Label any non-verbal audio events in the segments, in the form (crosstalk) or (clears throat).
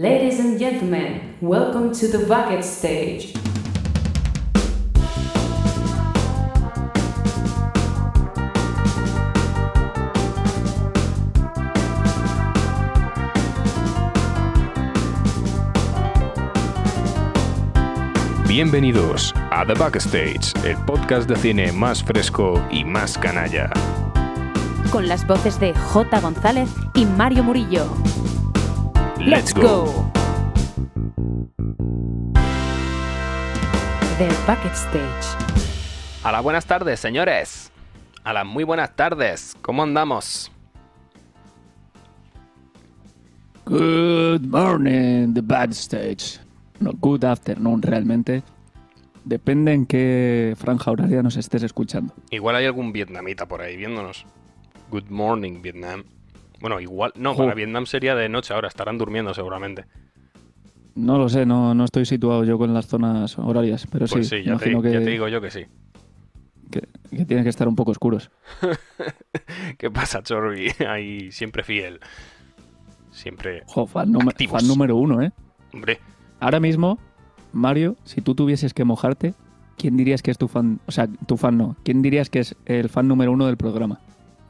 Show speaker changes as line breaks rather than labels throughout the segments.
Ladies and gentlemen, welcome to the bucket stage.
Bienvenidos a The Backstage, el podcast de cine más fresco y más canalla.
con las voces de J. González y Mario Murillo.
Let's go.
The Bucket Stage.
A las buenas tardes, señores. A las muy buenas tardes. ¿Cómo andamos?
Good morning, the bad stage. No, good afternoon, realmente. Depende en qué franja horaria nos estés escuchando.
Igual hay algún vietnamita por ahí viéndonos. Good morning, Vietnam. Bueno, igual. No, para Vietnam sería de noche ahora. Estarán durmiendo seguramente.
No lo sé, no, no estoy situado yo con las zonas horarias, pero
Pues
sí,
sí, ya, te,
imagino que,
ya te digo yo que sí.
que, que tienen que estar un poco oscuros. (laughs)
¿Qué pasa, Chorby? (laughs) Ahí siempre fiel. Siempre.
Jo, fan, número-
Activos.
fan número uno, ¿eh?
Hombre,
Ahora mismo, Mario, si tú tuvieses que mojarte, ¿quién dirías que es tu fan? O sea, tu fan no. ¿Quién dirías que es el fan número uno del programa?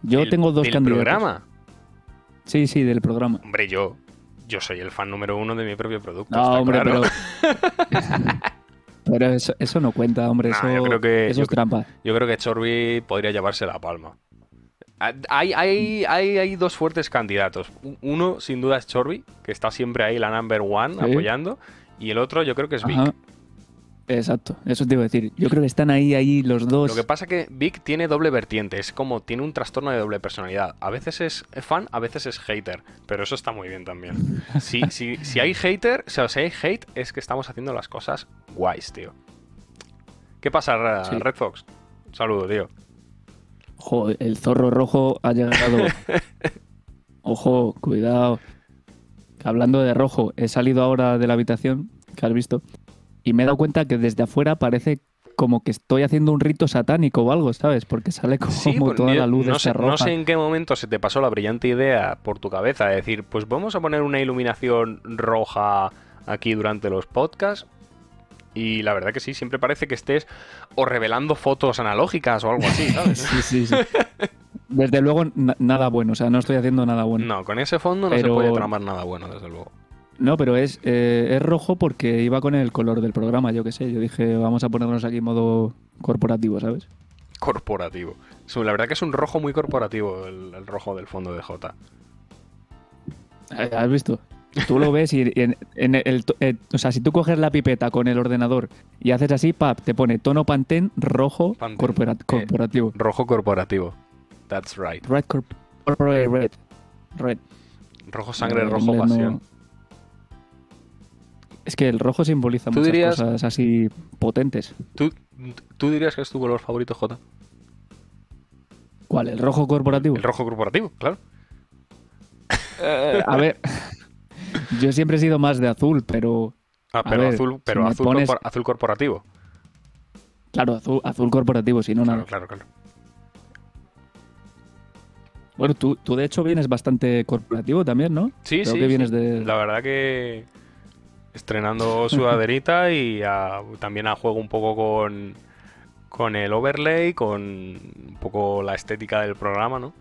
Yo tengo dos
del
candidatos.
programa.
Sí, sí, del programa.
Hombre, yo. Yo soy el fan número uno de mi propio producto.
No, hombre,
claro.
pero. (laughs) pero eso, eso no cuenta, hombre.
Nah,
eso,
yo creo que-
eso
yo
es trampa.
Yo creo que Chorby podría llevarse la palma. Ah, Hay, hay, hay, hay dos fuertes candidatos. Uno, sin duda, es Chorby, que está siempre ahí, la number one,
Sí.
apoyando. Y el otro, yo creo que es Vic.
Ajá. Exacto, eso te iba a decir. Yo creo que están ahí, ahí los dos.
Lo que pasa que Vic tiene doble vertiente, es como tiene un trastorno de doble personalidad. A veces es fan, a veces es hater, pero eso está muy bien también. Si, (laughs) si, si hay hater, o sea, si hay hate, es que estamos haciendo las cosas guays, tío. ¿Qué pasa,
Sí.
Red Fox? Un saludo, tío.
Joder, el zorro rojo ha llegado. (laughs) Ojo, cuidado. Hablando de rojo, he salido ahora de la habitación, que has visto, y me he dado cuenta que desde afuera parece como que estoy haciendo un rito satánico o algo, ¿sabes? Porque sale como
Sí, (laughs)
toda
yo
la luz
no, sé, no
roja.
sé en qué momento se te pasó la brillante idea por tu cabeza de decir, pues vamos a poner una iluminación roja aquí durante los podcasts. Y la verdad que sí, siempre parece que estés o revelando fotos analógicas o algo así, (laughs) ¿sabes?
Sí, sí, sí. Desde luego, na- nada bueno, o sea, no estoy haciendo nada bueno.
No, con ese fondo no se puede tramar nada bueno, desde luego.
No, pero es, eh, es rojo porque iba con el color del programa, yo qué sé. Yo dije, vamos a ponernos aquí en modo corporativo, ¿sabes?
Corporativo. La verdad que es un rojo muy corporativo, el, el rojo del fondo de J.
¿Has visto? Tú lo ves y en, en el, eh, o sea, si tú coges la pipeta con el ordenador y haces así, pap, te pone tono Pantene rojo
Pantene.
corpora-
Eh,
corporativo.
Rojo corporativo. That's right.
Red corp- corporate red. Red.
Rojo sangre, rojo
no-
pasión.
Es que el rojo simboliza
¿Tú
muchas
dirías-
cosas así potentes.
¿Tú, ¿Tú dirías que es tu color favorito, J?
¿Cuál? ¿El rojo corporativo?
El rojo corporativo, claro.
Eh, a ver, yo siempre he sido más de azul, pero
Ah, pero
ver,
azul, pero azul,
pones-
corpor- azul corporativo.
claro, azul, azul corporativo, si no
Claro,
nada.
claro, claro.
Bueno, tú, tú de hecho vienes bastante corporativo también, ¿no?
Sí,
Creo
sí.
que vienes
sí.
de...
La verdad que estrenando sudaderita (laughs) y a- también a juego un poco con, con el overlay, con un poco la estética del programa, ¿no?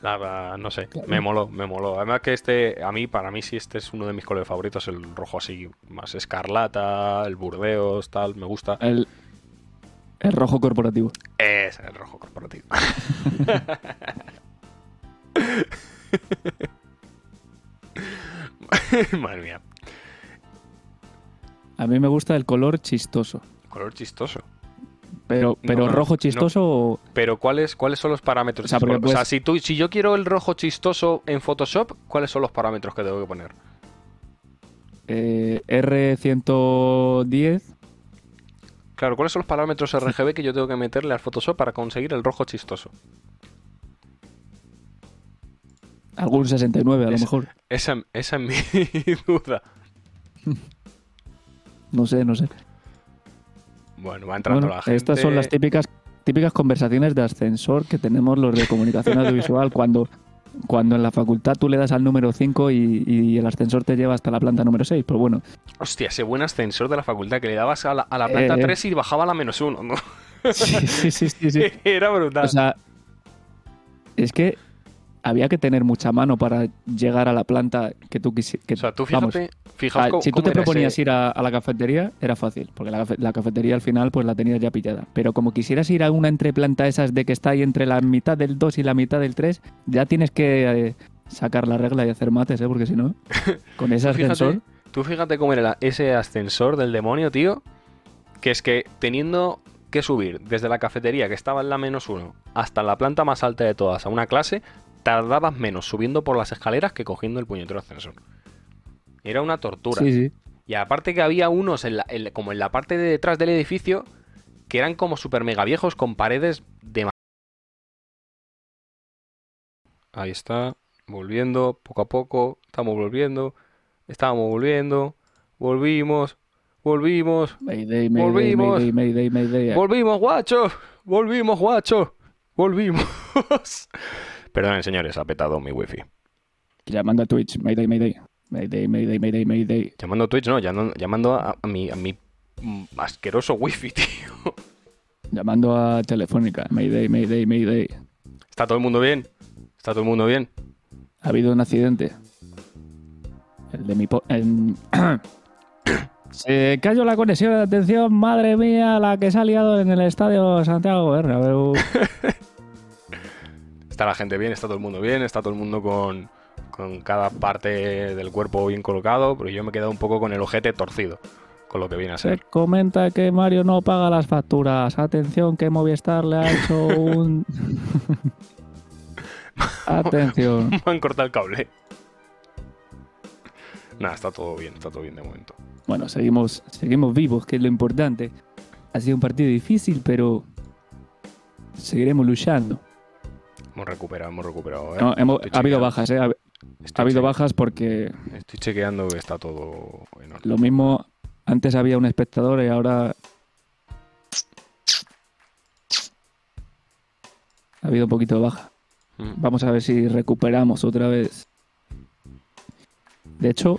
La verdad, no sé, me moló, me moló. Además que este, a mí, para mí sí este es uno de mis colores favoritos, el rojo así, más escarlata, el burdeos, tal, me gusta.
El, el rojo corporativo.
Es el rojo corporativo. (laughs) (laughs) Madre mía,
A mí me gusta el color chistoso.
color chistoso.
Pero, pero
no,
rojo
no.
chistoso o...
Pero ¿cuáles, ¿cuáles son los parámetros?
O sea, porque
O sea,
puedes-
si, tú, si yo quiero el rojo chistoso en Photoshop, ¿cuáles son los parámetros que tengo que poner?
eh, R110.
Claro, ¿cuáles son los parámetros RGB que yo tengo que meterle al Photoshop para conseguir el rojo chistoso?
Algún 69 a lo mejor.
Esa, esa es mi (laughs) duda. (laughs)
No sé, no sé.
Bueno, va entrando
Bueno,
la gente.
estas son las típicas, típicas conversaciones de ascensor que tenemos los de comunicación (laughs) audiovisual cuando, cuando en la facultad tú le das al número 5 y, y el ascensor te lleva hasta la planta número 6. Pues bueno,
Hostia, ese buen ascensor de la facultad que le dabas a la, a la planta
Eh, eh.
3 y bajaba a la menos 1, ¿no?
sí, sí, sí, sí, sí. (laughs)
Era brutal.
O sea, es que había que tener mucha mano para llegar a la planta que tú quisieras.
O sea, tú
vamos,
fíjate,
Ah, si tú te proponías
ese-
ir a, a la cafetería, era fácil, porque la, cafe- la cafetería al final pues la tenías ya pillada. Pero como quisieras ir a una entreplanta esas de que está ahí entre la mitad del 2 y la mitad del 3, ya tienes que eh, sacar la regla y hacer mates, ¿eh? porque si no, (laughs) con ese
Tú fíjate-
ascensor...
Tú fíjate cómo era ese ascensor del demonio, tío. Que es que teniendo que subir desde la cafetería, que estaba en la menos uno, hasta la planta más alta de todas, a una clase, tardabas menos subiendo por las escaleras que cogiendo el puñetero ascensor. Era una tortura.
Sí, sí.
Y aparte que había unos en la- en- como en la parte de detrás del edificio que eran como super mega viejos con paredes de... Ahí está, volviendo poco a poco, estamos volviendo, estamos volviendo, volvimos, volvimos,
Mayday, mayday,
Volvimos.
mayday.
volvimos guacho, volvimos guacho, volvimos. (laughs) Perdonen señores, ha petado mi wifi.
Llamando a Twitch, mayday, mayday. Mayday, mayday, mayday, mayday.
Llamando a Twitch, no, llamando, a, a mi, a mi asqueroso wifi, (laughs) tío.
Llamando a Telefónica, mayday, mayday, mayday.
¿Está todo el mundo bien? ¿Está todo el mundo bien?
Ha habido un accidente. El de mi... po- (coughs) Se cayó la conexión de atención, madre mía, la que se ha liado en el estadio Santiago Bernabéu. (laughs)
¿Está la gente bien? ¿Está todo el mundo bien? ¿Está todo el mundo con, con cada parte del cuerpo bien colocado? Pero yo me he quedado un poco con el ojete torcido, con lo que viene a
Se
ser.
comenta que Mario no paga las facturas. Atención, que Movistar le ha hecho un... (laughs) Atención. (laughs)
Me han cortado el cable. Nada, está todo bien, está todo bien de momento.
Bueno, seguimos, seguimos vivos, que es lo importante. Ha sido un partido difícil, pero seguiremos luchando.
Hemos recuperado, hemos recuperado. ¿eh?
No, hemos- ha habido bajas, ¿eh? Ha, habido bajas porque
Estoy chequeando que está todo en orden.
lo mismo antes había un espectador y ahora ha habido un poquito de baja.
Mm.
Vamos a ver si recuperamos otra vez. De hecho,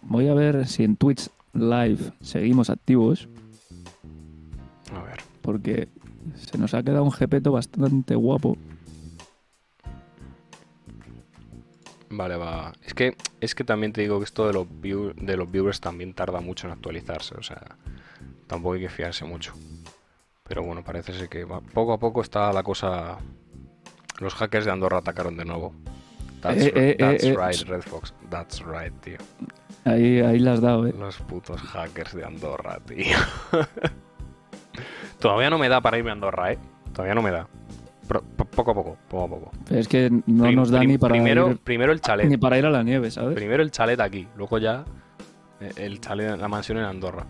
voy a ver si en Twitch Live seguimos activos,
A ver.
porque se nos ha quedado un jepeto bastante guapo.
Vale, va. Es que, es que también te digo que esto de los, view- de los viewers también tarda mucho en actualizarse. O sea, tampoco hay que fiarse mucho. Pero bueno, parece ser que va- poco a poco está la cosa. Los hackers de Andorra atacaron de nuevo. That's,
Eh, eh,
that's
eh, eh.
right, Red Fox. That's right, tío.
Ahí, ahí las has dado, ¿eh?
Los putos hackers de Andorra, tío. (laughs) Todavía no me da para irme a Andorra, ¿eh? Todavía no me da. Pero poco a poco, poco a poco.
Pero es que no
Prim-
nos da
prim-
ni para,
primero,
ir,
primero el chalet.
ni para ir a la nieve, ¿sabes?
Primero el chalet aquí, luego ya eh, el chalet, la mansión en Andorra.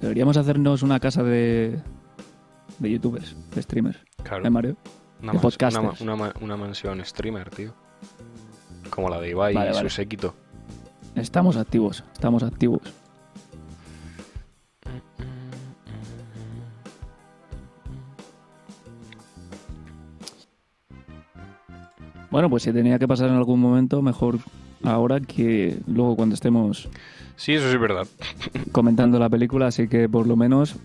Deberíamos hacernos una casa de, de youtubers, de streamers,
Claro,
¿eh, Mario?
una,
de podcasters.
una ma- una ma- una mansión streamer, tío. Como la de Ibai
Vale,
y
vale.
su séquito.
Estamos activos, estamos activos. Bueno, pues si tenía que pasar en algún momento, mejor ahora que luego cuando estemos
Sí, eso sí es verdad.
comentando la película, así que por lo menos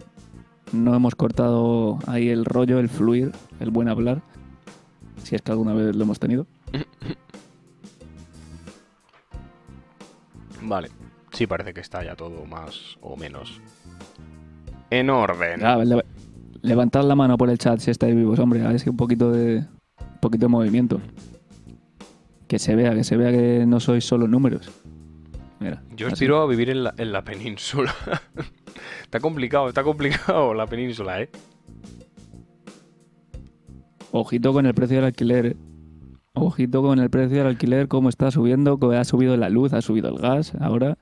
no hemos cortado ahí el rollo, el fluir, el buen hablar, si es que alguna vez lo hemos tenido.
Vale. Sí, parece que está ya todo más o menos en orden.
Ah, le- levantad la mano por el chat si estáis vivos, hombre, a ver si un poquito de un poquito de movimiento. Que se vea, que se vea que no sois solo números. Mira.
Yo aspiro a vivir en la, en la península. (laughs) está complicado, está complicado la península, ¿eh?
Ojito con el precio del alquiler. Ojito con el precio del alquiler, cómo está subiendo, que ha subido la luz, ha subido el gas, ahora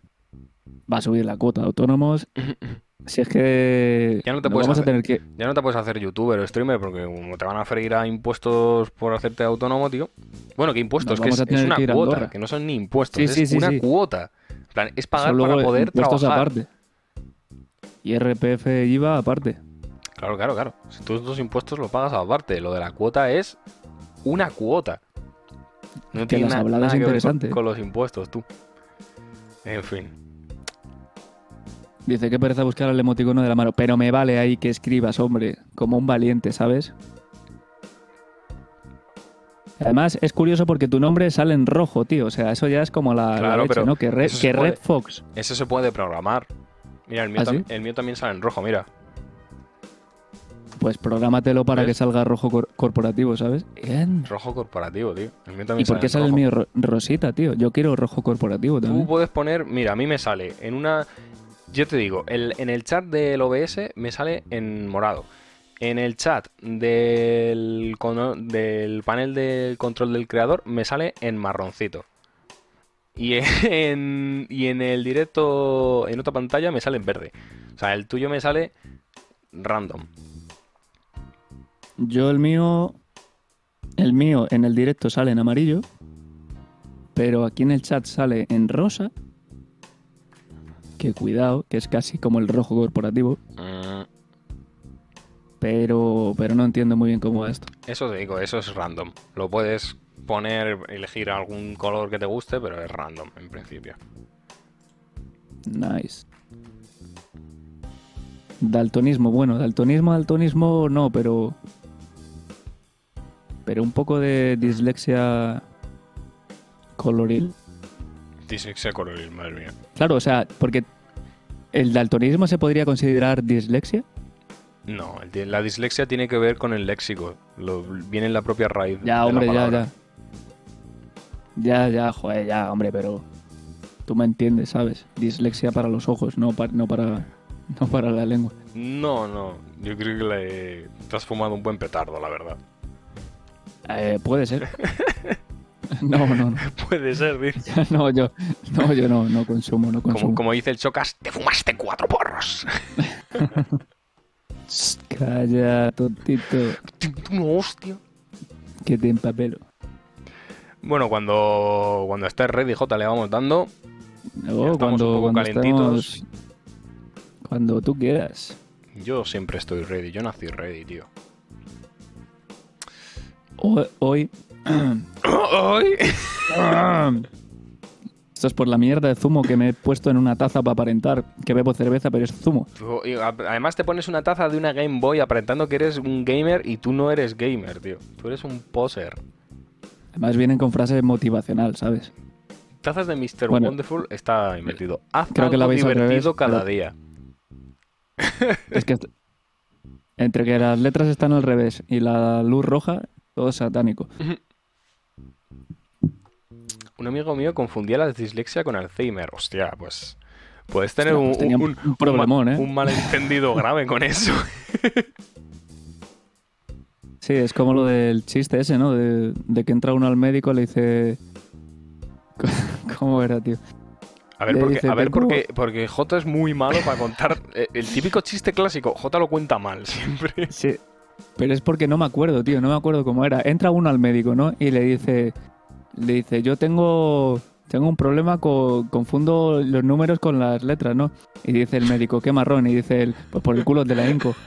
va a subir la cuota de autónomos. (laughs) Si es que
Ya no te puedes
a
hacer-
tener que
Ya no te puedes hacer youtuber o streamer porque como te van a freír a impuestos por hacerte autónomo, tío. Bueno, ¿qué impuestos? Que es, una
que
cuota, que no son ni impuestos,
Sí,
es
sí,
una cuota. Plan, es pagar para poder
impuestos
trabajar.
aparte. Y RPF IVA aparte.
Claro, claro, claro. Si tú estos impuestos lo pagas aparte, lo de la cuota es una cuota. No
Que
tiene
las
na-
habladas
nada que ver con,
interesantes.
con los impuestos, tú. En fin.
Dice que pereza buscar el emoticono de la mano. Pero me vale ahí que escribas, hombre, como un valiente, ¿sabes? Además, es curioso porque tu nombre sale en rojo, tío. O sea, eso ya es como la, la
Claro,
leche,
pero
¿no? Que, Red,
eso se
que
puede-
Red Fox.
Eso se puede programar. Mira, el mío,
¿Ah, sí?
el mío también sale en rojo, mira.
Pues prográmatelo para
¿Ves?
que salga rojo cor- corporativo, ¿sabes? Bien.
Rojo corporativo, tío. El mío
¿Y
también
por qué sale el mío ro- rosita, tío? Yo quiero rojo corporativo
Tú
también.
puedes poner, mira, a mí me sale en una. Yo te digo, en el chat del OBS me sale en morado. En el chat del, del panel de control del creador me sale en marroncito. Y (laughs) en, y en el directo, en otra pantalla, me sale en verde. O sea, el tuyo me sale random.
Yo el mío. El mío en el directo sale en amarillo. Pero aquí en el chat sale en rosa. Que cuidado, que es casi como el rojo corporativo.
Mm,
Pero, pero no entiendo muy bien cómo va esto.
Eso te digo, eso es random. Lo puedes poner, elegir algún color que te guste, pero es random en principio.
Nice. Daltonismo, bueno, daltonismo, daltonismo no, pero. Pero un poco de dislexia coloril.
Dislexia coloril, madre mía.
Claro, o sea, porque el daltonismo se podría considerar dislexia.
No, el la dislexia tiene que ver con el léxico. Lo, viene en la propia raíz.
Ya,
de
hombre,
la
ya, ya. Ya, ya, joder, ya, hombre, pero. Tú me entiendes, ¿sabes? Dislexia para los ojos, no, pa- no, para, no para la lengua.
No, no. Yo creo que le te has fumado un buen petardo, la verdad.
Eh, puede ser. (laughs) No, no, no. (laughs)
Puede ser, dice. (laughs)
No, yo no, yo no, no consumo, no consumo.
Como, como dice el Chocas, te fumaste cuatro porros. (laughs)
Calla, tontito,
Una hostia.
que te empapelo.
Bueno, cuando, cuando estés ready, J, le vamos dando.
No,
estamos
cuando,
un poco
cuando
calentitos.
Cuando tú quieras.
Yo siempre estoy ready. Yo nací ready, tío.
Hoy, hoy-. Esto es por la mierda de zumo que me he puesto en una taza para aparentar que bebo cerveza, pero es zumo.
Y Además te pones una taza de una Game Boy aparentando que eres un gamer y tú no eres gamer, tío. Tú eres un poser.
Además vienen con frase motivacional, ¿sabes?
Tazas de Mr.
Bueno,
Wonderful está invertido. Haz
creo que la al
divertido
revés,
cada
pero-
día.
Es que entre que las letras están al revés y la luz roja, todo es satánico.
Un amigo mío confundía la dislexia con Alzheimer. Hostia, pues. Puedes tener
Hostia,
un,
pues tenía
un,
un problemón, ¿eh?
un malentendido (laughs) grave con eso.
Sí, es como lo del chiste ese, ¿no? De, de que entra uno al médico y le dice... (laughs) ¿Cómo era, tío?
A ver, porque, a porque J es muy malo para contar eh, el típico chiste clásico. J lo cuenta mal siempre.
Sí. Pero es porque no me acuerdo, tío, no me acuerdo cómo era. Entra uno al médico, ¿no? Y le dice, le dice, yo tengo, tengo un problema, con, confundo los números con las letras, ¿no? Y dice el médico, qué marrón. Y dice él, pues por el culo de la inco. (laughs)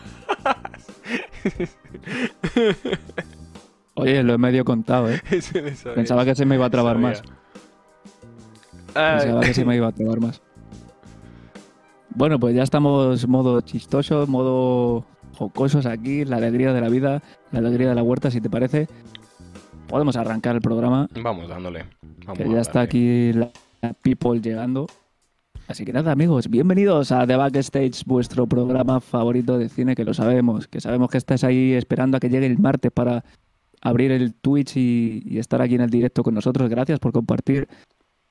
Oye, lo he medio contado, ¿eh? (laughs)
Sabía.
Pensaba que se me iba a trabar
Sabía.
más.
Ay,
Pensaba que se me iba a trabar más. Bueno, pues ya estamos modo chistoso, modo jocosos aquí, la alegría de la vida, la alegría de la huerta, si te parece. Podemos arrancar el programa,
Vamos dándole. Vamos
que
a
ya está aquí la people llegando. Así que nada, amigos, bienvenidos a The Backstage, vuestro programa favorito de cine, que lo sabemos, que sabemos que estáis ahí esperando a que llegue el martes para abrir el Twitch y, y estar aquí en el directo con nosotros. Gracias por compartir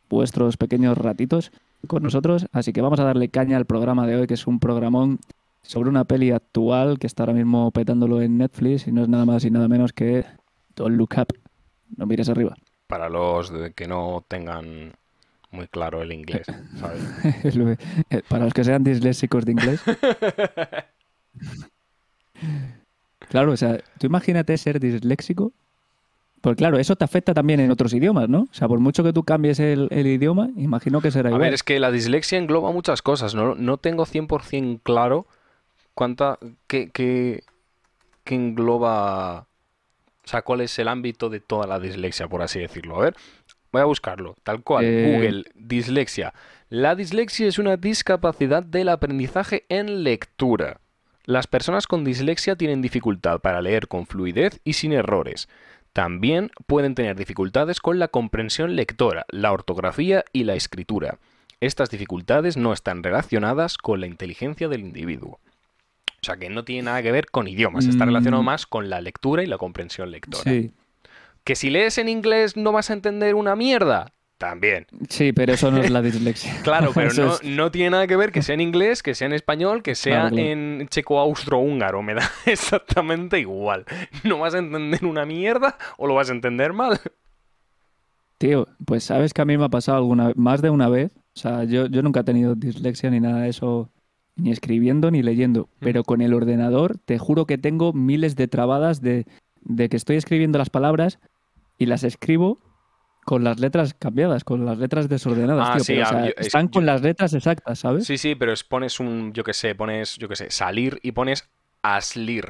vuestros pequeños ratitos con nosotros. Así que vamos a darle caña al programa de hoy, que es un programón sobre una peli actual que está ahora mismo petándolo en Netflix y no es nada más y nada menos que Don't Look Up. No mires arriba.
Para los que no tengan muy claro el inglés, (laughs) ¿sabes?
Eh, Para los que sean disléxicos de inglés. (laughs) Claro, o sea, tú imagínate ser disléxico. Pues claro, eso te afecta también en otros idiomas, ¿no? O sea, por mucho que tú cambies el, el idioma, imagino que será
A
igual.
ver, es que la dislexia engloba muchas cosas. No, no tengo 100% claro cuánta. qué, qué- qué engloba O sea, ¿cuál es el ámbito de toda la dislexia, por así decirlo? A ver, voy a buscarlo, tal cual.
Eh,
Google, dislexia. La dislexia es una discapacidad del aprendizaje en lectura. Las personas con dislexia tienen dificultad para leer con fluidez y sin errores. También pueden tener dificultades con la comprensión lectora, la ortografía y la escritura. Estas dificultades no están relacionadas con la inteligencia del individuo. O sea que no tiene nada que ver con idiomas, está
Mm.
relacionado más con la lectura y la comprensión lectora.
Sí,
Que si lees en inglés no vas a entender una mierda, también.
sí, pero eso no es la (laughs) dislexia.
Claro, pero no,
es-
no tiene nada que ver que sea en inglés, que sea en español, que sea
Claro, claro.
en checo-austro-húngaro. Me da (laughs) exactamente igual. ¿No vas a entender una mierda o lo vas a entender mal?
Tío, pues sabes que a mí me ha pasado alguna más de una vez. O sea, yo, yo nunca he tenido dislexia ni nada de eso, ni escribiendo ni leyendo. Pero con el ordenador, te juro que tengo miles de trabadas de, de que estoy escribiendo las palabras y las escribo con las letras cambiadas, con las letras desordenadas,
Ah,
tío.
sí,
pero, o sea,
yo- es-
están con las letras exactas, ¿sabes?
Sí, sí, pero es, pones un, yo qué sé, pones, yo qué sé, salir y pones aslir.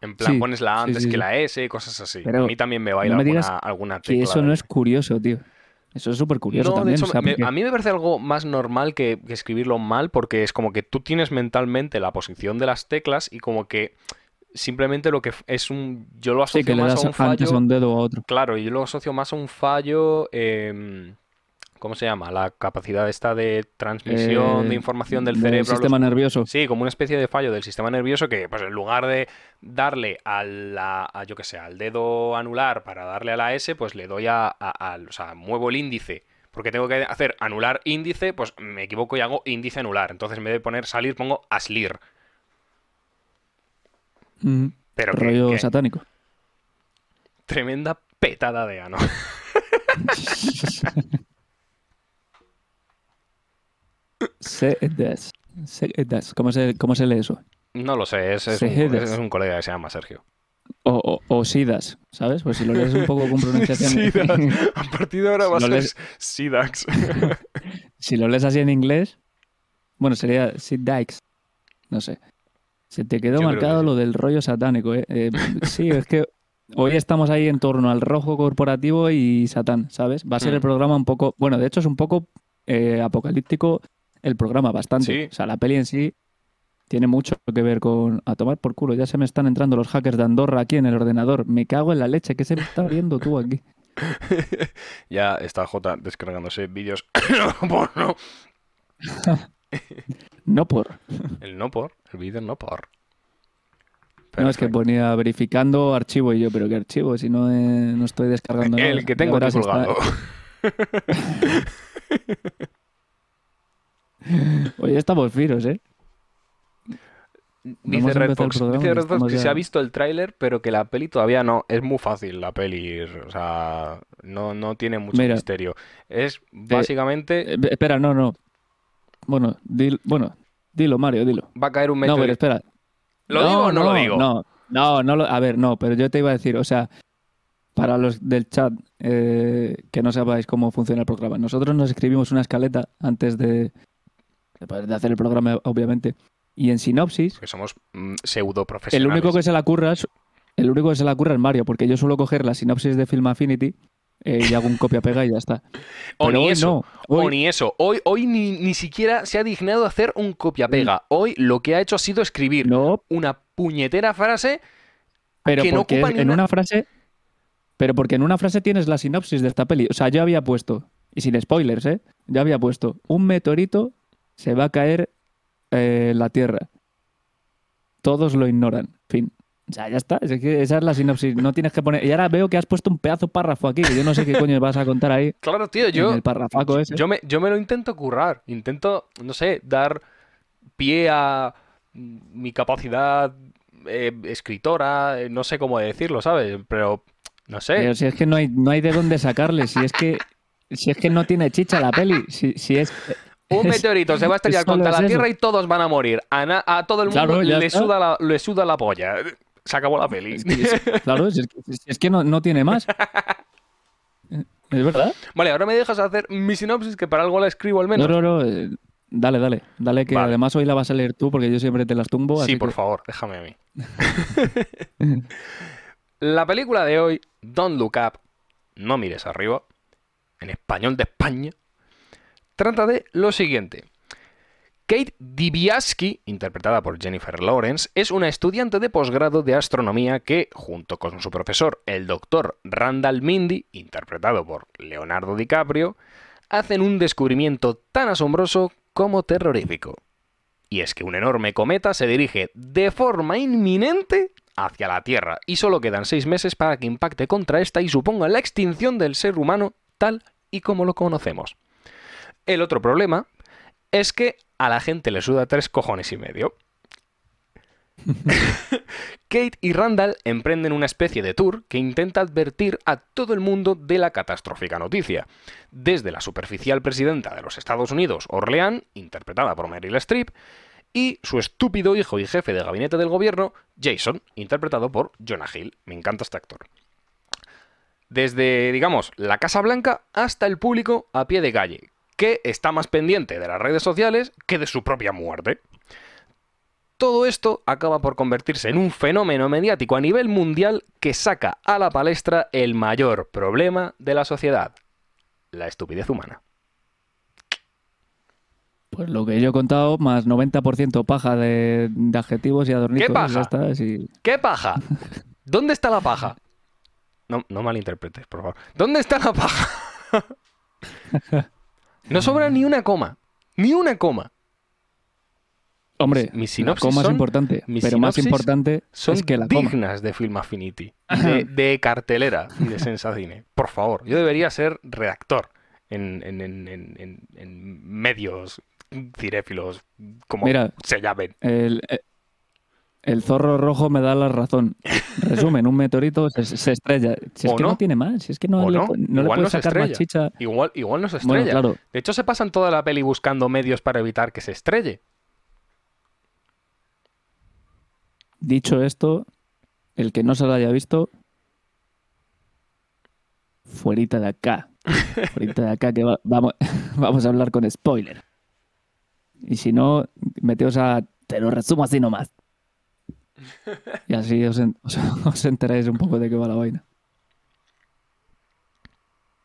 En plan,
Sí,
pones la A antes
sí,
que la S, cosas así.
Pero
a mí también me baila
no me
alguna,
digas
alguna
Que
tecla
eso
de-
no es curioso, tío. Eso es súper curioso
No,
también.
hecho,
o sea,
me-
porque-
a mí me parece algo más normal que, que escribirlo mal porque es como que tú tienes mentalmente la posición de las teclas y como que simplemente lo que es un... Yo lo
sí,
asocio
que le
más
das
a un fallo...
antes a un dedo a otro.
Claro, yo lo asocio más a un fallo... em, ¿Cómo se llama? La capacidad esta de transmisión
Eh,
de información del
del
cerebro. los
sistema nervioso.
Sí, como una especie de fallo del sistema nervioso que, pues en lugar de darle a la, a, yo que sé, al dedo anular para darle a la S, pues le doy a, o sea, muevo el índice. Porque tengo que hacer anular índice, pues me equivoco y hago índice anular. Entonces en vez de poner salir, pongo aslir.
Mm,
Pero
rollo
que
satánico.
tremenda petada de ano. (laughs) (laughs)
Sedes. Sedes. ¿Cómo se, ¿Cómo se lee eso?
No lo sé, es, es un,
Sejedes.
es un colega que se llama Sergio.
O, o, o Sidas, ¿sabes? Pues si lo lees un poco con (laughs) pronunciación.
Sidax. A partir de ahora va a ser
lees-
Sidax. (laughs)
si lo lees así en inglés, bueno, sería Sidax. No sé. Se te quedó
Yo
marcado lo del rollo satánico, ¿eh? Eh, sí, es que hoy estamos ahí en torno al rojo corporativo y Satán, ¿sabes? Va a ser
Mm.
el programa un poco. Bueno, de hecho es un poco eh, apocalíptico el programa, bastante.
Sí.
O sea, la peli en sí tiene mucho que ver con. A tomar por culo, ya se me están entrando los hackers de Andorra aquí en el ordenador. Me cago en la leche, ¿qué se me está viendo tú aquí? (laughs)
ya está J descargándose vídeos (coughs) porno. (laughs)
No por.
El no por, el vídeo no por.
No, es que ponía verificando archivo y yo, pero ¿qué archivo? Si no, eh, no estoy descargando nada.
El que
Ya
tengo aquí
verás, está-
colgado. (laughs) (laughs)
Hoy estamos firos, ¿eh?
Dice Redbox
estamos
que
ya-
se ha visto el tráiler, pero que la peli todavía no. Es muy fácil la peli, o sea, no, no tiene mucho
Mira.
misterio. Es básicamente,
Eh, espera, no, no. Bueno, dil- bueno, dilo, Mario, dilo.
va a caer un
No, pero espera.
¿Lo digo o no, lo digo?
No, no, no lo- a ver, no, pero yo te iba a decir, o sea, para los del chat eh, que no sepáis cómo funciona el programa, nosotros nos escribimos una escaleta antes de, de hacer el programa, obviamente, y en sinopsis
Que somos mm, pseudo
El
profesionales.
único que se la curra es, el único que se la curra es Mario, porque yo suelo coger la sinopsis de Film Affinity eh, y hago un copia-pega y ya está. (laughs)
O
Pero
ni
hoy
eso.
no.
O
Hoy-
ni eso. Hoy, hoy ni, ni siquiera se ha dignado hacer un copia-pega. Hoy lo que ha hecho ha sido escribir
no,
una puñetera frase
pero
que no ocupa
en
una-
una frase, pero porque en una frase tienes la sinopsis de esta peli. O sea, yo había puesto, y sin spoilers, ¿eh? Yo había puesto, un meteorito se va a caer eh, la Tierra. Todos lo ignoran. Fin. O sea, ya está. Es que esa es la sinopsis. No tienes que poner. Y ahora veo que has puesto un pedazo párrafo aquí, que yo no sé qué coño vas a contar ahí. (laughs)
Claro, tío,
en
yo,
el ese.
yo, me, yo me lo intento currar. Intento, no sé, dar pie a mi capacidad eh, escritora, eh, no sé cómo decirlo, ¿sabes? Pero, no sé.
Pero si es que no hay, no hay de dónde sacarle, si es que, si es que no tiene chicha la peli, si, si es...
Un meteorito se va a estrellar contra la. Tierra y todos van a morir. A, todo el mundo
Claro,
le, suda la, le suda la polla. Se acabó la peli.
es que- claro, es es que no, no tiene más. (laughs) ¿Es verdad?
Vale, ahora me dejas hacer mi sinopsis, que para algo la escribo al
No,
menos.
no, no. eh, Dale, dale. Dale, que
Vale.
además hoy la vas a leer tú porque yo siempre te las tumbo.
sí,
así
por
que-
favor, déjame a mí. (laughs) La película de hoy, Don't Look Up, no mires arriba, en español de España, trata de lo siguiente. Kate Dibiaski, interpretada por Jennifer Lawrence, es una estudiante de posgrado de astronomía que, junto con su profesor, el doctor Randall Mindy, interpretado por Leonardo DiCaprio, hacen un descubrimiento tan asombroso como terrorífico. Y es que un enorme cometa se dirige de forma inminente hacia la Tierra y solo quedan seis meses para que impacte contra esta y suponga la extinción del ser humano tal y como lo conocemos. El otro problema es que a la gente le suda tres cojones y medio. (laughs) Kate y Randall emprenden una especie de tour que intenta advertir a todo el mundo de la catastrófica noticia. Desde la superficial presidenta de los Estados Unidos, Orleán, interpretada por Meryl Streep, y su estúpido hijo y jefe de gabinete del gobierno, Jason, interpretado por Jonah Hill. Me encanta este actor. Desde, digamos, la Casa Blanca hasta el público a pie de calle, que está más pendiente de las redes sociales que de su propia muerte. Todo esto acaba por convertirse en un fenómeno mediático a nivel mundial que saca a la palestra el mayor problema de la sociedad, la estupidez humana.
Pues lo que yo he contado, más 90% paja de, de adjetivos y adornitos.
¿Qué paja? ¿Qué paja? ¿Dónde está la paja? No, no malinterpretes, por favor. ¿Dónde está la paja? (laughs) No sobra ni una coma. Ni una coma.
Hombre,
Mis
la
sinopsis
coma es
son-
importante,
mis
pero más importante
Son
es que la coma.
dignas de Film Affinity, de, de cartelera y de Sensacine. Por favor, yo debería ser redactor en, en- en- en- en- en medios cinéfilos, como
Mira,
se llamen.
El, eh, el zorro rojo me da la razón. Resumen, un meteorito se, se estrella. Si es
¿O
que no?
no?
tiene más, si es que no,
¿O
le,
no?
pu- no le
Igual no
puedes sacar más chicha.
Igual, igual no se
Bueno,
estrella.
claro,
De hecho, se pasan toda la peli buscando medios para evitar que se estrelle.
dicho esto, el que no se lo haya visto, fuerita de acá. (laughs) Fuerita de acá que va- vamos, (laughs) vamos a hablar con spoiler. Y si no, meteos a... Te lo resumo así nomás. Y así (laughs) os, os- enteráis un poco de qué va la vaina.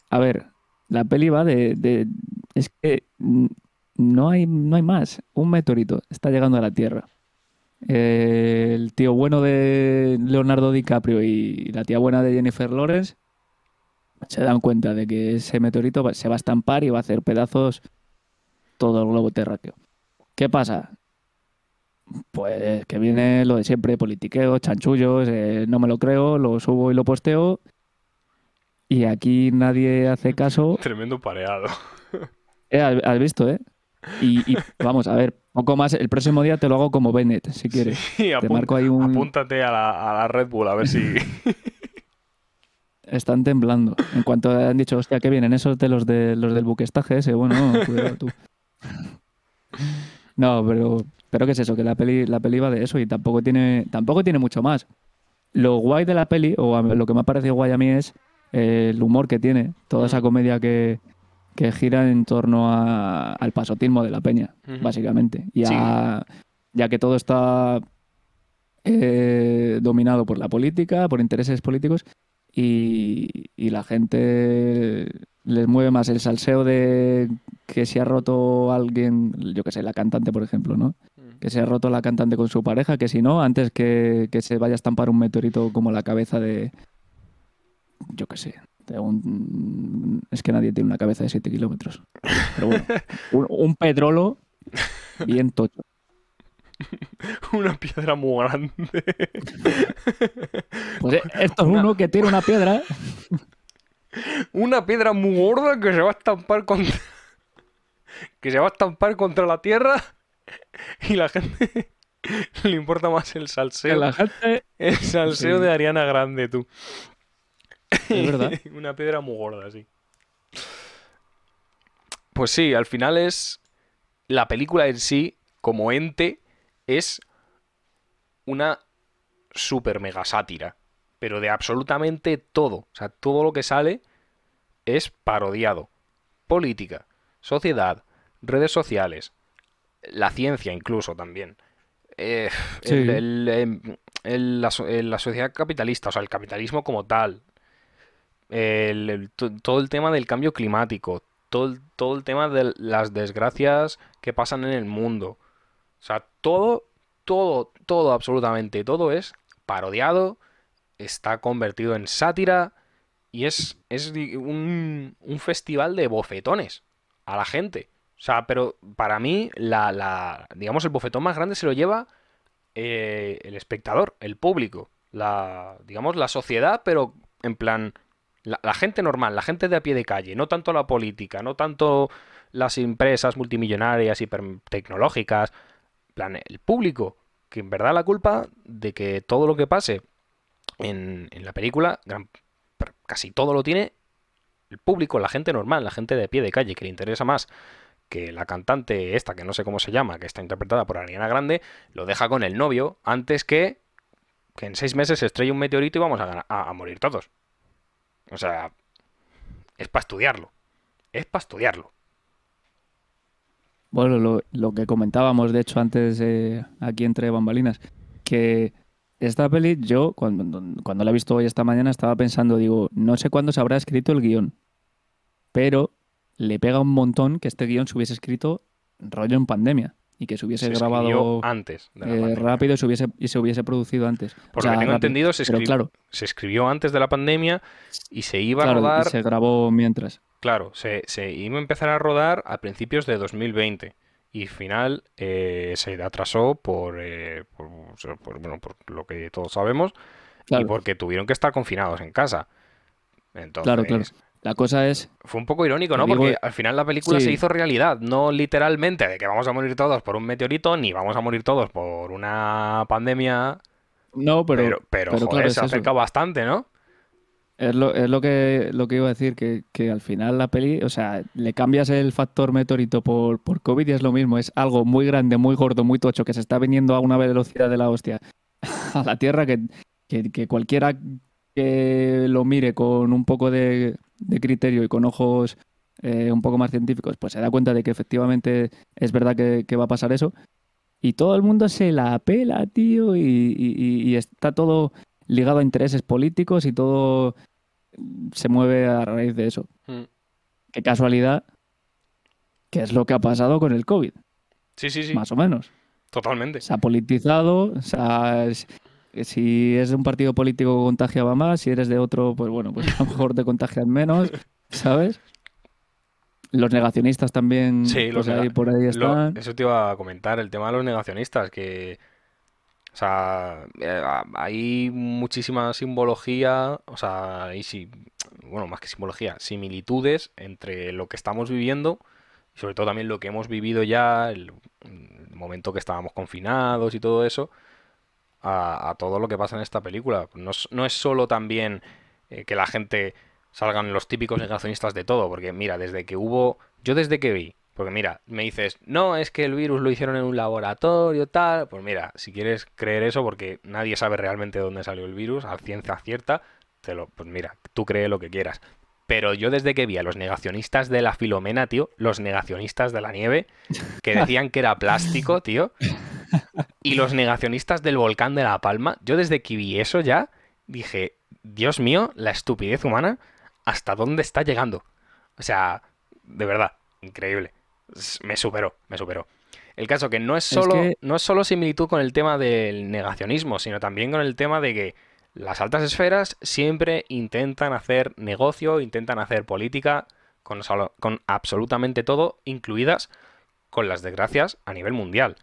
A ver, la peli va de... es que no hay, no hay más. Un meteorito está llegando a la Tierra. Eh, el tío bueno de Leonardo DiCaprio y la tía buena de Jennifer Lawrence se dan cuenta de que ese meteorito se va a estampar y va a hacer pedazos todo el globo terráqueo. ¿Qué pasa? Pues que viene lo de siempre, politiqueo, chanchullos, eh, no me lo creo, lo subo y lo posteo. Y aquí nadie hace (laughs) caso.
Tremendo pareado. (laughs)
Eh, has visto, ¿eh? Y, y vamos, a ver, poco más. El próximo día te lo hago como Bennett, si quieres.
Sí, (laughs)
Te marco ahí un...
apúntate a la, a la Red Bull a ver si...
Están temblando. En cuanto han dicho, hostia, que vienen esos de los, de, los del buquestaje ese, bueno, cuidado tú. No, pero, pero ¿qué es eso? Que la peli, la peli va de eso y tampoco tiene, tampoco tiene mucho más. Lo guay de la peli, o lo que me ha parecido guay a mí es eh, el humor que tiene, toda esa comedia que, que gira en torno a- al pasotismo de la peña,
Ujú.
básicamente. Y a- ya que todo está eh, dominado por la política, por intereses políticos, y, y la gente les mueve más el salseo de que se ha roto alguien, yo que sé, la cantante, por ejemplo, ¿no? Que se ha roto la cantante con su pareja, que si no, antes que, que se vaya a estampar un meteorito como la cabeza de, yo que sé, de un... Es que nadie tiene una cabeza de 7 kilómetros. Pero bueno, (laughs) un, un petrolo bien tocho. (laughs)
Una piedra muy grande.
Pues eh, esto es uno que tiene una piedra
Una piedra muy gorda que se va a estampar contra... que se va a estampar contra la tierra (laughs) y la gente (laughs) le importa más el salseo.
la gente...
El salseo
Sí.
de Ariana Grande, tú.
Es verdad. (laughs)
Una piedra muy gorda, sí. Pues sí, al final es. La película en sí, como ente, es una super mega sátira. Pero de absolutamente todo. O sea, todo lo que sale es parodiado. Política, sociedad, redes sociales, la ciencia incluso también. Eh,
Sí.
el- el, em, el- la, la sociedad capitalista, o sea, el capitalismo como tal, todo el tema del cambio climático, todo el, todo el tema de las desgracias que pasan en el mundo. O sea, todo, todo, todo, absolutamente todo es parodiado, está convertido en sátira y es, es un, un festival de bofetones a la gente. O sea, pero para mí, la, la, digamos, el bofetón más grande se lo lleva eh, el espectador, el público, la, digamos, la sociedad, pero en plan, la, gente normal, la gente de a pie de calle, no tanto la política, no tanto las empresas multimillonarias, hipertecnológicas, plan, el público, que en verdad la culpa de que todo lo que pase en, en la película, casi todo lo tiene el público, la gente normal, la gente de pie de calle, que le interesa más que la cantante esta, que no sé cómo se llama, que está interpretada por Ariana Grande, lo deja con el novio antes que que en seis meses se un meteorito y vamos a, a- morir todos. O sea, es para estudiarlo. Es para estudiarlo.
Bueno, lo, lo que comentábamos, de hecho, antes eh, aquí entre bambalinas, que esta peli, yo cuando, cuando la he visto hoy esta mañana estaba pensando, digo, no sé cuándo se habrá escrito el guion, pero le pega un montón que este guion se hubiese escrito rollo en pandemia y que se hubiese
Se
grabado
antes de la
eh, rápido y se, hubiese, y se hubiese producido antes.
Por lo
sea,
que tengo
rápido.
entendido, se,
claro,
se escribió antes de la pandemia y se iba a
y
rodar.
se grabó mientras.
Claro, se, se iba a empezar a rodar a principios de 2020 y final eh, se atrasó por, eh, por, por- bueno, por lo que todos sabemos y porque tuvieron que estar confinados en casa. Entonces,
claro, claro. La cosa es,
fue un poco irónico, ¿no?
digo-
Porque al final la película
Sí.
se hizo realidad, no literalmente de que vamos a morir todos por un meteorito, ni vamos a morir todos por una pandemia,
no, pero,
pero, pero,
pero
joder,
claro,
se
eso.
acerca bastante, ¿no?
Es lo, es lo que, lo que iba a decir, que, que al final la peli, o sea, le cambias el factor meteorito por, por COVID y es lo mismo, es algo muy grande, muy gordo, muy tocho, que se está viniendo a una velocidad de la hostia (laughs) a la Tierra que, que, que cualquiera que lo mire con un poco de, de criterio y con ojos eh, un poco más científicos, pues se da cuenta de que efectivamente es verdad que, que va a pasar eso. Y todo el mundo se la pela, tío, y, y- está todo ligado a intereses políticos y todo se mueve a raíz de eso.
Mm.
Qué casualidad, que es lo que ha pasado con el COVID,
Sí, sí, sí,
más o menos.
totalmente.
Se ha politizado, sea, es- si es de un partido político contagiaba más, si eres de otro, pues bueno, pues a lo mejor te contagian menos, (laughs) ¿sabes? Los negacionistas también,
Sí, los
pues ahí por ahí
Lo-
están.
eso te iba a comentar, el tema de los negacionistas, que, o sea, eh, hay muchísima simbología, o sea, hay sí, bueno, más que simbología, similitudes entre lo que estamos viviendo y sobre todo también lo que hemos vivido ya, el, el momento que estábamos confinados y todo eso, a, a todo lo que pasa en esta película. No es, no es solo también eh, que la gente salgan los típicos negacionistas de todo, porque mira, desde que hubo, yo desde que vi, porque mira, me dices, no, es que el virus lo hicieron en un laboratorio, tal, pues mira, si quieres creer eso, porque nadie sabe realmente dónde salió el virus, a ciencia cierta, te lo, pues mira, tú cree lo que quieras. Pero yo desde que vi a los negacionistas de la Filomena, tío, los negacionistas de la nieve, que (laughs) decían que era plástico, tío, (laughs) y los negacionistas del volcán de La Palma, yo desde que vi eso ya dije, Dios mío, la estupidez humana, ¿hasta dónde está llegando? O sea, de verdad, increíble. Me superó, me superó. El caso que no es
Es
solo,
que-
no es solo similitud con el tema del negacionismo, sino también con el tema de que las altas esferas siempre intentan hacer negocio, intentan hacer política con absolutamente todo, incluidas con las desgracias a nivel mundial.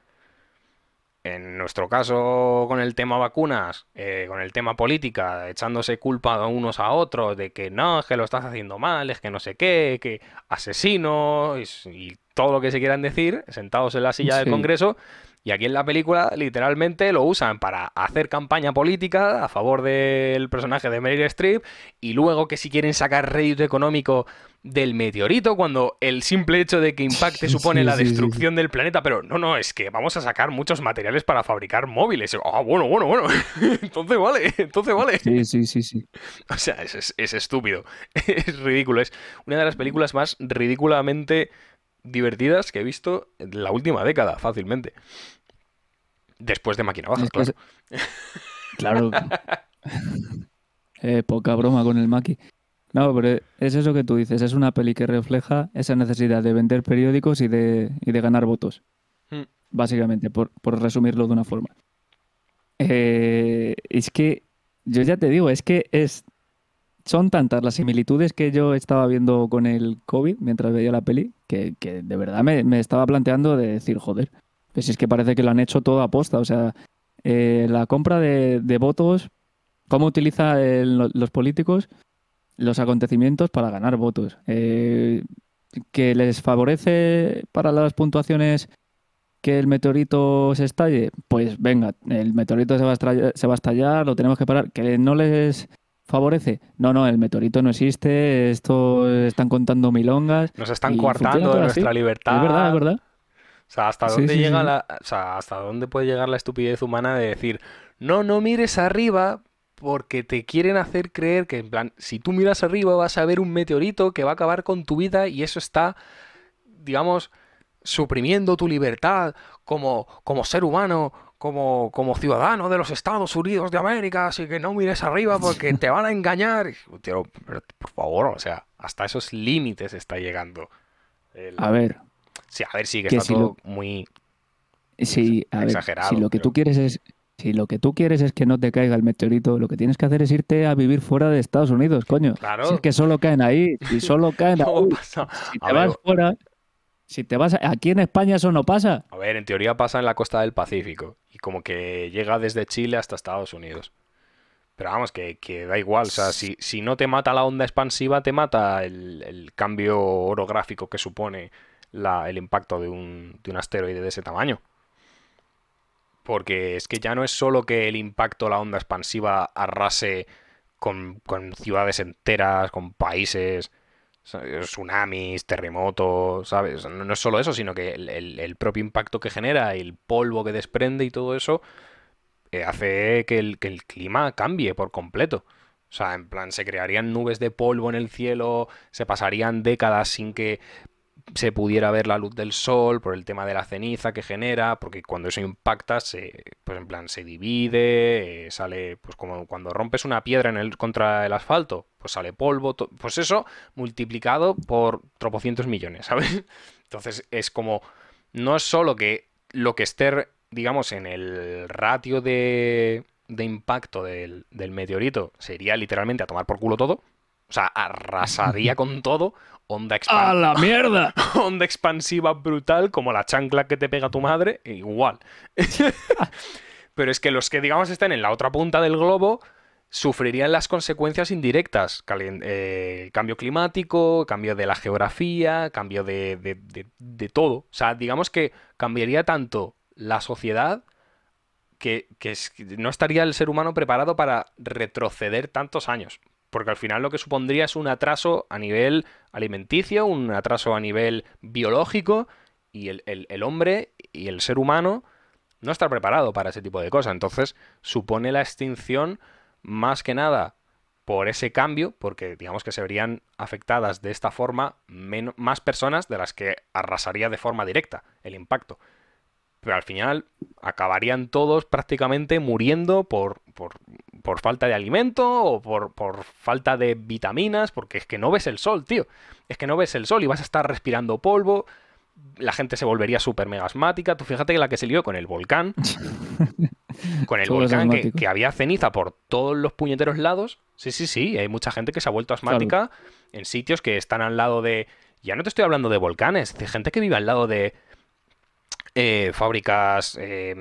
En nuestro caso, con el tema vacunas, eh, con el tema política, echándose culpa a unos a otros de que no, es que lo estás haciendo mal, es que no sé qué, que asesino y, todo lo que se quieran decir, sentados en la silla del. Congreso. Y aquí en la película literalmente lo usan para hacer campaña política a favor del personaje de Meryl Streep y luego que si quieren sacar rédito económico del meteorito cuando el simple hecho de que impacte (laughs)
Sí,
supone
sí,
la
sí,
destrucción del planeta, pero no, no, es que vamos a sacar muchos materiales para fabricar móviles. Ah, bueno, bueno, bueno. (laughs) Entonces vale, entonces vale.
Sí, sí, sí, sí. (laughs)
O sea, es, es- es estúpido. Es ridículo. Es una de las películas más ridículamente divertidas que he visto en la última década, fácilmente. Después de Máquina Baja, claro.
Claro. Eh, poca broma con el Maki. No, pero es eso que tú dices, es una peli que refleja esa necesidad de vender periódicos y de, y de ganar votos.
Hmm.
Básicamente, por, por resumirlo de una forma. Eh, es que, yo ya te digo, es que es son tantas las similitudes que yo estaba viendo con el COVID mientras veía la peli, que, que de verdad me, me estaba planteando de decir, joder, pues es que parece que lo han hecho todo a posta. O sea, eh, la compra de, de votos, cómo utiliza el- los políticos los acontecimientos para ganar votos. Eh, que les favorece para las puntuaciones que el meteorito se estalle, pues venga, el meteorito se va a estallar, se va a estallar lo tenemos que parar. Que no les favorece, no, no, el meteorito no existe, esto están contando milongas.
Nos están coartando de
así.
nuestra libertad.
Es verdad, es verdad.
O sea, hasta
Sí,
dónde
sí,
llega
sí.
la, o sea, hasta dónde puede llegar la estupidez humana de decir, no, no mires arriba porque te quieren hacer creer que, en plan, si tú miras arriba vas a ver un meteorito que va a acabar con tu vida y eso está, digamos, suprimiendo tu libertad como, como ser humano, como, como ciudadano de los Estados Unidos de América, así que no mires arriba porque (laughs) te van a engañar. Y, Tío, pero, por favor, o sea, hasta esos límites está llegando. el-
A ver,
Sí, a ver, sí, que,
que
está
si
todo muy...
Sí, a ver,
Exagerado,
si lo que
pero-
tú quieres es si lo que tú quieres es que no te caiga el meteorito, lo que tienes que hacer es irte a vivir fuera de Estados Unidos, coño.
Claro.
Si es que solo caen ahí, si solo caen (laughs) ahí.
pasa.
Si
A
te
ver,
vas fuera, si te vas aquí en España eso no pasa.
A ver, en teoría pasa en la costa del Pacífico y como que llega desde Chile hasta Estados Unidos. Pero vamos, que, que da igual, o sea, si, si no te mata la onda expansiva, te mata el, el cambio orográfico que supone la- el impacto de un, de un asteroide de ese tamaño. Porque es que ya no es solo que el impacto, la onda expansiva, arrase con, ciudades enteras, con países, tsunamis, terremotos, ¿sabes? No, es solo eso, sino que el propio impacto que genera, el polvo que desprende y todo eso, eh, hace que el, que el clima cambie por completo. O sea, en plan, se crearían nubes de polvo en el cielo, se pasarían décadas sin que se pudiera ver la luz del sol por el tema de la ceniza que genera, porque cuando eso impacta, se, pues en plan, se divide, eh, sale, pues como cuando rompes una piedra en el, contra el asfalto, pues sale polvo, pues eso multiplicado por tropocientos millones, (laughs) ¿sabes? Entonces es como, no es solo que lo que esté, digamos, en el ratio de, de impacto del, del meteorito sería literalmente a tomar por culo todo, o sea, arrasaría (laughs) con todo, onda expansiva
la mierda! (laughs)
onda expansiva brutal, como la chancla que te pega tu madre, igual. (laughs) Pero es que los que, digamos, estén en la otra punta del globo sufrirían las consecuencias indirectas. Eh, cambio climático, cambio de la geografía, cambio de, de- de- de todo. O sea, digamos que cambiaría tanto la sociedad que, que es- que no estaría el ser humano preparado para retroceder tantos años. Porque al final lo que supondría es un atraso a nivel alimenticio, un atraso a nivel biológico, y el, el- el hombre y el ser humano no está preparado para ese tipo de cosas. Entonces supone la extinción más que nada por ese cambio, porque digamos que se verían afectadas de esta forma men- más personas de las que arrasaría de forma directa el impacto. Pero al final acabarían todos prácticamente muriendo por, por, por falta de alimento o por, por falta de vitaminas, porque es que no ves el sol, tío. Es que no ves el sol y vas a estar respirando polvo. La gente se volvería súper mega asmática. Tú fíjate que la que se lió con el volcán. (laughs) con el volcán que, que había ceniza por todos los puñeteros lados. Sí, sí, sí. Hay mucha gente que se ha vuelto asmática en sitios que están al lado de. Ya no te estoy hablando de volcanes, de gente que vive al lado de eh, fábricas, eh,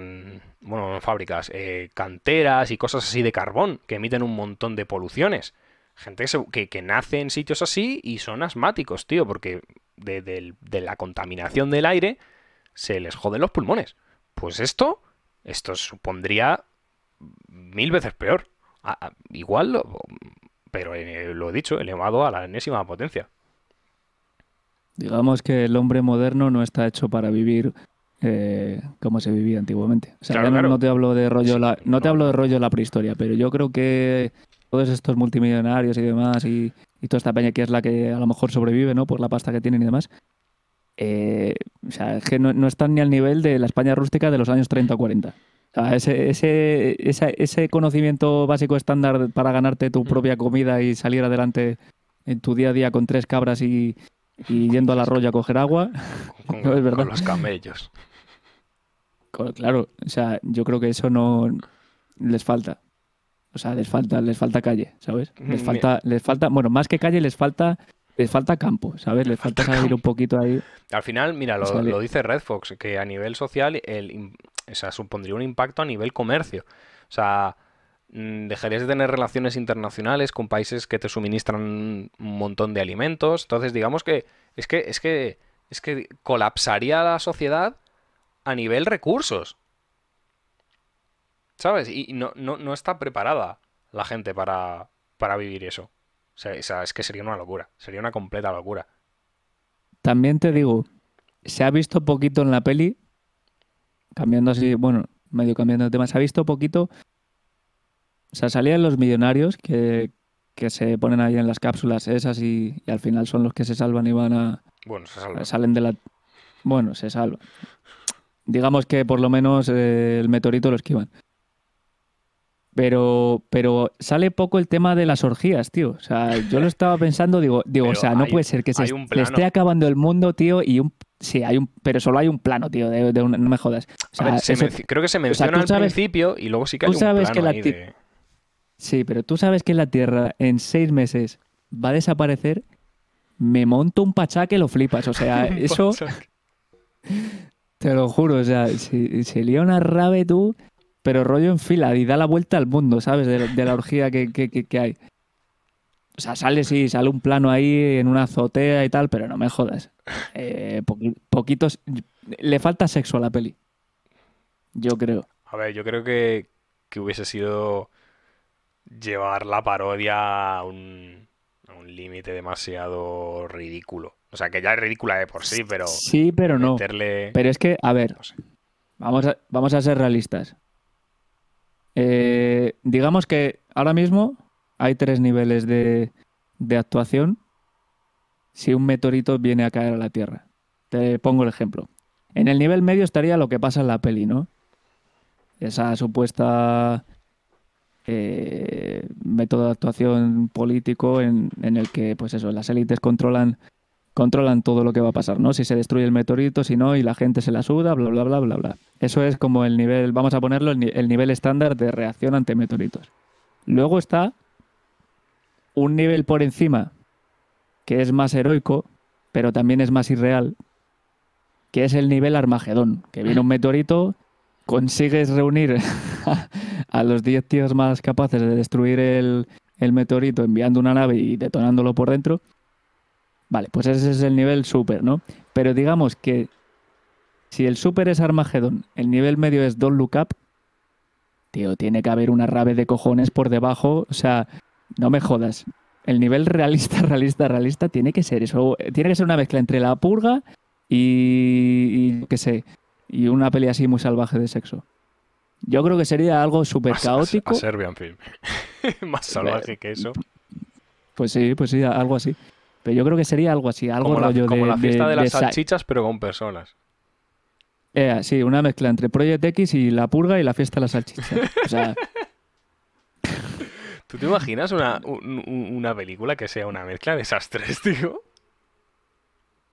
bueno, no fábricas, eh, canteras y cosas así de carbón que emiten un montón de poluciones. Gente que, que- nace en sitios así y son asmáticos, tío, porque de, de la contaminación del aire se les joden los pulmones. Pues esto, esto supondría mil veces peor. Igual, pero eh, lo he dicho, elevado a la enésima potencia.
Digamos que el hombre moderno no está hecho para vivir eh, como se vivía antiguamente. O sea,
Claro,
no,
claro.
no te hablo de rollo la, no te hablo de rollo la prehistoria, pero yo creo que todos estos multimillonarios y demás y, y toda esta peña que es la que a lo mejor sobrevive, ¿no? Por la pasta que tienen y demás. eh, o sea, es que no, no están ni al nivel de la España rústica de los años 30 o 40. ¿sabes? O sea, ese, ese, esa- ese conocimiento básico estándar para ganarte tu
Mm.
propia comida y salir adelante en tu día a día con tres cabras y, y yendo al arroyo a coger agua.
Con, (laughs)
No, es verdad.
con los camellos.
Claro, o sea, yo creo que eso no les falta. O sea, les falta, les falta calle, ¿sabes? Les
Mm,
falta, les falta, bueno, más que calle, les falta, les falta campo, ¿sabes? Les falta salir un poquito ahí.
Al final, mira, lo, lo dice Red Fox, que a nivel social el, o sea, supondría un impacto a nivel comercio. O sea, mm, dejarías de tener relaciones internacionales con países que te suministran un montón de alimentos. Entonces, digamos que es que es que es que colapsaría la sociedad a nivel recursos. ¿Sabes? Y no, no, no está preparada la gente para, para vivir eso. O sea, es que sería una locura. Sería una completa locura.
También te digo, se ha visto poquito en la peli, cambiando así, bueno, medio cambiando de tema, se ha visto poquito, o sea, salían los millonarios que, que se ponen ahí en las cápsulas esas y, y al final son los que se salvan y van a,
Bueno, se
salen de la... Bueno, se salvan. Digamos que por lo menos eh, el meteorito lo esquivan. Pero, pero sale poco el tema de las orgías, tío. O sea, yo lo estaba pensando, digo, digo, o sea, no
hay-
puede ser que se,
un
se esté acabando el mundo, tío, y un sí, hay un, pero solo hay un plano, tío, de, de un- no me jodas. O sea,
ver, se
eso-
menci- creo que se
sea,
menciona
tú
al
sabes-
principio y luego sí que
tú
hay un
sabes
plano
que la
ahí de-
sí, pero tú sabes que la Tierra en seis meses va a desaparecer. Me monto un pachá que lo flipas. O sea, (laughs) eso te lo juro. O sea, se, se lía una rave tú, pero rollo en fila y da la vuelta al mundo, ¿sabes? De, la orgía que, que- que- que hay. O sea, sale, sí, sale un plano ahí en una azotea y tal, pero no me jodas. Eh, poqui- poquitos. Le falta sexo a la peli. Yo creo.
A ver, yo creo que, que hubiese sido llevar la parodia a un límite demasiado ridículo. O sea, que ya es ridícula de por sí, pero
Sí, pero no.
meterle...
Pero es que, a ver,
No sé.
vamos a, vamos a ser realistas. Eh, digamos que ahora mismo hay tres niveles de, de actuación si un meteorito viene a caer a la Tierra. Te pongo el ejemplo. En el nivel medio estaría lo que pasa en la peli, ¿no? Esa supuesta eh, método de actuación político en, en el que, pues eso, las élites controlan controlan todo lo que va a pasar, ¿no? Si se destruye el meteorito, si no, y la gente se la suda, bla, bla, bla, bla, bla. Eso es como el nivel, vamos a ponerlo, el, ni- el nivel estándar de reacción ante meteoritos. Luego está un nivel por encima, que es más heroico, pero también es más irreal, que es el nivel Armagedón, que viene un meteorito, consigues reunir (laughs) a los 10 tíos más capaces de destruir el, el meteorito enviando una nave y detonándolo por dentro. Vale, pues ese es el nivel super, ¿no? Pero digamos que si el super es Armagedón, el nivel medio es Don't Look Up, tío, tiene que haber una rave de cojones por debajo. O sea, no me jodas. El nivel realista, (laughs) realista, realista tiene que ser eso. Tiene que ser una mezcla entre la purga y, qué sé, y una peli así muy salvaje de sexo. Yo creo que sería algo súper
A- a-
caótico.
A, Serbian Film. (laughs) Más salvaje que eso.
Pues sí, pues sí, algo así. Pero yo creo que sería algo así, algo
Como la,
rollo
como
de,
la fiesta de,
de
las
sa-
salchichas, pero con personas.
Eh, sí, una mezcla entre Project X y La Purga y la fiesta de la salchicha. O sea, (laughs)
¿Tú te imaginas una, un- un- una película que sea una mezcla de esas tres, tío?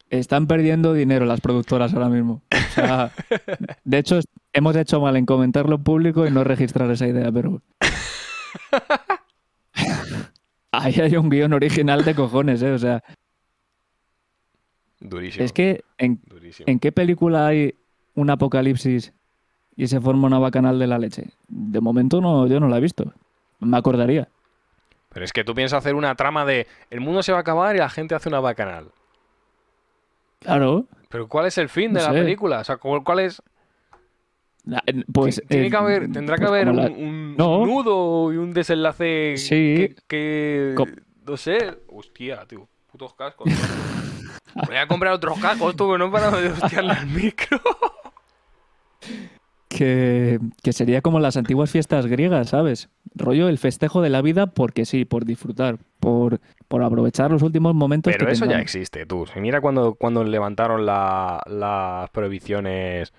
están perdiendo dinero las productoras ahora mismo. O sea, de hecho, hemos hecho mal en comentarlo en público y no registrar esa idea, pero... (laughs) Ahí hay un guion original de cojones, ¿eh? O sea,
Durísimo.
es que ¿en,
Durísimo.
¿en qué película hay un apocalipsis y se forma una bacanal de la leche? De momento no, yo no la he visto. Me acordaría.
Pero es que tú piensas hacer una trama de el mundo se va a acabar y la gente hace una bacanal.
Claro.
Pero ¿cuál es el fin de la película? O sea, ¿cuál cuál es?
Pues,
Tiene
eh,
que haber, tendrá que
pues
haber un,
la-
un
No.
nudo y un desenlace
Sí.
que, no sé. Hostia, tío, putos cascos. Voy a comprar otros cascos, tú, que no para de hostiarle al micro. (laughs)
que, que sería como las antiguas fiestas griegas, ¿sabes? Rollo el festejo de la vida porque sí, por disfrutar, por, por aprovechar los últimos momentos
Pero
que
eso ya existe, tú. Mira cuando, cuando levantaron la- las prohibiciones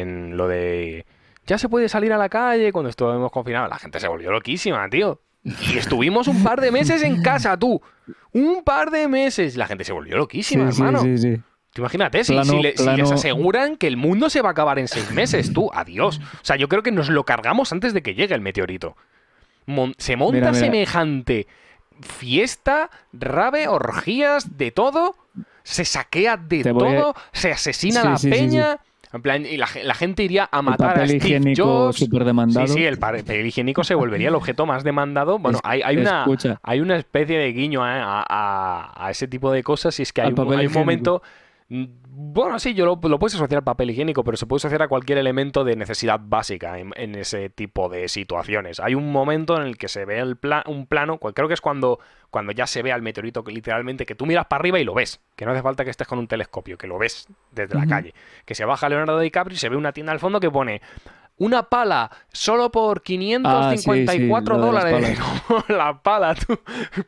en lo de ya se puede salir a la calle cuando estuvimos confinados. La gente se volvió loquísima, tío. Y (laughs) estuvimos un par de meses en casa, tú. Un par de meses. La gente se volvió loquísima,
Sí,
hermano.
sí, sí.
Tú imagínate, si,
Plano-
si le- si les aseguran que el mundo se va a acabar en seis meses, tú, adiós. O sea, yo creo que nos lo cargamos antes de que llegue el meteorito. Mon- se monta
Mira, mira.
semejante fiesta, rave, orgías, de todo. Se saquea de
a-
todo, se asesina la peña. En plan, y la, ge- la gente iría a
El
matar a
papel
Steve
higiénico
Jobs.
súper demandado.
Sí, sí, el papel higiénico se volvería el objeto más demandado. (laughs) Bueno,
Es-
hay, hay una,
escucha.
hay una especie de guiño a, a- a- a ese tipo de cosas y es que hay, un, hay momento... Bueno, sí, yo lo, lo puedes asociar al papel higiénico, pero se puede asociar a cualquier elemento de necesidad básica en, en ese tipo de situaciones. Hay un momento en el que se ve el pla- un plano, creo que es cuando, cuando ya se ve al meteorito literalmente que tú miras para arriba y lo ves, que no hace falta que estés con un telescopio, que lo ves desde la calle, que se baja Leonardo DiCaprio y se ve una tienda al fondo que pone una pala solo por 554
Ah, sí,
dólares. (laughs) la pala, tú.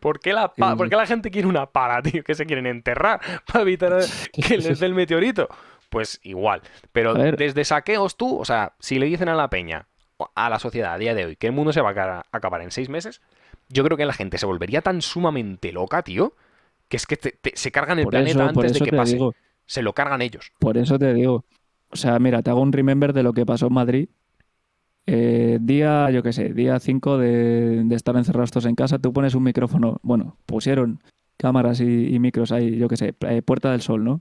¿Por qué, la pa-
Sí,
¿Por qué la gente quiere una pala, tío? ¿Que se quieren enterrar para evitar (laughs) que les dé el meteorito? Pues igual. Pero desde saqueos tú, o sea, si le dicen a la peña, a la sociedad a día de hoy, que el mundo se va a aca- acabar en seis meses, yo creo que la gente se volvería tan sumamente loca, tío, que es que te- te- se cargan el
Por
planeta
eso,
antes de que pase.
digo.
Se lo cargan ellos.
Por eso te digo. O sea, mira, te hago un remember de lo que pasó en Madrid. Eh, día, yo qué sé, día 5 de, de estar encerrados todos en casa, tú pones un micrófono. Bueno, pusieron cámaras y, y micros ahí, yo qué sé, eh, Puerta del Sol, ¿no?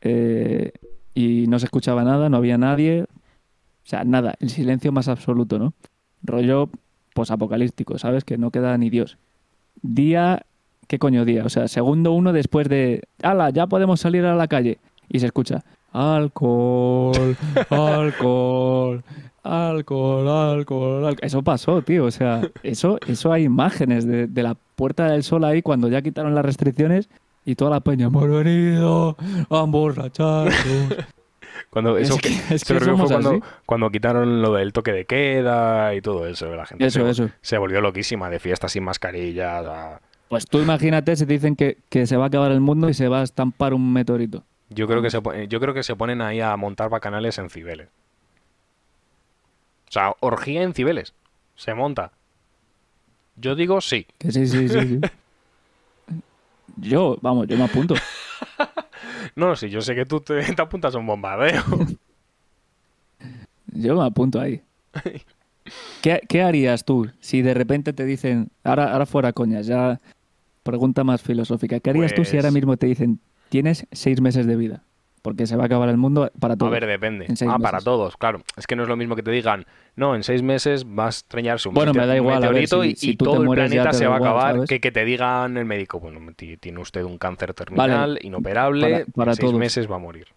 Eh, y no se escuchaba nada, no había nadie. O sea, nada, el silencio más absoluto, ¿no? Rollo posapocalíptico, ¿sabes? Que no queda ni Dios. Día, ¿qué coño día? O sea, segundo uno después de, ¡Hala! Ya podemos salir a la calle. Y se escucha, alcohol, alcohol, alcohol, alcohol, alcohol. Eso pasó, tío. O sea, eso, eso hay imágenes de, de la Puerta del Sol ahí cuando ya quitaron las restricciones y toda la peña, hemos venido a emborracharnos.
Cuando
Es
eso,
que- es
eso
que
creo que fue
somos
cuando, cuando quitaron lo del toque de queda y todo eso. La gente
Eso,
se,
eso.
se volvió loquísima de fiestas sin mascarillas. a-
Pues tú imagínate si te dicen que, que se va a acabar el mundo y se va a estampar un meteorito.
Yo creo que se yo creo que se ponen ahí a montar bacanales en Cibeles. O sea, orgía en Cibeles. Se monta. Yo digo sí.
Que sí, sí, sí. sí. (laughs) Yo, vamos, yo me apunto. (laughs)
No, sí, yo sé que tú te, te apuntas a un bombardeo. (laughs)
Yo me apunto ahí. ¿Qué, qué harías tú si de repente te dicen, ahora, ahora fuera coñas, ya pregunta más filosófica, ¿qué harías tú si
Pues-
ahora mismo te dicen, tienes seis meses de vida? Porque se va a acabar el mundo para
A
todos.
ver, depende. Ah, para todos, claro. Es que no es lo mismo que te digan, no, en seis meses vas a estrellarse un
Bueno, me da igual, a ver,
meteorito
si-
y,
si
todo el planeta se va a acabar. Que, que te digan el médico, bueno, ti- tiene usted un cáncer terminal, inoperable,
Para- para
en seis
todos.
meses va a morir.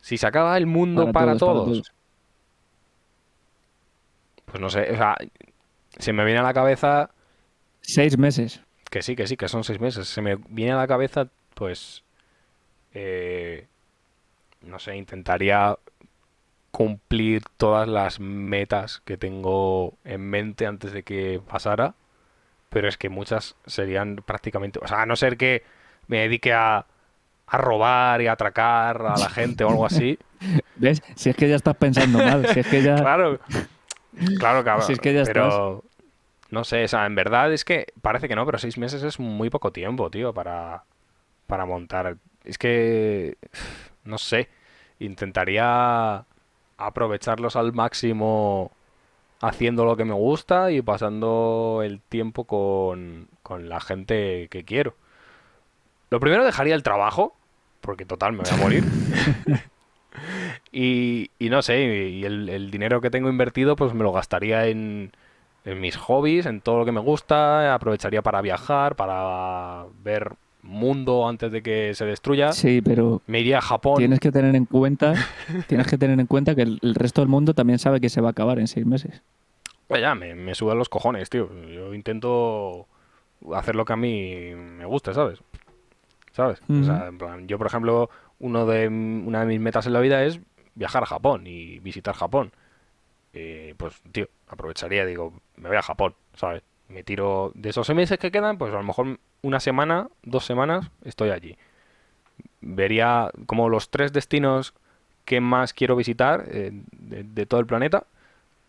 Si se acaba el mundo
Para todos.
pues no sé, o sea, se me viene a la cabeza
Seis meses.
que sí, que sí, que son seis meses. Se me viene a la cabeza, pues, eh, no sé, intentaría cumplir todas las metas que tengo en mente antes de que pasara, pero es que muchas serían prácticamente, o sea, a no ser que me dedique a, a robar y a atracar a la gente o algo así. (laughs)
¿Ves? Si es que ya estás pensando mal, si es que ya... (laughs)
Claro, claro, cabrón.
Si es que ya
pero no sé, o sea, en verdad es que parece que no, pero seis meses es muy poco tiempo, tío, para, para montar. Es que, (sighs) no sé, intentaría aprovecharlos al máximo haciendo lo que me gusta y pasando el tiempo con, con la gente que quiero. Lo primero dejaría el trabajo, porque total, me voy a morir. (laughs) Y, y no sé, y el, el dinero que tengo invertido, pues me lo gastaría en, en mis hobbies, en todo lo que me gusta, aprovecharía para viajar, para ver mundo antes de que se destruya.
Sí, pero
Me iría a Japón.
tienes que tener en cuenta, (laughs) tienes que tener en cuenta que el, el resto del mundo también sabe que se va a acabar en seis meses.
Pues ya, me, me sudan los cojones, tío. Yo intento hacer lo que a mí me gusta, ¿sabes? ¿Sabes? O sea, en plan, yo, por ejemplo, uno de, una de mis metas en la vida es viajar a Japón y visitar Japón. Eh, pues, tío, aprovecharía, digo, me voy a Japón, ¿sabes? Me tiro de esos seis meses que quedan, pues a lo mejor una semana, dos semanas, estoy allí. Vería como los tres destinos qué más quiero visitar eh, de, de todo el planeta,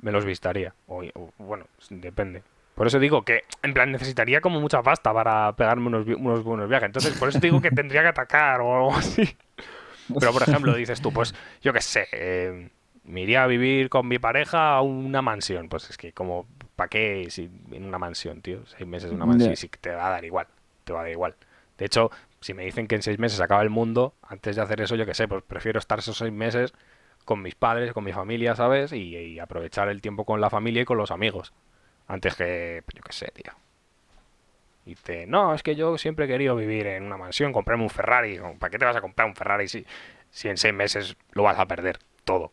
me los visitaría. O, o, bueno, depende. Por eso digo que, en plan, necesitaría como mucha pasta para pegarme unos, buenos viajes. Entonces, por eso digo que tendría que atacar o algo así. (laughs) Pero, por ejemplo, dices tú, pues, yo qué sé, eh, me iría a vivir con mi pareja a una mansión. Pues es que, como, ¿para qué si en una mansión, tío? Seis meses en una mansión,
Ya.
sí que te va a dar igual. Te va a dar igual. De hecho, si me dicen que en seis meses acaba el mundo, antes de hacer eso, yo qué sé, pues prefiero estar esos seis meses con mis padres, con mi familia, ¿sabes? Y, y aprovechar el tiempo con la familia y con los amigos. Antes que, pues, yo qué sé, tío. Y dice, no, es que yo siempre he querido vivir en una mansión, comprarme un Ferrari. ¿Para qué te vas a comprar un Ferrari si, si en seis meses lo vas a perder todo?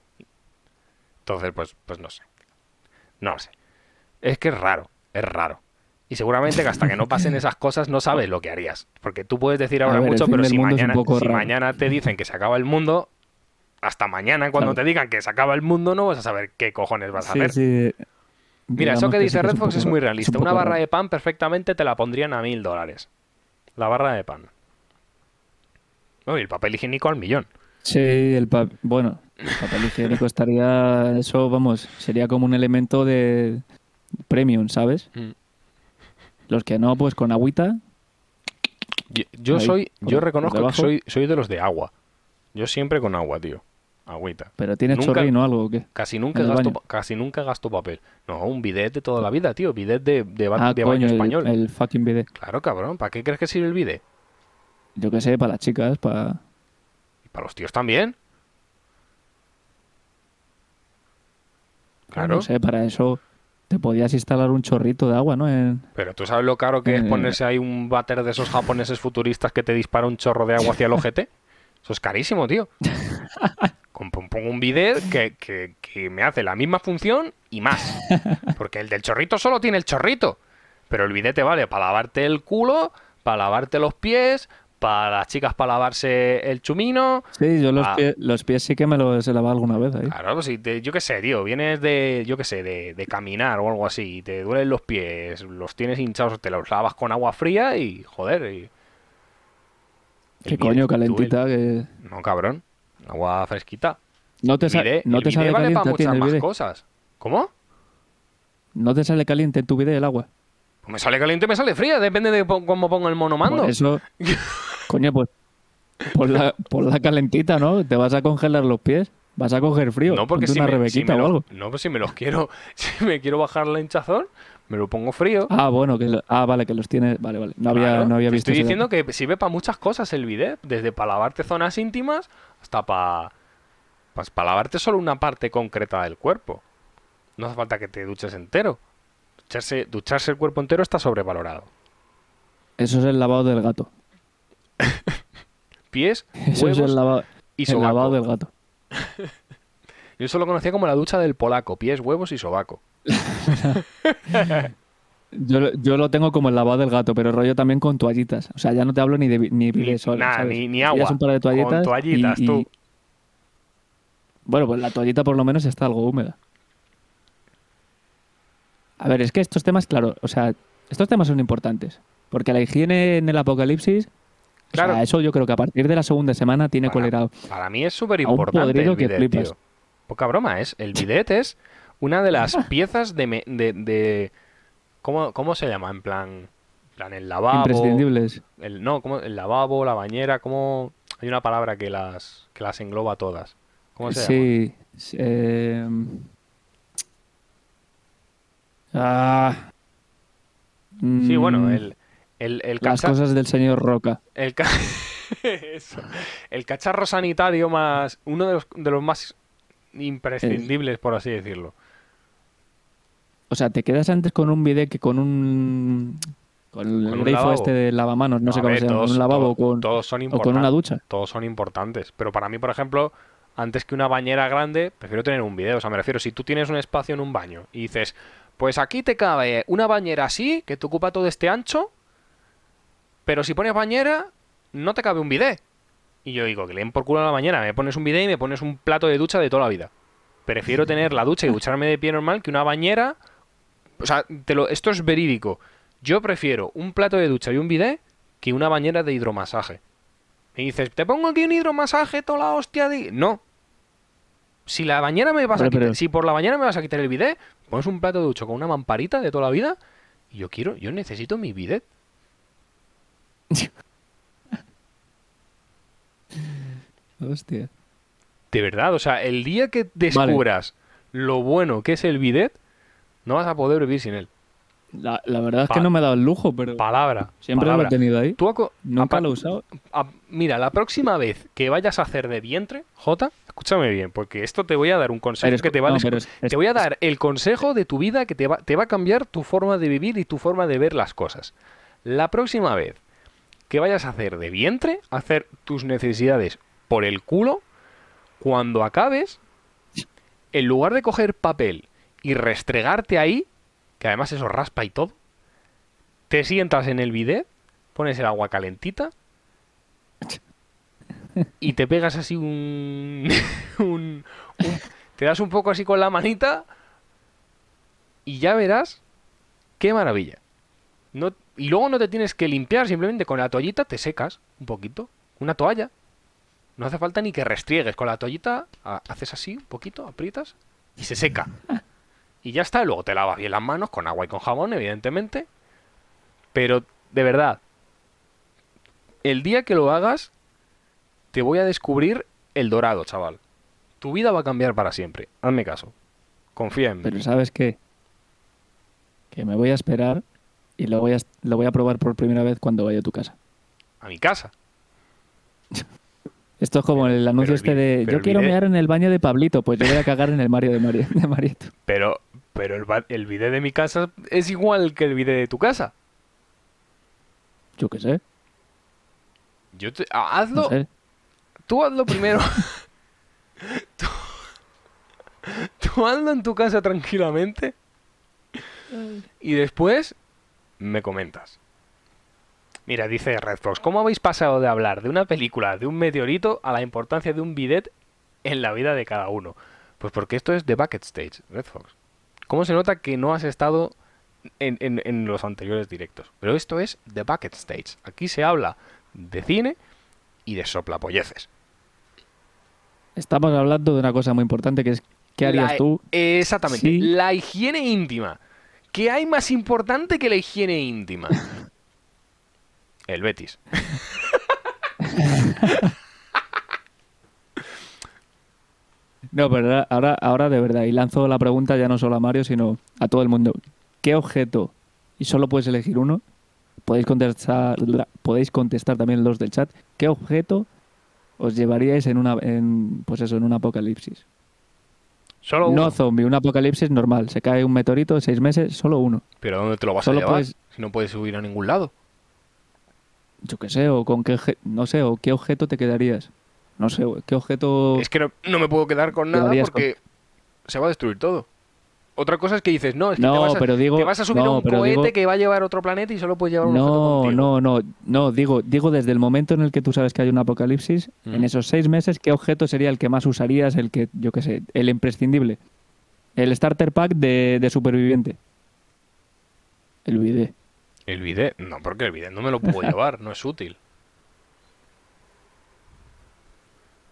Entonces, pues, pues no sé. No sé. Es que es raro, es raro. Y seguramente que hasta que no pasen esas cosas no sabes lo que harías. Porque tú puedes decir ahora
ver,
mucho, pero si mañana, si mañana te dicen que se acaba el mundo, hasta mañana cuando
Claro.
te digan que se acaba el mundo no vas a saber qué cojones vas a hacer.
sí.
Mira, eso que dice
es un
Redfox es muy
es un
realista. Una barra
raro.
de pan perfectamente te la pondrían a mil dólares. La barra de pan. No, y el papel higiénico al millón.
Sí, el bueno, el papel higiénico estaría, eso, vamos, sería como un elemento de premium, ¿sabes?
Mm.
Los que no, pues con agüita,
Yo, yo
Ahí,
soy, yo
por
reconozco que soy, soy de los de agua. Yo siempre con agua, tío. Agüita.
pero tienes
Nunca-
chorrín o algo, ¿o qué?
Casi nunca
¿En el
gasto,
baño?
casi nunca gasto papel. No, un bidet de toda la vida, tío. Bidet de, de, ba-
Ah,
de
coño,
baño
el,
español.
el fucking bidet.
Claro, cabrón. ¿Para qué crees que sirve el bidet?
Yo qué sé, para las chicas, para...
Y para los tíos también. Claro.
No sé, para eso te podías instalar un chorrito de agua, ¿no? En-
Pero tú sabes lo caro que es ponerse ahí un váter de esos japoneses futuristas que te dispara un chorro de agua hacia el ojete. Eso es carísimo, tío. (laughs) Pongo un bidet que, que- que me hace la misma función y más. Porque el del chorrito solo tiene el chorrito. Pero el bidet te vale para lavarte el culo, para lavarte los pies, para las chicas para lavarse el chumino.
Sí, yo los,
Ah.
pie- los pies sí que me los he lavado alguna vez ahí.
Claro, pues si te- yo qué sé, tío, vienes de, yo qué sé, de, de caminar o algo así, y te duelen los pies, los tienes hinchados, te los lavas con agua fría y, joder, y...
¿Qué coño, calentita? Que...
No, cabrón, agua fresquita.
¿No te,
El
sa-
bidet-
¿no te sale
vale
caliente
para muchas
el
más cosas. ¿Cómo?
¿No te sale caliente en tu bidet el agua?
Pues me sale caliente me sale fría, depende de cómo ponga el monomando.
Por eso, (laughs) coño, pues por la, por la calentita, ¿no? Te vas a congelar los pies, vas a coger frío.
No, porque si
una
me, si
rebequita
me
o algo.
no, pues si me los quiero, (laughs) si me quiero bajar la hinchazón, me lo pongo frío.
Ah, bueno, que lo- ah, vale, que los tienes. Vale, vale. No había,
Claro,
no había visto.
Estoy diciendo
dato.
que sirve para muchas cosas el bidet, desde para lavarte zonas íntimas hasta para para lavarte solo una parte concreta del cuerpo. No hace falta que te duches entero. Ducharse, ducharse el cuerpo entero está sobrevalorado.
Eso es el lavado del gato. (laughs)
Pies,
Eso es
huevos
el, lava-
y
el lavado del gato. (laughs)
Yo eso lo conocía como la ducha del polaco, pies, huevos y sobaco. (laughs)
Yo, lo- yo lo tengo como el lavado del gato, pero rollo también con toallitas. O sea, ya no te hablo ni de ni,
Ni, nada,
¿sabes?
ni, agua.
un par de toallitas.
Con toallitas,
y- y-
tú.
Bueno, pues la toallita por lo menos está algo húmeda. A ver, es que estos temas, claro, o sea, estos temas son importantes. Porque la higiene en el apocalipsis, o sea,
Claro.
eso yo creo que a partir de la segunda semana tiene
Para-
colerado.
Para mí es súper importante el bidet, tío. Poca broma, es. El bidet es una de las (laughs) piezas de, me- de, de- ¿cómo, ¿Cómo se llama? En plan. en plan el lavabo.
Imprescindibles.
El, no, como el lavabo, la bañera, como. Hay una palabra que las, que las engloba todas. ¿Cómo se llama?
Sí. sí, eh, Ah.
Sí, bueno,
Mm,
el, el, el,
Las cosas del señor Roca.
el, ca- (laughs) Eso. el cacharro sanitario más. Uno de los, de los más imprescindibles, por así decirlo.
O sea, te quedas antes con un bidet que con un. Con el
Con
grifo este de lavamanos, no, sé cómo
ver,
se llama.
todos-
un lavabo con,
todos son
o con una ducha.
todos son importantes. Pero para mí, por ejemplo, antes que una bañera grande, prefiero tener un video. O sea, me refiero, si tú tienes un espacio en un baño y dices, pues aquí te cabe una bañera así, que te ocupa todo este ancho, pero si pones bañera, no te cabe un bidet. Y yo digo, que le den por culo a la bañera, me pones un bidet y me pones un plato de ducha de toda la vida. Prefiero (laughs) tener la ducha y ducharme de pie normal que una bañera. O sea, te lo, esto es verídico. Yo prefiero un plato de ducha y un bidet que una bañera de hidromasaje. Y dices, ¿te pongo aquí un hidromasaje toda la hostia de...? No. si la bañera me vas a quitar,
pero-
si por la mañana me vas a quitar el bidet, pones un plato de ducho con una mamparita de toda la vida y yo quiero, yo necesito mi bidet. (laughs)
Hostia.
De verdad, o sea, el día que descubras lo bueno que es el bidet, no vas a poder vivir sin él.
La, la verdad es que no me ha dado el lujo, pero
Palabra.
siempre
palabra.
lo he tenido ahí.
Tú
Nunca lo he usado.
mira, la próxima vez que vayas a hacer de vientre, Jota, escúchame bien, porque esto te voy a dar un consejo
es-
que te va a
no, es-
Te voy a dar el consejo de tu vida que te va, te va a cambiar tu forma de vivir y tu forma de ver las cosas. La próxima vez que vayas a hacer de vientre, hacer tus necesidades por el culo, cuando acabes, en lugar de coger papel y restregarte ahí, que además eso raspa y todo, te sientas en el bidet, pones el agua calentita y te pegas así un, (laughs) un- un- te das un poco así con la manita y ya verás qué maravilla. No, y luego no te tienes que limpiar, simplemente con la toallita te secas un poquito. Una toalla. No hace falta ni que restriegues. Con la toallita ha- haces así un poquito, aprietas y se seca. (laughs) Y ya está. Luego te lavas bien las manos con agua y con jabón, evidentemente. Pero, de verdad, el día que lo hagas, te voy a descubrir el dorado, chaval. Tu vida va a cambiar para siempre. Hazme caso. Confía en mí.
Pero ¿sabes qué? Que me voy a esperar y lo voy a, lo voy a probar por primera vez cuando vaya a tu casa.
A mi casa. (laughs)
Esto es como el anuncio este de
pero
yo quiero
bidet-
mear en el baño de Pablito, pues yo voy a cagar en el Mario de, Mario, de Marieto.
Pero, pero el, el bidet de mi casa es igual que el bidet de tu casa.
Yo qué sé.
Yo te- ah, hazlo,
No sé.
tú hazlo primero. (laughs) tú, tú hazlo en tu casa tranquilamente. Y después me comentas. Mira, dice Red Fox, ¿cómo habéis pasado de hablar de una película, de un meteorito, a la importancia de un bidet en la vida de cada uno? Pues porque esto es The Bucket Stage, Red Fox. ¿Cómo se nota que no has estado en, en- en los anteriores directos? Pero esto es The Bucket Stage. Aquí se habla de cine y de soplapolleces.
Estamos hablando de una cosa muy importante que es ¿qué harías
La-
tú?
Exactamente.
Sí.
La higiene íntima. ¿Qué hay más importante que la higiene íntima? El Betis.
No, pero ahora- ahora, de verdad, y lanzo la pregunta ya no solo a Mario, sino a todo el mundo. ¿Qué objeto, y solo puedes elegir uno, podéis contestar, podéis contestar también los del chat, ¿qué objeto os llevaríais en una, en, pues eso, en un apocalipsis?
Solo uno.
No zombie, un apocalipsis normal. Se cae un meteorito, seis meses, solo uno.
Pero ¿dónde te lo vas
Solo
a llevar?
puedes-
Si no puedes subir a ningún lado.
Yo qué sé, o con qué, no sé, o qué objeto te quedarías. No sé, qué objeto...
Es que no, no me puedo quedar con nada porque se va a destruir todo. Otra cosa es que dices, no, es que
No,
te, vas a,
pero digo-
te vas a subir a un cohete
digo-
que va a llevar a otro planeta y solo puedes llevar un
No, no, no, no, digo, digo desde el momento en el que tú sabes que hay un apocalipsis,
Mm.
en esos seis meses, ¿qué objeto sería el que más usarías, el que, yo qué sé, el imprescindible? El starter pack de, de superviviente. El bidet.
El bidet, no, porque el bidet no me lo puedo (laughs) llevar, no es útil.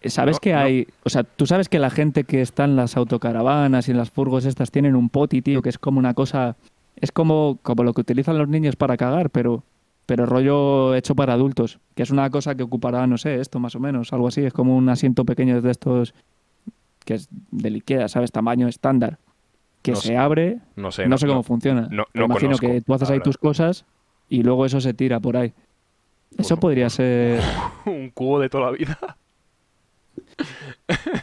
¿Sabes
No,
que
no.
hay, o sea, tú sabes que la gente que está en las autocaravanas y en las furgos estas tienen un poti, tío, que es como una cosa, es como, como lo que utilizan los niños para cagar, pero, pero rollo hecho para adultos, que es una cosa que ocupará, no sé, esto más o menos, algo así, es como un asiento pequeño de estos que es del Ikea, ¿sabes? Tamaño estándar, que
No
se
sé.
abre,
No sé.
no, sé cómo funciona.
no-
imagino
conozco,
que tú haces ahí tus cosas y luego eso se tira por ahí. Eso podría ser... (laughs)
un cubo de toda la vida.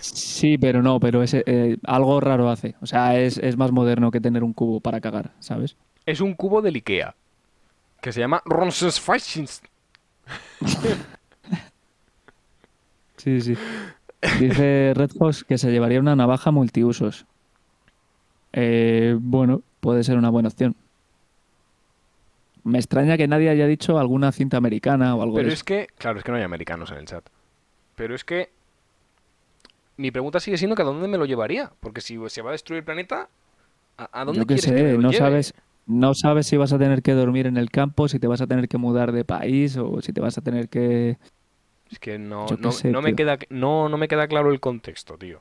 Sí, pero no, pero ese, eh, algo raro hace. O sea, es, es más moderno que tener un cubo para cagar, ¿sabes?
Es un cubo del Ikea. Que se llama Ronsesfachins. (laughs)
Sí, sí. Dice Red Fox que se llevaría una navaja multiusos. Eh, bueno, puede ser una buena opción. Me extraña que nadie haya dicho alguna cinta americana o algo
Pero
de
es
eso.
que, claro, es que no hay americanos en el chat. Pero es que mi pregunta sigue siendo que a dónde me lo llevaría. Porque si se va a destruir el planeta, ¿a, a dónde
Yo
quieres que me
sé,
lo
no
lleve?
sabes, no sabes si vas a tener que dormir en el campo, si te vas a tener que mudar de país o si te vas a tener que...
Es que no, no,
sé,
no me queda, no, no me queda claro el contexto, tío.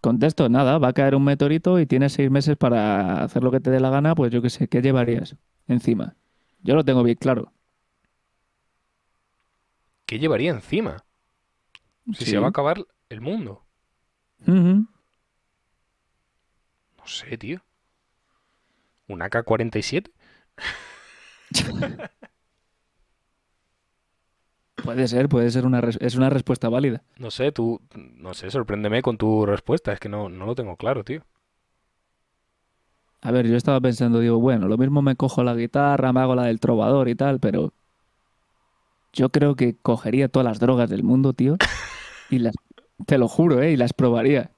Contesto, nada, va a caer un meteorito y tienes seis meses para hacer lo que te dé la gana, pues yo qué sé, ¿qué llevarías encima? Yo lo tengo bien claro.
¿Qué llevaría encima? Si
Sí.
se va a acabar el mundo. No sé, tío. ¿Un AK-47? (laughs)
Puede ser, puede ser una, es una respuesta válida.
No sé, tú, no sé, sorpréndeme con tu respuesta. Es que no, no lo tengo claro, tío.
A ver, yo estaba pensando, digo, bueno, lo mismo me cojo la guitarra, me hago la del trovador y tal, pero yo creo que cogería todas las drogas del mundo, tío, (laughs) y las, te lo juro, ¿eh? Y las probaría.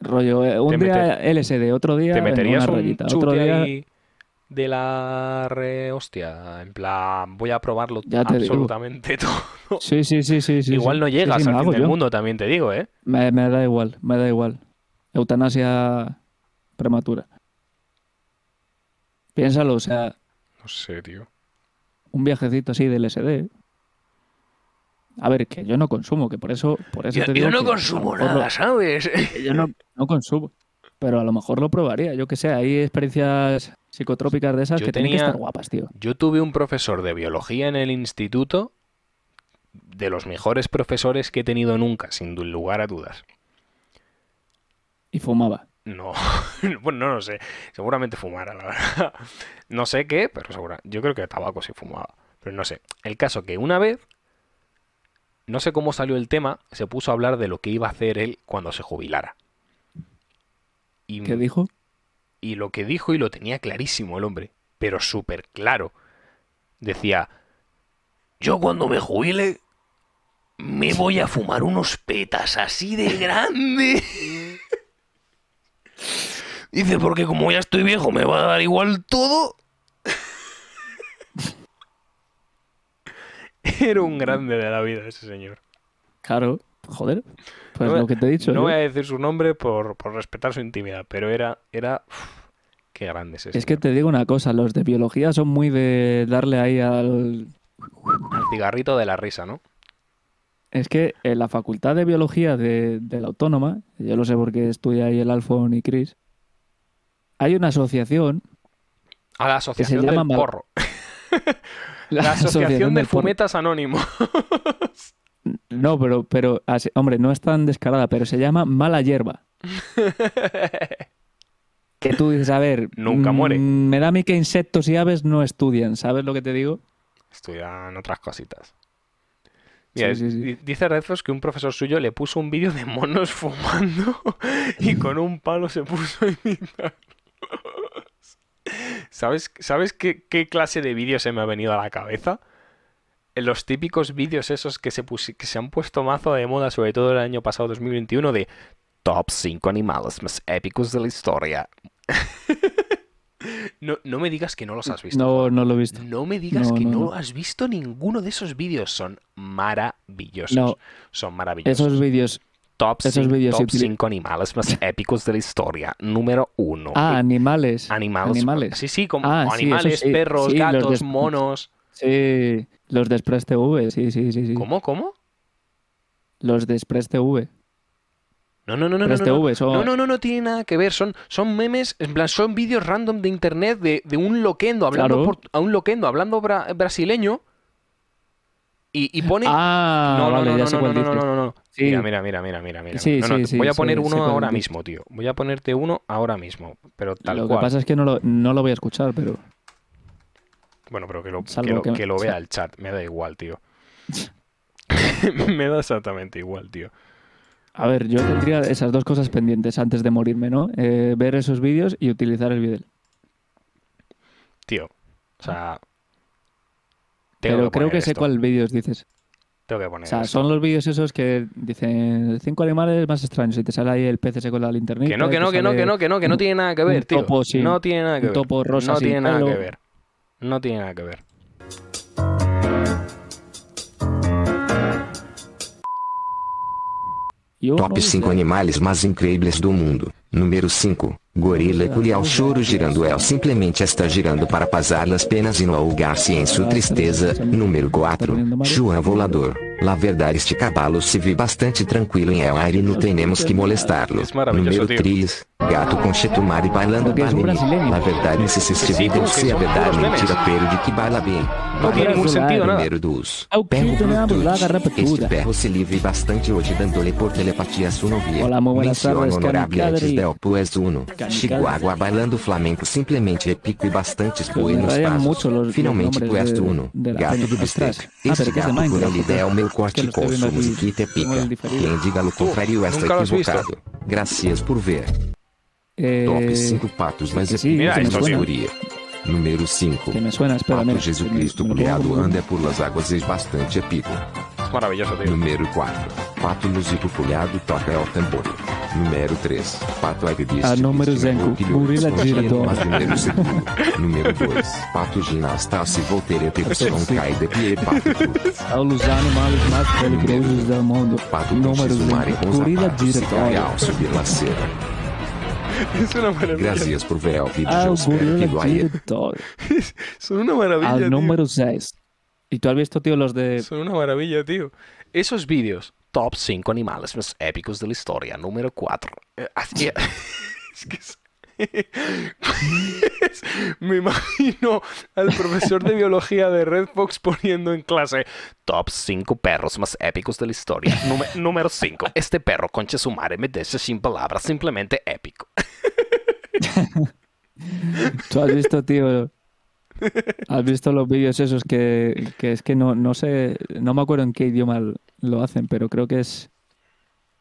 Rollo, eh, un
Te
día LSD, otro día
¿Te meterías
una
un
otro día...
ahí de la re hostia? En plan, voy a probarlo
Ya
absolutamente (laughs) todo.
Sí, sí, sí, sí, sí.
Igual
sí.
no llegas
sí,
al fin del
yo.
mundo, también te digo, ¿eh?
Me, me da igual, me da igual. Eutanasia prematura. Piénsalo, o sea,
No sé, tío.
un viajecito así del LSD. A ver, que yo no consumo, que por eso, por eso te digo que a lo mejor lo-
¿sabes? (laughs)
que yo no, no consumo. Pero a lo mejor lo probaría, yo que sé, hay experiencias psicotrópicas de esas
Yo
que tienen que estar guapas, tío.
Yo tuve un profesor de biología en el instituto, de los mejores profesores que he tenido nunca, sin lugar a dudas.
Y fumaba.
No, (laughs) bueno, no lo sé. Seguramente fumara, la verdad. (laughs) No sé qué, pero segura. Yo creo que tabaco sí fumaba. Pero no sé. El caso que una vez, no sé cómo salió el tema, se puso a hablar de lo que iba a hacer él cuando se jubilara. Y,
¿Qué dijo?
y lo que dijo, y lo tenía clarísimo el hombre, pero súper claro. Decía, yo cuando me jubile, me voy a fumar unos petas así de grande. (laughs) Dice, porque como ya estoy viejo, me va a dar igual todo. (laughs) Era un grande de la vida ese señor.
Claro, joder. Pues
No
lo que te he dicho.
No
yo.
voy a decir su nombre por, por respetar su intimidad, pero era, era, uf, qué grande ese
Es que te digo una cosa, los de biología son muy de darle ahí al...
Cigarrito de la risa, ¿no?
Es que en la facultad de biología de, de la autónoma, yo lo sé porque estudia ahí el Alfon y Chris, hay una asociación,
A la asociación
llama
del
Mal-
porro. (laughs) La asociación de fumetas anónimos. (laughs)
No, pero, pero así- hombre, no es tan descarada, pero se llama mala hierba. (laughs) Que tú dices, a ver,
Nunca
mm,
muere.
Me da a mí que insectos y aves no estudian, ¿sabes lo que te digo?
Estudian otras cositas. Mira,
Sí, sí, sí.
di- dice Redfos que un profesor suyo le puso un vídeo de monos (laughs) fumando y con un palo se puso a imitarlos. ¿Sabes, ¿sabes qué, qué clase de vídeo se me ha venido a la cabeza? En Los típicos vídeos esos que se, que se han puesto mazo de moda, sobre todo el año pasado, 2021, de Top 5 animales más épicos de la historia. (laughs) no, no me digas que no los has visto.
No, no lo he visto.
No me digas
No,
que
no,
no, has visto ninguno de esos vídeos. Son maravillosos. Son maravillosos.
Esos vídeos...
top
esos
5
vídeos
top
utili-
cinco animales más (laughs) épicos de la historia. Número uno.
Ah, animales.
animales.
animales.
Sí, sí, como
Ah,
animales,
sí.
perros,
Sí,
gatos, monos.
Sí, los de Express TV, sí, sí, sí, sí.
¿Cómo, cómo?
Los de Express TV.
No, no, no, no, no, no,
TV son-
no, no, no, no tiene nada que ver. Son, son memes, en plan, son vídeos random de internet de, de un loquendo hablando
Claro.
por- a un loquendo hablando bra- brasileño y, y pone
Ah,
no, no,
vale,
no,
ya
no,
sé
no, no, no, no, no, no.
Sí.
Mira, mira, mira, mira, mira, mira.
Sí,
No, no,
sí,
voy a poner uno ahora mismo, tío. Voy a ponerte uno ahora mismo, pero tal
lo
cual.
que pasa es que no lo, no lo voy a escuchar, pero...
Bueno, pero que lo, que lo,
que-
que lo vea (laughs) el chat, me da igual, tío. (laughs) (laughs) me da exactamente igual, tío.
A ver, yo tendría esas dos cosas pendientes antes de morirme, ¿no? Eh, ver esos vídeos y utilizar el vídeo.
Tío, o sea...
Pero creo que sé cuál vídeos dices.
Tengo que poner
O sea, son los vídeos esos que dicen cinco animales más extraños y te sale ahí el pez ese con la linterna.
Que no, que no, que no, que no, que no, que no tiene nada que ver,
un
tío.
topo sin-
no tiene nada que
un
ver.
topo rosa
no tiene nada
pelo.
que ver. No tiene nada que ver.
Top 5 animales mais incríveis do mundo. Número 5. Gorila culiar choro girando El simplesmente está girando para pasar as penas e não ahogar-se em sua tristeza. Número 4. Chuan volador. La verdad este cavalo se ve bastante tranquilo em el aire e no tenemos que molestarlo.
Es maravilloso,
Número
tío.
3. Gato con chetumare bailando
Porque es un
banene.
brasileño.
La verdad es este
Sí,
vídeo
porque
se é
son
verdade
puros memes.
mentira pero de que baila bem.
No tiene ningún sentido nada.
Número 2.
Au que tenemos la garra
Este
petuda.
perro se livre bastante hoje dándole por telepatia a su novia.
Hola, muy buenas
Menciono
tardes,
honorable antes
Kamikadri.
del pues 1.
Kamikadri.
Chihuahua bailando flamenco simplesmente épico e bastantes
me
buenos
rayan
pasos.
mucho los- los
Finalmente
nombres
Quest
de-
1.
de (laughs)
meu corte com Suzukita é pica. Quem diga louco contrário está equivocado. Gracias por ver.
É...
Top 5 patos mais
epicos
da história. Número 5. Pato Jesus Cristo
me,
anda por las águas e me, me,
me, maravilloso, tío.
Número 4. Pato músico folhado toca el tambor. Número 3. Pato agredista.
Ah, número cinco. Gorila Diretor.
Número segundo. Número 2. Pato ginasta se voltereta e som cai de pie e pato tudo.
A los animales más peligrosos del mundo.
Pato com
Número
X-Mare
5.
com os
Gorila
ataques se cai
Director.
ao subir la cera.
Es una maravilla.
Gracias por ver o vídeo.
Al
Eu espero que
Gorila
lo haya
Director.
Son una maravilla,
Al
tío.
número 6. ¿Y tú has visto, tío, los de...
Son una maravilla, tío. Esos vídeos, top 5 animales más épicos de la historia, número 4. (laughs) es que (laughs) es- Me imagino al profesor de biología de Red Fox poniendo en clase top 5 perros más épicos de la historia. Núme- número 5. Este perro, concha su madre, me deja sin palabras, simplemente épico. (laughs)
¿Tú has visto, tío? ¿Has visto los vídeos esos que, que es que no, no sé, no me acuerdo en qué idioma lo hacen, pero creo que es,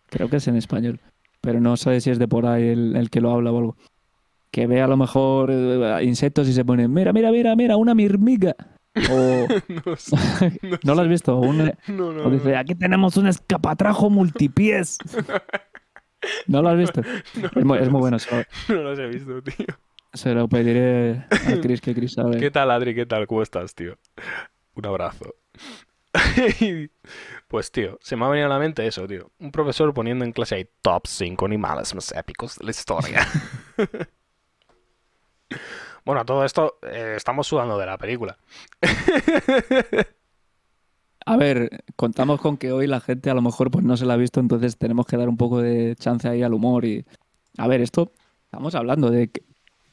creo que es en español, pero no sé si es de por ahí el, el que lo habla o algo. Que ve a lo mejor eh, insectos y se pone, mira, mira, mira, mira, una mirmiga. (laughs) O,
No sé. No, (laughs)
¿no lo has visto? Un-
no, no,
o dice, aquí tenemos un escapatrajo multipies. (laughs) ¿No lo has visto? es, muy, es muy bueno, se lo,
No los he visto, tío.
Se lo pediré a Chris, que Chris sabe. (laughs)
¿Qué tal, Adri? ¿Qué tal? ¿Cómo estás, tío? Un abrazo. (laughs) Pues, tío, se me ha venido a la mente eso, tío. Un profesor poniendo en clase ahí top 5 animales más épicos de la historia. (laughs) bueno, a todo esto eh, estamos sudando de la película.
A ver, contamos con que hoy la gente a lo mejor pues no se la ha visto, entonces tenemos que dar un poco de chance ahí al humor y... A ver, esto estamos hablando de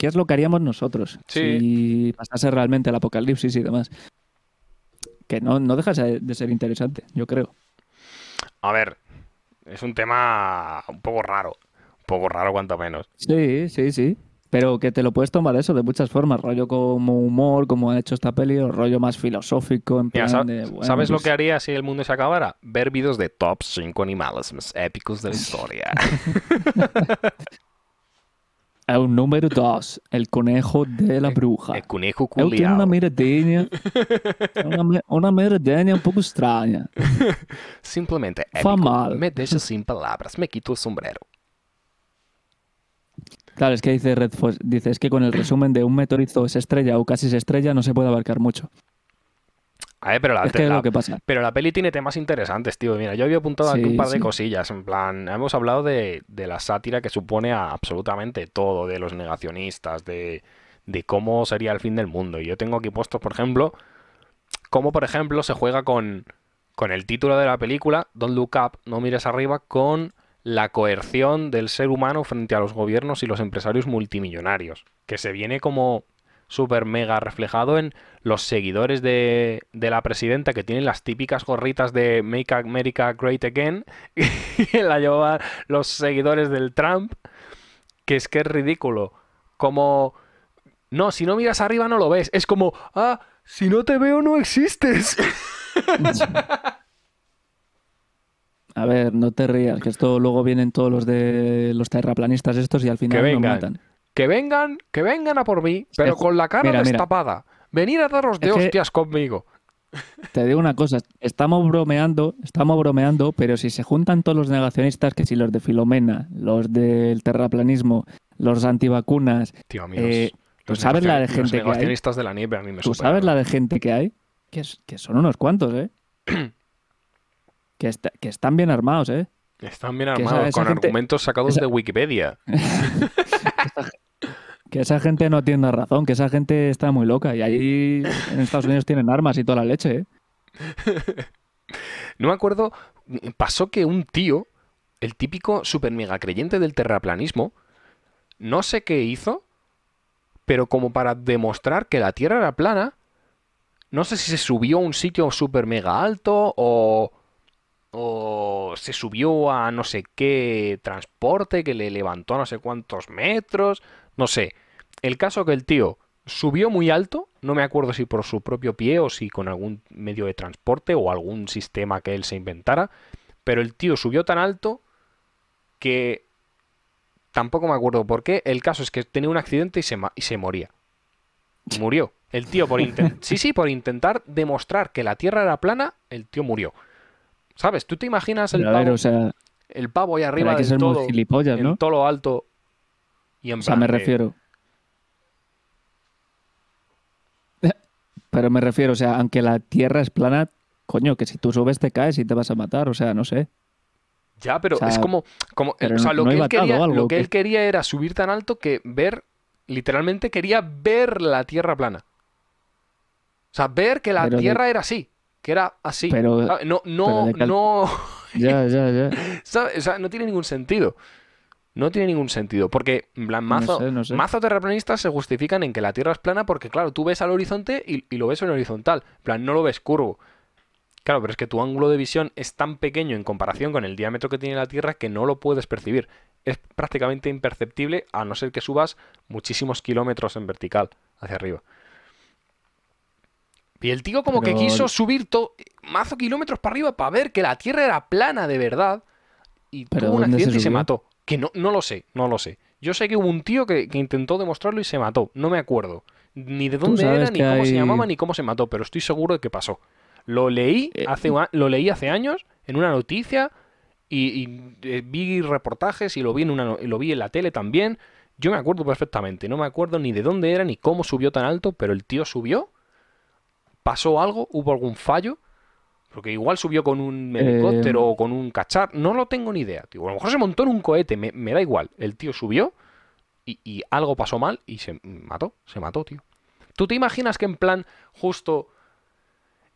qué es lo que haríamos nosotros
Sí.
si pasase realmente el apocalipsis y demás. Que no, no deja de ser interesante, yo creo.
A ver, es un tema un poco raro. Un poco raro, cuanto menos.
Sí, sí, sí. Pero que te lo puedes tomar eso de muchas formas, rollo como humor, como ha hecho esta peli, o rollo más filosófico, en
Mira,
plan de, bueno,
¿sabes lo
pues,
que haría si el mundo se acabara? Ver vídeos de top 5 animales más épicos de la (laughs) historia. (laughs)
O número 2, el conejo de la bruja.
El conejo
Eu tenho uma
culiao.
miradinha, uma, mi- uma miradinha um pouco estranha. (laughs)
Simplemente
Fa
épico.
mal.
Me deja sin palabras. Me quito el sombrero.
Claro, es que dice Red Fox, dice, es que con el resumen de un meteorito se estrella o casi se estrella no se puede abarcar mucho.
A ver, pero la,
Es que es
la-
lo que pasa.
pero la peli tiene temas interesantes, tío. Mira, yo había apuntado aquí un par de cosillas. En plan, hemos hablado de, de la sátira que supone a absolutamente todo, de los negacionistas, de, de cómo sería el fin del mundo. Y yo tengo aquí puestos, por ejemplo, cómo, por ejemplo, se juega con, con el título de la película, Don't Look Up, no mires arriba, con la coerción del ser humano frente a los gobiernos y los empresarios multimillonarios, que se viene como súper mega reflejado en los seguidores de, de la presidenta que tienen las típicas gorritas de Make America Great Again, (laughs) que la llevan los seguidores del Trump, que es que es ridículo. Como, no, si no miras arriba no lo ves, es como, ah, si no te veo no existes. (laughs)
A ver, no te rías, que esto luego vienen todos los de los terraplanistas estos y al final
Que vengan.
matan.
Que vengan, que vengan a por mí, pero con la cara
Mira, mira.
Venir a daros de
Es que-
hostias conmigo.
Te digo una cosa, estamos bromeando, estamos bromeando, pero si se juntan todos los negacionistas, que si los de Filomena, los del terraplanismo, los antivacunas,
Tío, a mí
Eh,
los,
¿tú
los
sabes la de
negacion- los
gente que hay?
negacionistas de la nieve a mí me
¿Tú
superan.
sabes la de gente que hay? Que, es- que son unos cuantos, ¿eh? (clears throat) que, está- que están bien armados, ¿eh?
Están bien
esa-
armados,
esa
con
gente-
argumentos sacados
esa-
de Wikipedia. (laughs) (laughs)
Que esa gente no tiene razón, que esa gente está muy loca. Y ahí en Estados Unidos tienen armas y toda la leche, ¿eh? (laughs)
No me acuerdo. Pasó que un tío, el típico super mega creyente del terraplanismo, no sé qué hizo, pero como para demostrar que la Tierra era plana, no sé si se subió a un sitio super mega alto o. O se subió a no sé qué transporte que le levantó a no sé cuántos metros. No sé. El caso que el tío subió muy alto, no me acuerdo si por su propio pie o si con algún medio de transporte o algún sistema que él se inventara, pero el tío subió tan alto que tampoco me acuerdo por qué. El caso es que tenía un accidente y se, ma- y se moría. Murió. El tío por intentar... (laughs) Sí, sí, por intentar demostrar que la Tierra era plana, el tío murió. ¿Sabes? ¿Tú te imaginas el
ver,
pavo,
o sea,
el pavo ahí arriba del todo, en todo lo alto y en
O sea,
plan
me refiero. Pero me refiero, o sea, aunque la tierra es plana, coño, que si tú subes te caes y te vas a matar, o sea, no sé.
Ya, pero
O sea,
es como, como
pero
o sea, lo
no
que él quería,
algo,
lo que
¿o
él quería era subir tan alto que ver, literalmente quería ver la Tierra plana. O sea, ver que la
Pero de-
Tierra era así, que era así.
Pero-
¿sabes? No, no,
cal-
no,
Ya, ya, ya. (laughs)
¿sabes? O sea, no tiene ningún sentido. No tiene ningún sentido, porque en plan, mazo,
sé, no sé.
mazo terraplanistas se justifican en que la Tierra es plana porque, claro, tú ves al horizonte y, y lo ves en horizontal. En plan, no lo ves curvo. Claro, pero es que tu ángulo de visión es tan pequeño en comparación con el diámetro que tiene la Tierra que no lo puedes percibir. Es prácticamente imperceptible a no ser que subas muchísimos kilómetros en vertical hacia arriba. Y el tío como que quiso subir to- mazo kilómetros para arriba para ver que la Tierra era plana de verdad y
¿Pero
tuvo un
se
accidente y se mató. Que no, no lo sé, no lo sé. Yo sé que hubo un tío que, que intentó demostrarlo y se mató. No me acuerdo. Ni de dónde era, ni cómo se llamaba, ni cómo se mató, pero estoy seguro de que pasó. Lo leí
Eh,
hace, lo leí hace años en una noticia y, y, eh, vi reportajes y lo vi, en una, lo vi en la tele también. Yo me acuerdo perfectamente. No me acuerdo ni de dónde era ni cómo subió tan alto, pero el tío subió. Pasó algo, hubo algún fallo. Porque igual subió con un helicóptero
Eh,
o con un cachar. No lo tengo ni idea. tío. A lo mejor se montó en un cohete. Me, me da igual. El tío subió y, y algo pasó mal y se mató. Se mató, tío. ¿Tú te imaginas que en plan, justo,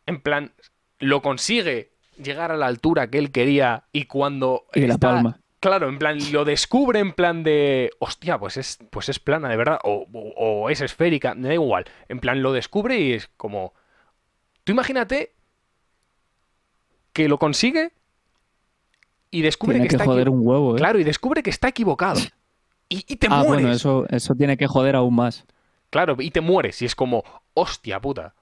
en plan, lo consigue llegar a la altura que él quería y cuando
Y la
está-
palma.
Claro, en plan, lo descubre en plan de. Hostia, pues es, pues es plana, de verdad. O, o- o es esférica, me da igual. En plan, lo descubre y es como. Tú imagínate que lo consigue y descubre
Tiene
que,
que
está
joder un huevo, ¿eh?
Claro, y descubre que está equivocado. Y, y te
ah,
mueres.
bueno, eso, eso tiene que joder aún más.
Claro, y te mueres. Y es como, hostia puta,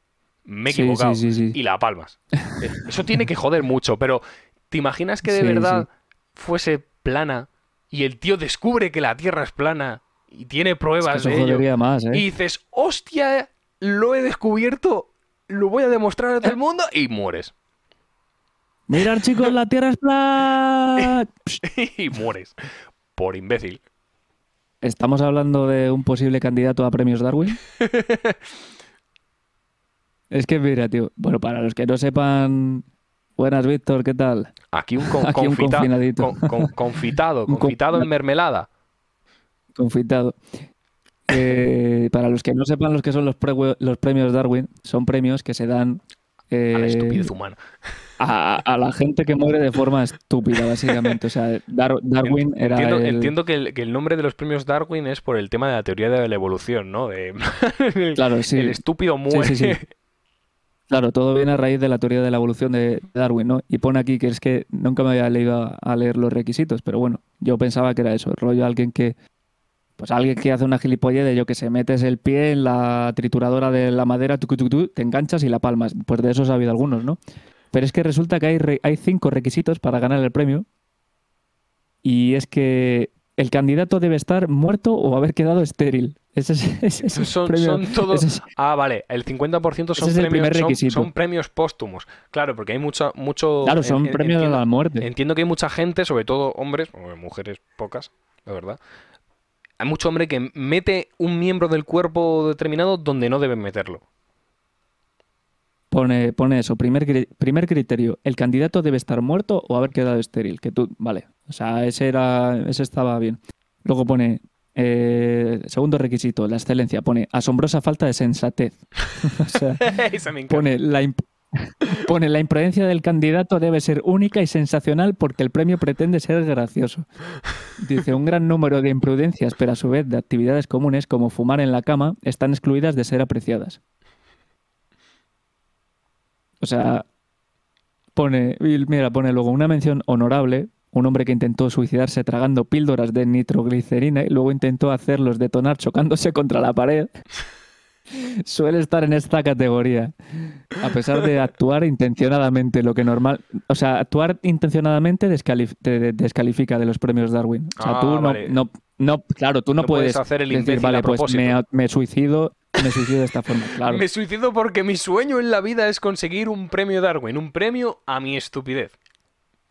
me he
Sí,
equivocado.
sí, sí, sí.
Y la palmas. Eh, Eso tiene que joder mucho, pero ¿te imaginas que de (laughs) verdad fuese plana y el tío descubre que la Tierra es plana y tiene
Es que
pruebas de ello?
jodería más, ¿eh?
Y dices, hostia, lo he descubierto, lo voy a demostrar a todo el mundo y mueres.
Mirad, chicos, la tierra es plana. (laughs)
y mueres. Por imbécil.
¿Estamos hablando de un posible candidato a premios Darwin? (laughs) es que mira, tío. Bueno, para los que no sepan. Buenas, Víctor, ¿qué tal?
Aquí un, con- (laughs)
Aquí un
confita-
confinadito.
con- con- confitado, confitado en mermelada.
Confitado. Eh, para los que no sepan los que son los, pre- los premios Darwin, son premios que se dan
A la
eh,
estupidez humana.
A, a la gente que muere de forma estúpida, básicamente. O sea, Dar- Darwin era
Entiendo,
el-
entiendo que, el, que el nombre de los premios Darwin es por el tema de la teoría de la evolución, ¿no? De, el, (laughs)
Claro, sí.
el estúpido muere.
sí, sí. Claro, todo viene a raíz de la teoría de la evolución de Darwin, ¿no? Y pone aquí que es que nunca me había leído a, leer los requisitos, pero bueno, yo pensaba que era eso, el rollo alguien que, pues alguien que hace una gilipollez de yo que se metes el pie en la trituradora de la madera, tucu, tucu, tu, te enganchas y la palmas. Pues de esos ha habido algunos, ¿no? Pero es que resulta que hay, re- hay cinco requisitos para ganar el premio y es que el candidato debe estar muerto o haber quedado estéril. Ese es, (laughs) ese es el
Son,
premio-
son todos.
es-
Ah, vale. El 50% son,
Ese es el
premios, son- premios póstumos. Claro, porque hay mucho. mucho
claro, son
en-
premios
entiendo-
a la muerte.
Entiendo que hay mucha gente, sobre todo hombres, mujeres pocas, la verdad. Hay mucho hombre que mete un miembro del cuerpo determinado donde no deben meterlo.
Pone, pone eso, primer, primer criterio, el candidato debe estar muerto o haber quedado estéril, que tú, vale, o sea, ese era, ese estaba bien. Luego pone, eh, segundo requisito, la excelencia, pone asombrosa falta de sensatez. (laughs) o sea, (laughs) pone la, Pone la imprudencia del candidato debe ser única y sensacional porque el premio pretende ser gracioso. Dice, un gran número de imprudencias, pero a su vez de actividades comunes como fumar en la cama, están excluidas de ser apreciadas. O sea, pone, mira, pone luego una mención honorable, un hombre que intentó suicidarse tragando píldoras de nitroglicerina y luego intentó hacerlos detonar chocándose (laughs) contra la pared. Suele estar en esta categoría. A pesar de actuar intencionadamente, lo que normal. O sea, actuar intencionadamente descalif- te descalifica de los premios Darwin. O sea,
Ah,
tú no,
vale.
no, no- Claro, tú no,
No puedes
puedes,
hacer el
decir, vale, pues
propósito".
me, me suicido, me suicido de esta forma. Claro.
Me suicido porque mi sueño en la vida es conseguir un premio Darwin, un premio a mi estupidez.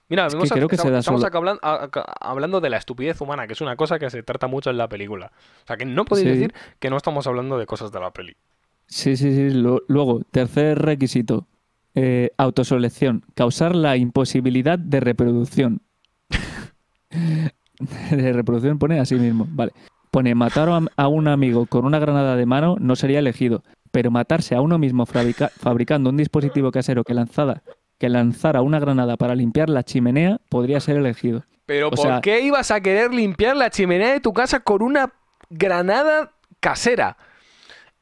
Mira,
Es que
a-
creo que se da
estamos acá a- a- hablando de la estupidez humana, que es una cosa que se trata mucho en la película. O sea, que no podéis
Sí.
decir que no estamos hablando de cosas de la peli.
Sí, sí, sí. Lo- Luego, tercer requisito. eh, autoselección. Causar la imposibilidad de reproducción. (laughs) de reproducción pone así mismo. Vale. Pone matar a, a un amigo con una granada de mano no sería elegido. Pero matarse a uno mismo fabrica- fabricando un dispositivo casero que, lanzada, que lanzara una granada para limpiar la chimenea podría ser elegido.
Pero
O
¿por
sea-
qué ibas a querer limpiar la chimenea de tu casa con una granada casera?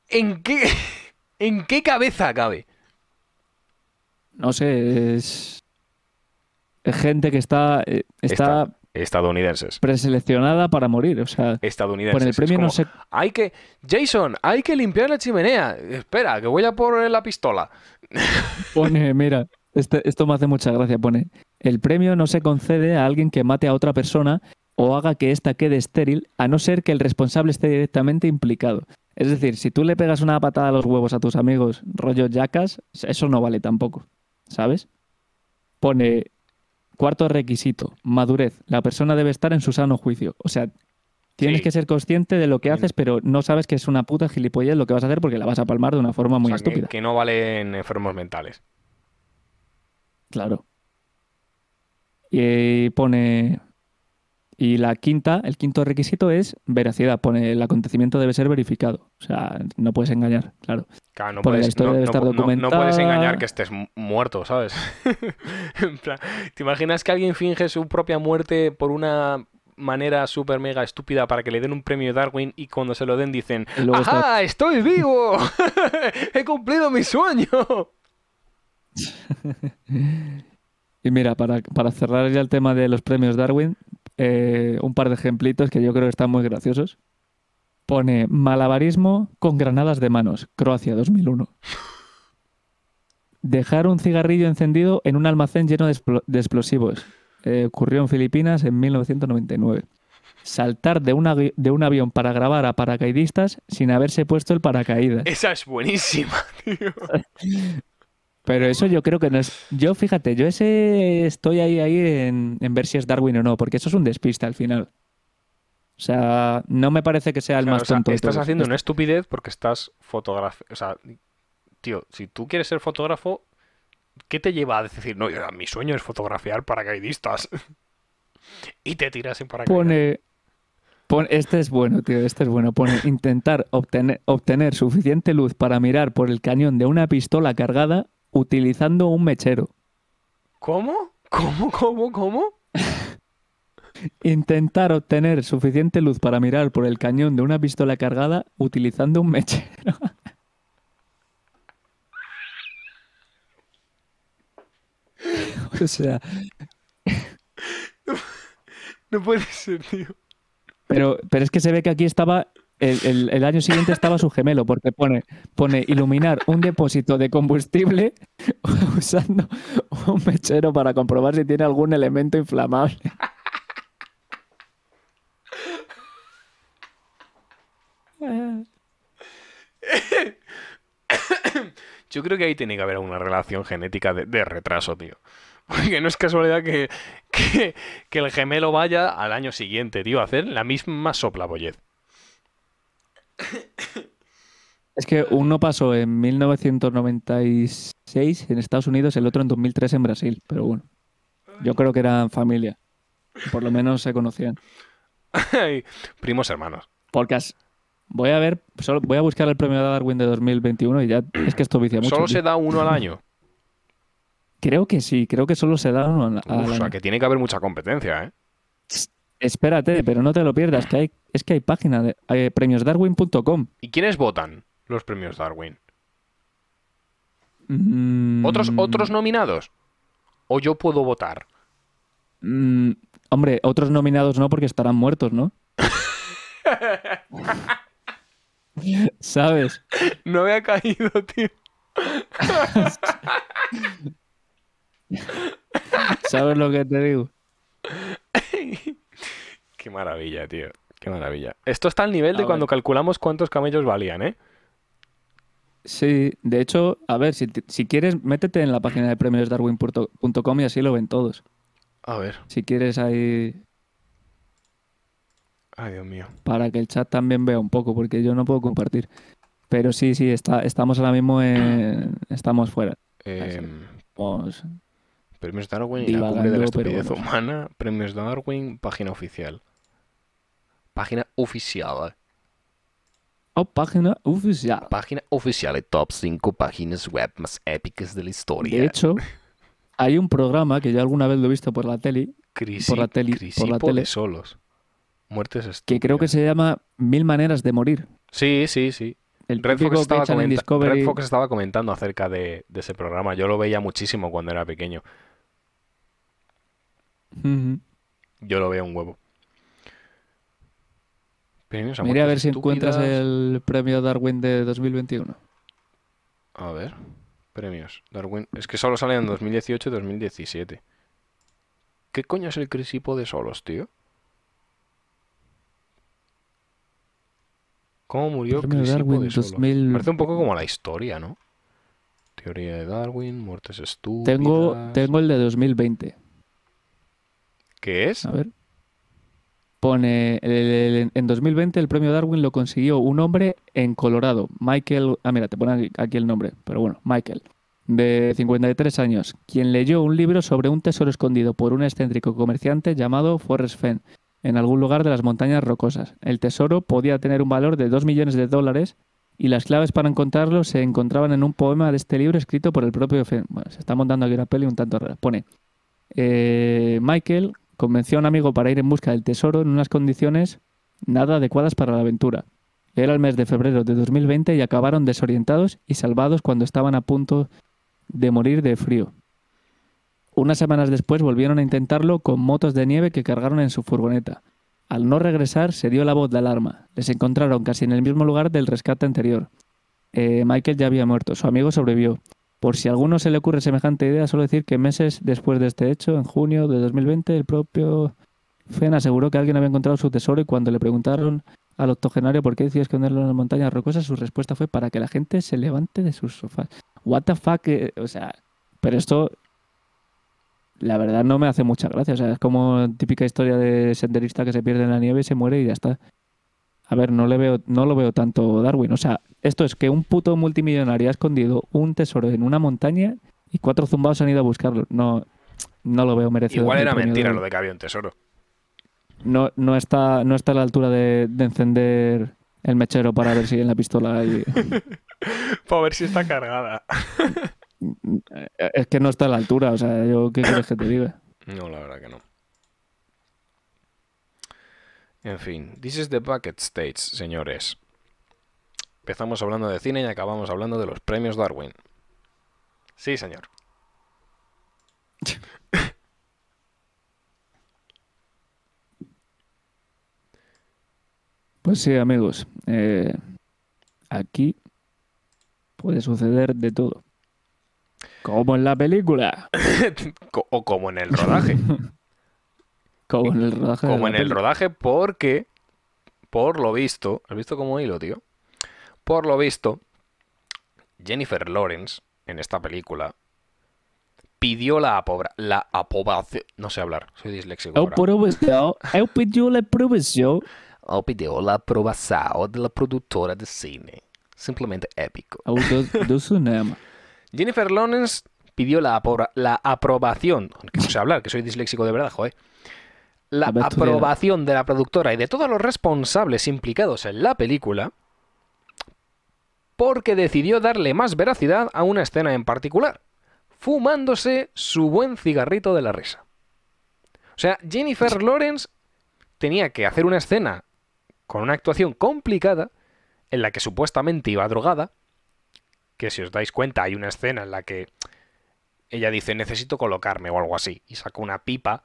¿En qué, (laughs) ¿en qué cabeza cabe?
No sé, es. es gente que está, eh, está
Estadounidenses.
preseleccionada para morir. O sea,
Estadounidenses.
por el
Es
premio no sé.
Hay que... Jason, hay que limpiar la chimenea. Espera, que voy a por la pistola.
Pone, mira, este- esto me hace mucha gracia. Pone, el premio no se concede a alguien que mate a otra persona o haga que ésta quede estéril, a no ser que el responsable esté directamente implicado. Es decir, si tú le pegas una patada a los huevos a tus amigos, rollo yacas, eso no vale tampoco, ¿sabes? Pone, cuarto requisito, madurez. La persona debe estar en su sano juicio. O sea, tienes
Sí.
que ser consciente de lo que haces, pero no sabes que es una puta gilipollez lo que vas a hacer porque la vas a palmar de una forma muy
O sea, que-
estúpida.
que no valen enfermos mentales.
Claro. Y pone. Y la quinta, el quinto requisito es veracidad. Pone el acontecimiento debe ser verificado. O sea, no puedes engañar, claro.
Claro, no
Porque la
puedes,
historia
no-
debe
no
estar
no- no puedes engañar que estés mu- muerto, ¿sabes? (laughs) En plan, ¿te imaginas que alguien finge su propia muerte por una manera súper mega estúpida para que le den un premio Darwin y cuando se lo den dicen
está-
¡Ajá! ¡Estoy vivo! (laughs) ¡He cumplido mi sueño! (laughs)
Y mira, para, para cerrar ya el tema de los premios Darwin, eh, un par de ejemplitos que yo creo que están muy graciosos. Pone malabarismo con granadas de manos, Croacia 2001. Dejar un cigarrillo encendido en un almacén lleno de, explo- de explosivos. Eh, ocurrió en Filipinas en 1999. Saltar de un, avi- de un avión para grabar a paracaidistas sin haberse puesto el paracaídas.
Esa es buenísima, tío. (laughs)
Pero eso yo creo que no es. Yo, fíjate, yo ese estoy ahí, ahí en, en ver si es Darwin o no, porque eso es un despiste al final. O sea, no me parece que sea el
Claro,
más
o sea,
tonto.
estás haciendo una estupidez porque estás fotografiando. O sea, tío, si tú quieres ser fotógrafo, ¿qué te lleva a decir, no, yo- mi sueño es fotografiar paracaidistas? (laughs) y te tiras en paracaídas.
Pone. pone- este es bueno, tío, este es bueno. Pone intentar obtener, obtener suficiente luz para mirar por el cañón de una pistola cargada utilizando un mechero.
¿Cómo? ¿Cómo? ¿Cómo? ¿Cómo? (laughs)
Intentar obtener suficiente luz para mirar por el cañón de una pistola cargada utilizando un mechero. (laughs) o sea, (laughs)
No puede ser, tío.
pero, pero es que se ve que aquí estaba. El, año siguiente estaba su gemelo, porque pone, iluminar un depósito de combustible (laughs) usando un mechero para comprobar si tiene algún elemento inflamable.
Yo creo que ahí tiene que haber una relación genética de, retraso, tío. Porque no es casualidad que el gemelo vaya al año siguiente, tío, a hacer la misma soplabollez.
Es que uno pasó en 1996 en Estados Unidos, el otro en 2003 en Brasil. Pero bueno, yo creo que eran familia. Por lo menos se conocían.
Ay, Primos hermanos.
Porque as- voy a ver, solo voy a buscar el premio de Darwin de 2021 y ya es que esto vicia mucho.
Solo
tío.
se da uno al año.
Creo que sí, creo que solo se da uno al- al
Uf, o sea,
año.
que tiene que haber mucha competencia, ¿eh?
Espérate, pero no te lo pierdas, que hay, es que hay página de hay premiosdarwin.com.
¿Y quiénes votan los premios Darwin?
Mm,
¿Otros, ¿Otros nominados? ¿O yo puedo votar?
mm, hombre, otros nominados no porque estarán muertos, ¿no? ¿Sabes?
No me ha caído, tío.
¿Sabes lo que te digo? (laughs)
Qué maravilla, tío. Qué maravilla. Esto está al nivel de cuando calculamos cuántos camellos valían, ¿eh?
Sí, de hecho, a ver, si, quieres, métete en la página de premiosdarwin.com y así lo ven todos.
A ver.
Si quieres ahí
Ay, Dios mío.
para que el chat también vea un poco, porque yo no puedo compartir. Pero sí, sí, está, estamos ahora mismo en... Estamos fuera. Estamos-
premios Darwin y la cumbre de la estupidez humana. Premios Darwin, página oficial. Página oficial.
Oh, página oficial.
Página oficial de top 5 páginas web más épicas de la historia.
De hecho, hay un programa que yo alguna vez lo he visto por la tele,
Crisi-
por la tele- por la tele.
solos. Muertes
que creo que
estúpidas.
se llama Mil maneras de morir.
Sí, sí, sí.
El
Red Fox, estaba comenta-
Discovery.
Red Fox estaba comentando acerca de, de ese programa. Yo lo veía muchísimo cuando era pequeño. Yo lo veo un huevo. Premios a
Mira a ver si encuentras el premio Darwin de 2021.
A ver. Premios. Darwin. Es que solo salen en 2018 y 2017. ¿Qué coño es el Crisipo de solos, tío? ¿Cómo murió
Premio
Crisipo
Darwin
de solos?
2000.
Parece un poco como la historia, ¿no? Teoría de Darwin, muertes estúpidas.
Tengo, tengo el de 2020.
¿Qué es?
A ver. Pone, en 2020 el premio Darwin lo consiguió un hombre en Colorado, Michael, ah mira, te pone aquí el nombre, pero bueno, Michael, de 53 años, quien leyó un libro sobre un tesoro escondido por un excéntrico comerciante llamado Forrest Fenn, en algún lugar de las montañas rocosas. El tesoro podía tener un valor de 2 millones de dólares y las claves para encontrarlo se encontraban en un poema de este libro escrito por el propio Fenn. Bueno, se está montando aquí una peli un tanto rara. Pone, eh, Michael convenció a un amigo para ir en busca del tesoro en unas condiciones nada adecuadas para la aventura. Era el mes de febrero de 2020 y acabaron desorientados y salvados cuando estaban a punto de morir de frío. Unas semanas después volvieron a intentarlo con motos de nieve que cargaron en su furgoneta. Al no regresar, se dio la voz de alarma. Les encontraron casi en el mismo lugar del rescate anterior. Eh, Michael ya había muerto, su amigo sobrevivió. Por si a alguno se le ocurre semejante idea, solo decir que meses después de este hecho, en junio de 2020, el propio Fenn aseguró que alguien había encontrado su tesoro y cuando le preguntaron al octogenario por qué decía esconderlo en las montañas rocosas, su respuesta fue para que la gente se levante de sus sofás. What the fuck, eh, o sea, pero esto la verdad no me hace mucha gracia, o sea, es como típica historia de senderista que se pierde en la nieve y se muere y ya está. A ver, no le veo, no lo veo tanto Darwin. O sea, esto es que un puto multimillonario ha escondido un tesoro en una montaña y cuatro zumbados han ido a buscarlo. No, no lo veo merecido.
Igual era mentira lo de que había un tesoro.
No, no está, no está a la altura de, de encender el mechero para ver si en la pistola hay... (laughs)
Para ver si está cargada. (laughs)
Es que no está a la altura, o sea, yo qué quieres que te diga.
No, la verdad que no. En fin, this is the bucket stage, señores. Empezamos hablando de cine y acabamos hablando de los premios Darwin. Sí, señor. (laughs)
Pues sí, amigos. eh, aquí puede suceder de todo. Como en la película. (laughs)
O como en el rodaje. (laughs)
Como en el rodaje. de
como en el rodaje porque, por lo visto, ¿has visto como hilo, tío? Por lo visto, Jennifer Lawrence, en esta película, pidió la, apobra- la aprobación... No sé hablar, soy disléxico
eu pedi la.
Ou pidió la aprobación de la productora de cine. Simplemente épico.
Cinema. (laughs)
Jennifer Lawrence pidió la, apobra- la aprobación, no sé hablar, que soy disléxico de verdad, joder. La aprobación de la productora y de todos los responsables implicados en la película porque decidió darle más veracidad a una escena en particular. fumándose su buen cigarrito de la risa. O sea, Jennifer Lawrence tenía que hacer una escena con una actuación complicada en la que supuestamente iba drogada, que si os dais cuenta hay una escena en la que ella dice necesito colocarme o algo así, y saca una pipa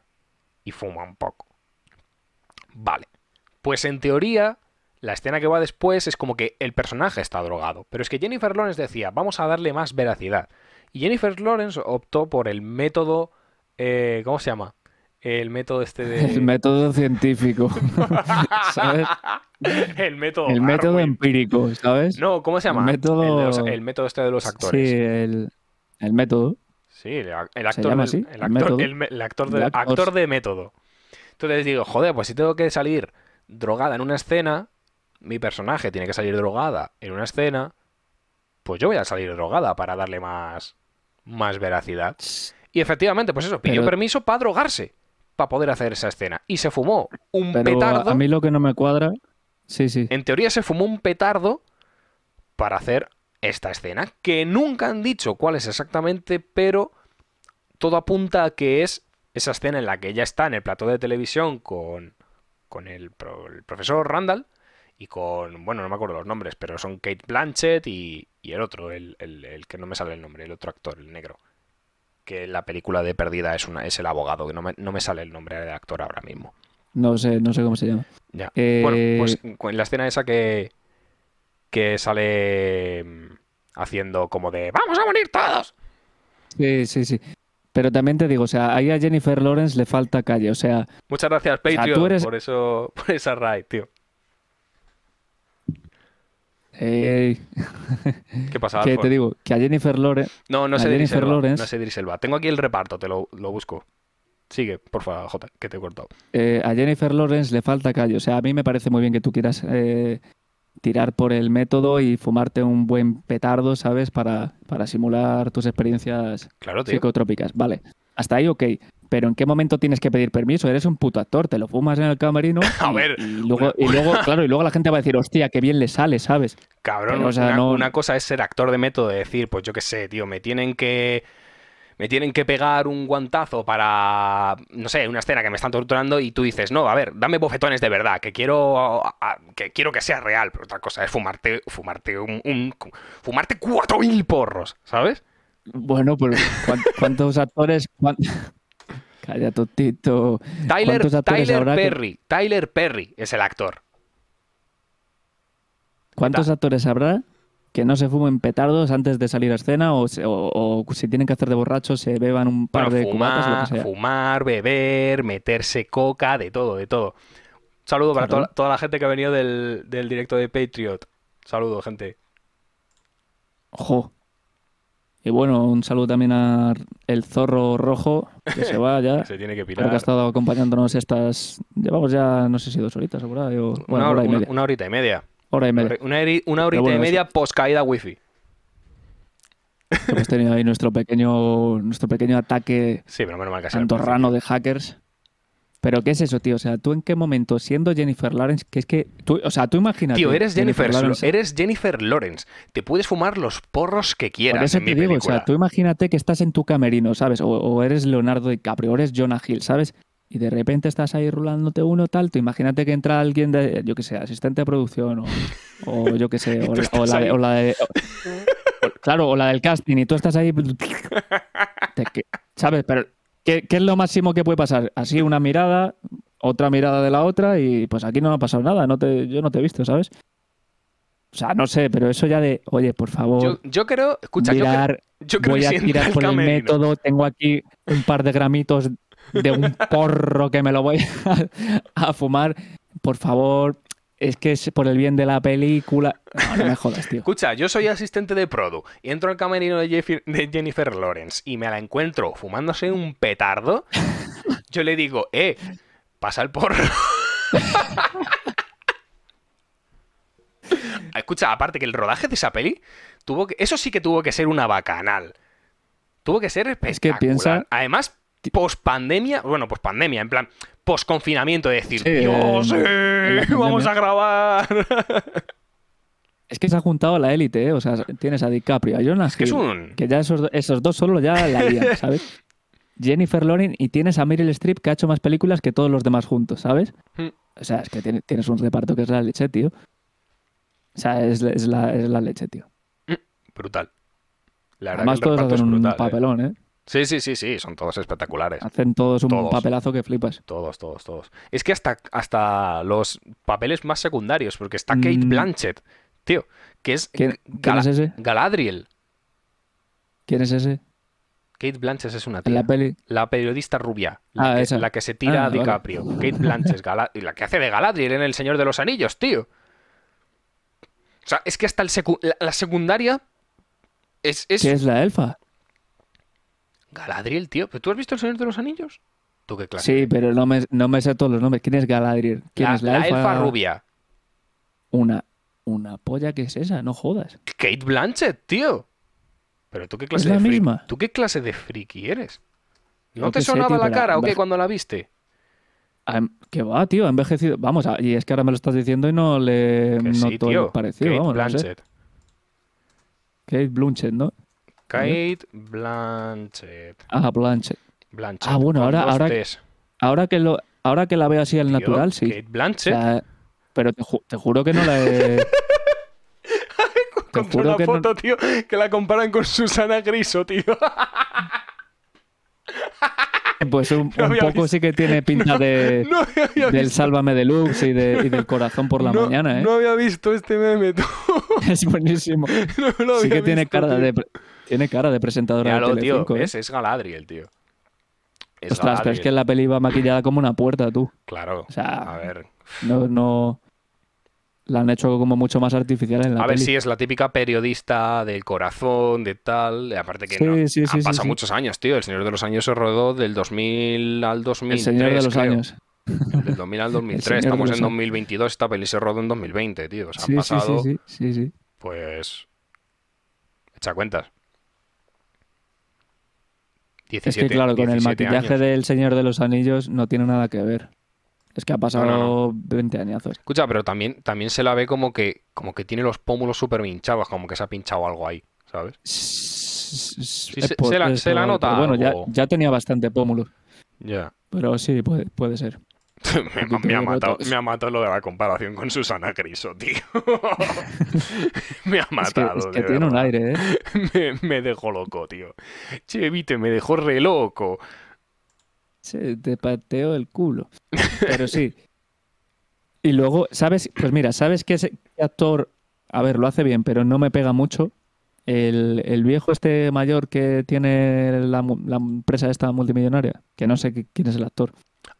y fuma un poco. Vale, pues en teoría la escena que va después es como que el personaje está drogado, pero es que Jennifer Lawrence decía vamos a darle más veracidad. Y Jennifer Lawrence optó por el método, eh, ¿cómo se llama? El método este de...
El método científico, (laughs) ¿sabes?
el método...
El método empírico, ¿sabes?
No, ¿cómo se llama?
El método-
El, los- el método este de los actores.
Sí, el, el método.
Sí, el, ac- el actor, del-
así,
el actor, el actor de,
actor.
actor de método. Entonces digo, joder, pues si tengo que salir drogada en una escena, mi personaje tiene que salir drogada en una escena, pues yo voy a salir drogada para darle más, más veracidad. Y efectivamente, pues eso, pidió
Pero-
permiso para drogarse, para poder hacer esa escena. Y se fumó un
Pero
petardo.
a mí lo que no me cuadra. Sí, sí.
En teoría se fumó un petardo para hacer esta escena, que nunca han dicho cuál es exactamente, pero todo apunta a que es esa escena en la que ella está en el plató de televisión con, con el, pro- el profesor Randall y con, bueno, no me acuerdo los nombres, pero son Kate Blanchett y, y el otro, el, el- el que no me sale el nombre, el otro actor, el negro. Que en la película de Perdida es, una, es el abogado, que no me, no me sale el nombre del actor ahora mismo.
No sé, no sé cómo se llama.
Ya.
Eh,
Bueno, pues en la escena esa que, que sale mm, haciendo como de ¡Vamos a morir todos!
Sí, sí, sí. Pero también te digo, o sea, ahí a Jennifer Lawrence le falta calle. O sea,
Muchas gracias, Patreon,
eres-
por eso, por esa raid, tío. ¿Qué pasa,
que te digo, que a Jennifer Lawrence.
No, no sé
Jennifer Lawrence-
No sé Idris Elba. Tengo aquí el reparto, te lo, lo busco. Sigue, por favor, Jota, que te he cortado.
eh, a Jennifer Lawrence le falta calle. O sea, a mí me parece muy bien que tú quieras eh, tirar por el método y fumarte un buen petardo, ¿sabes? Para, para simular tus experiencias
Claro,
psicotrópicas. Vale, hasta ahí ok. Pero ¿en qué momento tienes que pedir permiso? Eres un puto actor, te lo fumas en el camerino. (laughs)
A
y-
ver,
y luego, y luego, (laughs) claro, y luego la gente va a decir, hostia, qué bien le sale, ¿sabes?
Cabrón,
Pero, o sea,
una,
no-
una cosa es ser actor de método, de decir, pues yo qué sé, tío, me tienen que. Me tienen que pegar un guantazo para. No sé, una escena que me están torturando y tú dices, no, a ver, dame bofetones de verdad, que quiero. a- a- que quiero que sea real. Pero otra cosa es fumarte. Fumarte un. un- fumarte 4.000 porros, ¿sabes?
Bueno, ¿cuán- ¿cuántos actores? Calla, totito.
Tyler,
¿Cuántos actores
Tyler
habrá que-
Perry. Tyler Perry es el actor.
¿Cuántos actores habrá que no se fumen petardos antes de salir a escena o, o- o si tienen que hacer de borrachos se beban un par
Bueno,
de cubatas o lo
fumar,
que sea?
fumar, beber, meterse coca, de todo, de todo. Un saludo para
Claro.
toda, toda la gente que ha venido del, del directo de Patriot. Saludo, gente.
Ojo. Y bueno, un saludo también a el zorro rojo que se va ya. (laughs)
se tiene que
Creo que
pirar.
ha estado acompañándonos estas. Llevamos ya, no sé si dos horitas o por ahí, o- bueno,
una,
hora
una-
media.
una horita y media.
Hora y media.
Una, horita
bueno,
y media post caída wifi.
Hemos tenido ahí nuestro pequeño, nuestro pequeño ataque
Sí, pero menos mal que
antorrano de hackers. Pero ¿qué es eso, tío? O sea, ¿tú en qué momento, siendo Jennifer Lawrence, que es que tú, o sea, tú imagínate.
Tío, eres Jennifer,
Lawrence-
eres Jennifer Lawrence. Te puedes fumar los porros que
Por
quieras
eso
en
te
mi
digo, o sea, tú imagínate que estás en tu camerino, ¿sabes? O, o eres Leonardo DiCaprio, o eres Jonah Hill, ¿sabes? Y de repente estás ahí rulándote uno tal, tú imagínate que entra alguien de, yo qué sé, asistente de producción o, o yo qué sé, (laughs) o, la, de-
ahí.
o la de... o- claro, o la del casting y tú estás ahí... que- ¿Sabes? Pero ¿qué, qué es lo máximo que puede pasar? Así una mirada, otra mirada de la otra y pues aquí no me ha pasado nada, no te, yo no te he visto, ¿sabes? O sea, no sé, pero eso ya de, oye, por favor
Yo, yo creo, escucha, yo creo,
mirar,
yo creo
voy
que
a tirar por el
camerino-
método, tengo aquí un par de gramitos de un porro que me lo voy a, a fumar. Por favor, es que es por el bien de la película. No, no me jodas, tío.
Escucha, yo soy asistente de Produ y entro al camerino de, de Jennifer Lawrence y me la encuentro fumándose un petardo. Yo le digo, eh, pasa el porro. (laughs) Escucha, aparte que el rodaje de esa peli tuvo que, eso sí que tuvo que ser una bacanal. Tuvo que ser espectacular.
que piensa-
Además, post pandemia, bueno, post pandemia, en plan, post confinamiento, de decir,
Sí,
Dios, eh, vamos a grabar. (laughs)
Es que se ha juntado a la élite, ¿eh? O sea, tienes a DiCaprio, a Jonah
que es
Hill,
un-
que ya esos, esos dos solo ya la lían, (laughs) ¿sabes? Jennifer Lawrence y tienes a Meryl Streep que ha hecho más películas que todos los demás juntos, ¿sabes?
Hmm.
O sea, es que tiene- tienes un reparto que es la leche, tío. O sea, es, es la, es la leche, tío.
Brutal. La verdad
Además todos hacen un
brutal, ¿eh?
papelón, ¿eh?
Sí, sí, sí, sí, son todos espectaculares.
Hacen todos un
Todos.
papelazo que flipas.
Todos, todos, todos. Es que hasta, hasta los papeles más secundarios, porque está Kate
Mm.
Blanchett, tío, que es
¿Quién- quién es ese?
Galadriel.
¿Quién es ese?
Kate Blanchett es una tía.
la peli.
La periodista rubia, la,
Ah,
que,
esa.
la que se tira
Ah,
a
vale.
DiCaprio. Kate Blanchett, Gala- la que hace de Galadriel en El Señor de los Anillos, tío. O sea, es que hasta el secu- la, la secundaria es, es
¿Qué es la elfa?
Galadriel, tío. ¿Pero tú has visto El Señor de los Anillos? ¿Tú qué clase?
Sí, pero no me, no me sé todos los nombres. ¿Quién es Galadriel? ¿Quién
la,
es la,
la
elfa?
elfa rubia.
Una, una polla que es esa, no jodas.
Kate Blanchett, tío. Pero tú qué clase
¿Es la
de friki-
misma?
¿Tú qué clase de friki eres? ¿No te
sé,
sonaba
tío,
la cara o qué cuando la viste?
¿Qué va, tío? Ha envejecido. Vamos, y es que ahora me lo estás diciendo y no le
Que sí,
noto
tío.
el parecido.
Kate
vamos, no sé.
Blanchett.
Kate Blanchett, ¿no?
Kate Blanchett.
Ah, Blanchett.
Blanchett.
Ah, bueno, ahora- ahora-. Ahora que lo, ahora que la veo así al
Tío,
natural, sí.
Kate
O
Blanchett.
sea, pero te, ju- te juro que no la he. (laughs)
Encontré una
que no-
foto, tío, que la comparan con Susana Griso, tío. (laughs)
Pues un,
No
un
había
poco
visto.
sí que tiene pinta (laughs) de,
no había
del
visto.
Sálvame Deluxe y, de, y del corazón por la mañana, ¿eh?
no había visto este meme, tú.
Es buenísimo.
No lo
Sí que tiene cara
tío.
de, tiene cara de presentadora
Míralo,
de
tío.
Telecinco, ¿eh?
¿ves? Es Galadriel, tío. Es
Ostras, pero es que en la peli iba maquillada como una puerta, tú.
Claro.
O sea,
A ver.
no, no... La han hecho como mucho más artificial en la
A ver si es la típica periodista del corazón, de tal. Aparte que
Sí,
no,
sí,
han
sí, sí,
pasado
sí.
muchos años, tío. El Señor de los Años se rodó del 2000 al 2003.
El señor de los
creo.
años.
Del 2000 al (laughs) 2003.
Señor de
Estamos en
años.
2022. Esta peli se rodó en 2020, tío. O sea, han
Sí, sí,
pasado,
sí, sí, sí, sí.
pues. Echa cuentas.
Es
17,
que claro, con el
17
maquillaje
años.
del Señor de los Anillos no tiene nada que ver. Es que ha pasado
No, no,
20 añazos.
Escucha, pero también, también se la ve como que, como que tiene los pómulos súper hinchados, como que se ha pinchado algo ahí, ¿sabes?
Sí,
se- se la- se la nota
Bueno, ya,
algo.
ya tenía bastante pómulo.
Ya.
Pero sí, puede, puede ser.
Me, ha matado, me ha matado lo de la comparación con Susana Griso, tío. (laughs) me ha
Es que,
matado.
es que tiene un aire, ¿eh?
me, me dejó loco, tío. Che, viste, me dejó re loco.
Te pateó el culo. Pero sí. Y luego, ¿sabes? Pues mira, ¿sabes qué ese actor, a ver, lo hace bien, pero no me pega mucho? El, el viejo este mayor que tiene la, la empresa esta multimillonaria, que no sé qui- quién es el actor.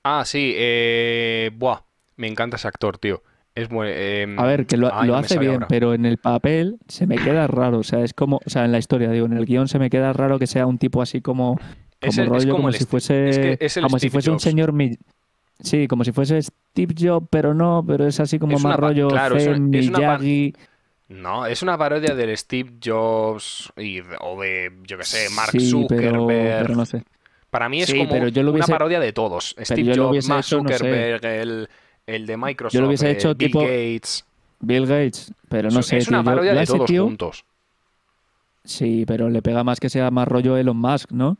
Ah, sí, eh... Buah, me encanta ese actor, tío. Es muy... eh,
A ver, que lo,
ay,
lo
no me
hace bien,
ahora.
pero en el papel se me queda raro. O sea, es como, o sea, en la historia, digo, en el guion se me queda raro que sea un tipo así como,
Es
como
es
rollo,
como
como
el
si fuese,
es que es el
como si fuese un señor Sí, como si fuese Steve Jobs, pero no, pero es así como más rollo
claro,
Zen,
una-
Miyagi.
No, es una parodia del Steve Jobs y, o de, yo que sé, Mark
Sí,
Zuckerberg.
pero, pero no sé.
Para mí es
Sí,
como
pero yo lo
una
hubiese-
parodia de todos. Steve Jobs, Mark
hecho, no sé.
Zuckerberg, el, el de Microsoft,
Yo lo hubiese
eh,
hecho
Bill
tipo-
Gates.
Bill Gates, pero no
es
sé,
es una parodia
yo
de todos
tío-
juntos.
Sí, pero le pega más que sea más rollo Elon Musk, ¿no?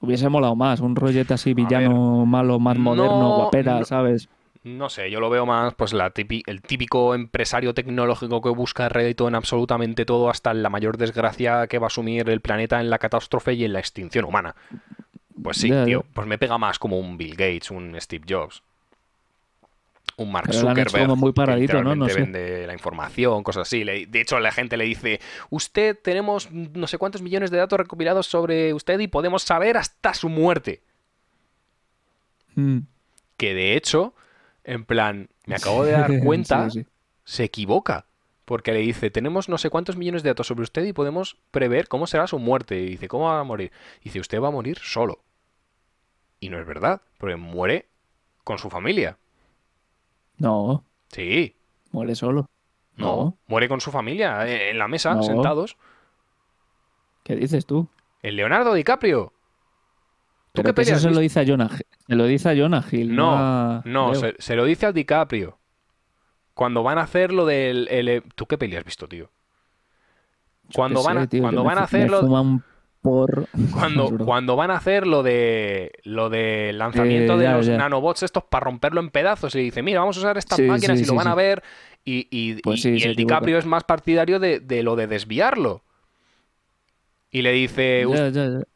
Hubiese molado más, un rollete así villano malo, más moderno,
no,
guapera,
no.
¿sabes?
No sé, yo lo veo más pues la el típico empresario tecnológico que busca rédito en absolutamente todo hasta la mayor desgracia que va a asumir el planeta en la catástrofe y en la extinción humana. Pues sí, tío, pues me pega más como un Bill Gates, un Steve Jobs. Un Mark
Pero
Zuckerberg
como muy
que
paradito, ¿no? No sé.
vende la información, cosas así. De hecho, la gente le dice, usted tenemos no sé cuántos millones de datos recopilados sobre usted y podemos saber hasta su muerte.
Mm.
Que de hecho, en plan, me acabo de (laughs) dar cuenta,
Sí, sí.
se equivoca. Porque le dice, tenemos no sé cuántos millones de datos sobre usted y podemos prever cómo será su muerte. Y dice, ¿cómo va a morir? Y dice, usted va a morir solo. Y no es verdad, porque muere con su familia.
No,
Sí,
muere solo.
no,
No.
muere con su familia, eh, en la mesa,
No.
sentados.
¿Qué dices tú?
El Leonardo DiCaprio. ¿Tú
Pero
qué
que eso se lo dice a Jonah, se lo dice a Jonah Hill.
No,
a
no, se, se lo dice al DiCaprio. Cuando van a hacer lo del... el- ¿Tú qué peli has visto, tío? Cuando van a,
sé, tío,
cuando van a
fu- me
hacer
porro.
cuando, cuando van a hacer lo de lo del lanzamiento
Eh,
de
ya,
los
ya.
nanobots estos para romperlo en pedazos y dice, mira, vamos a usar estas
Sí,
máquinas
sí,
y lo
sí,
van a ver y, y-
Pues
y- el. DiCaprio es más partidario de, de lo de desviarlo. Y le dice,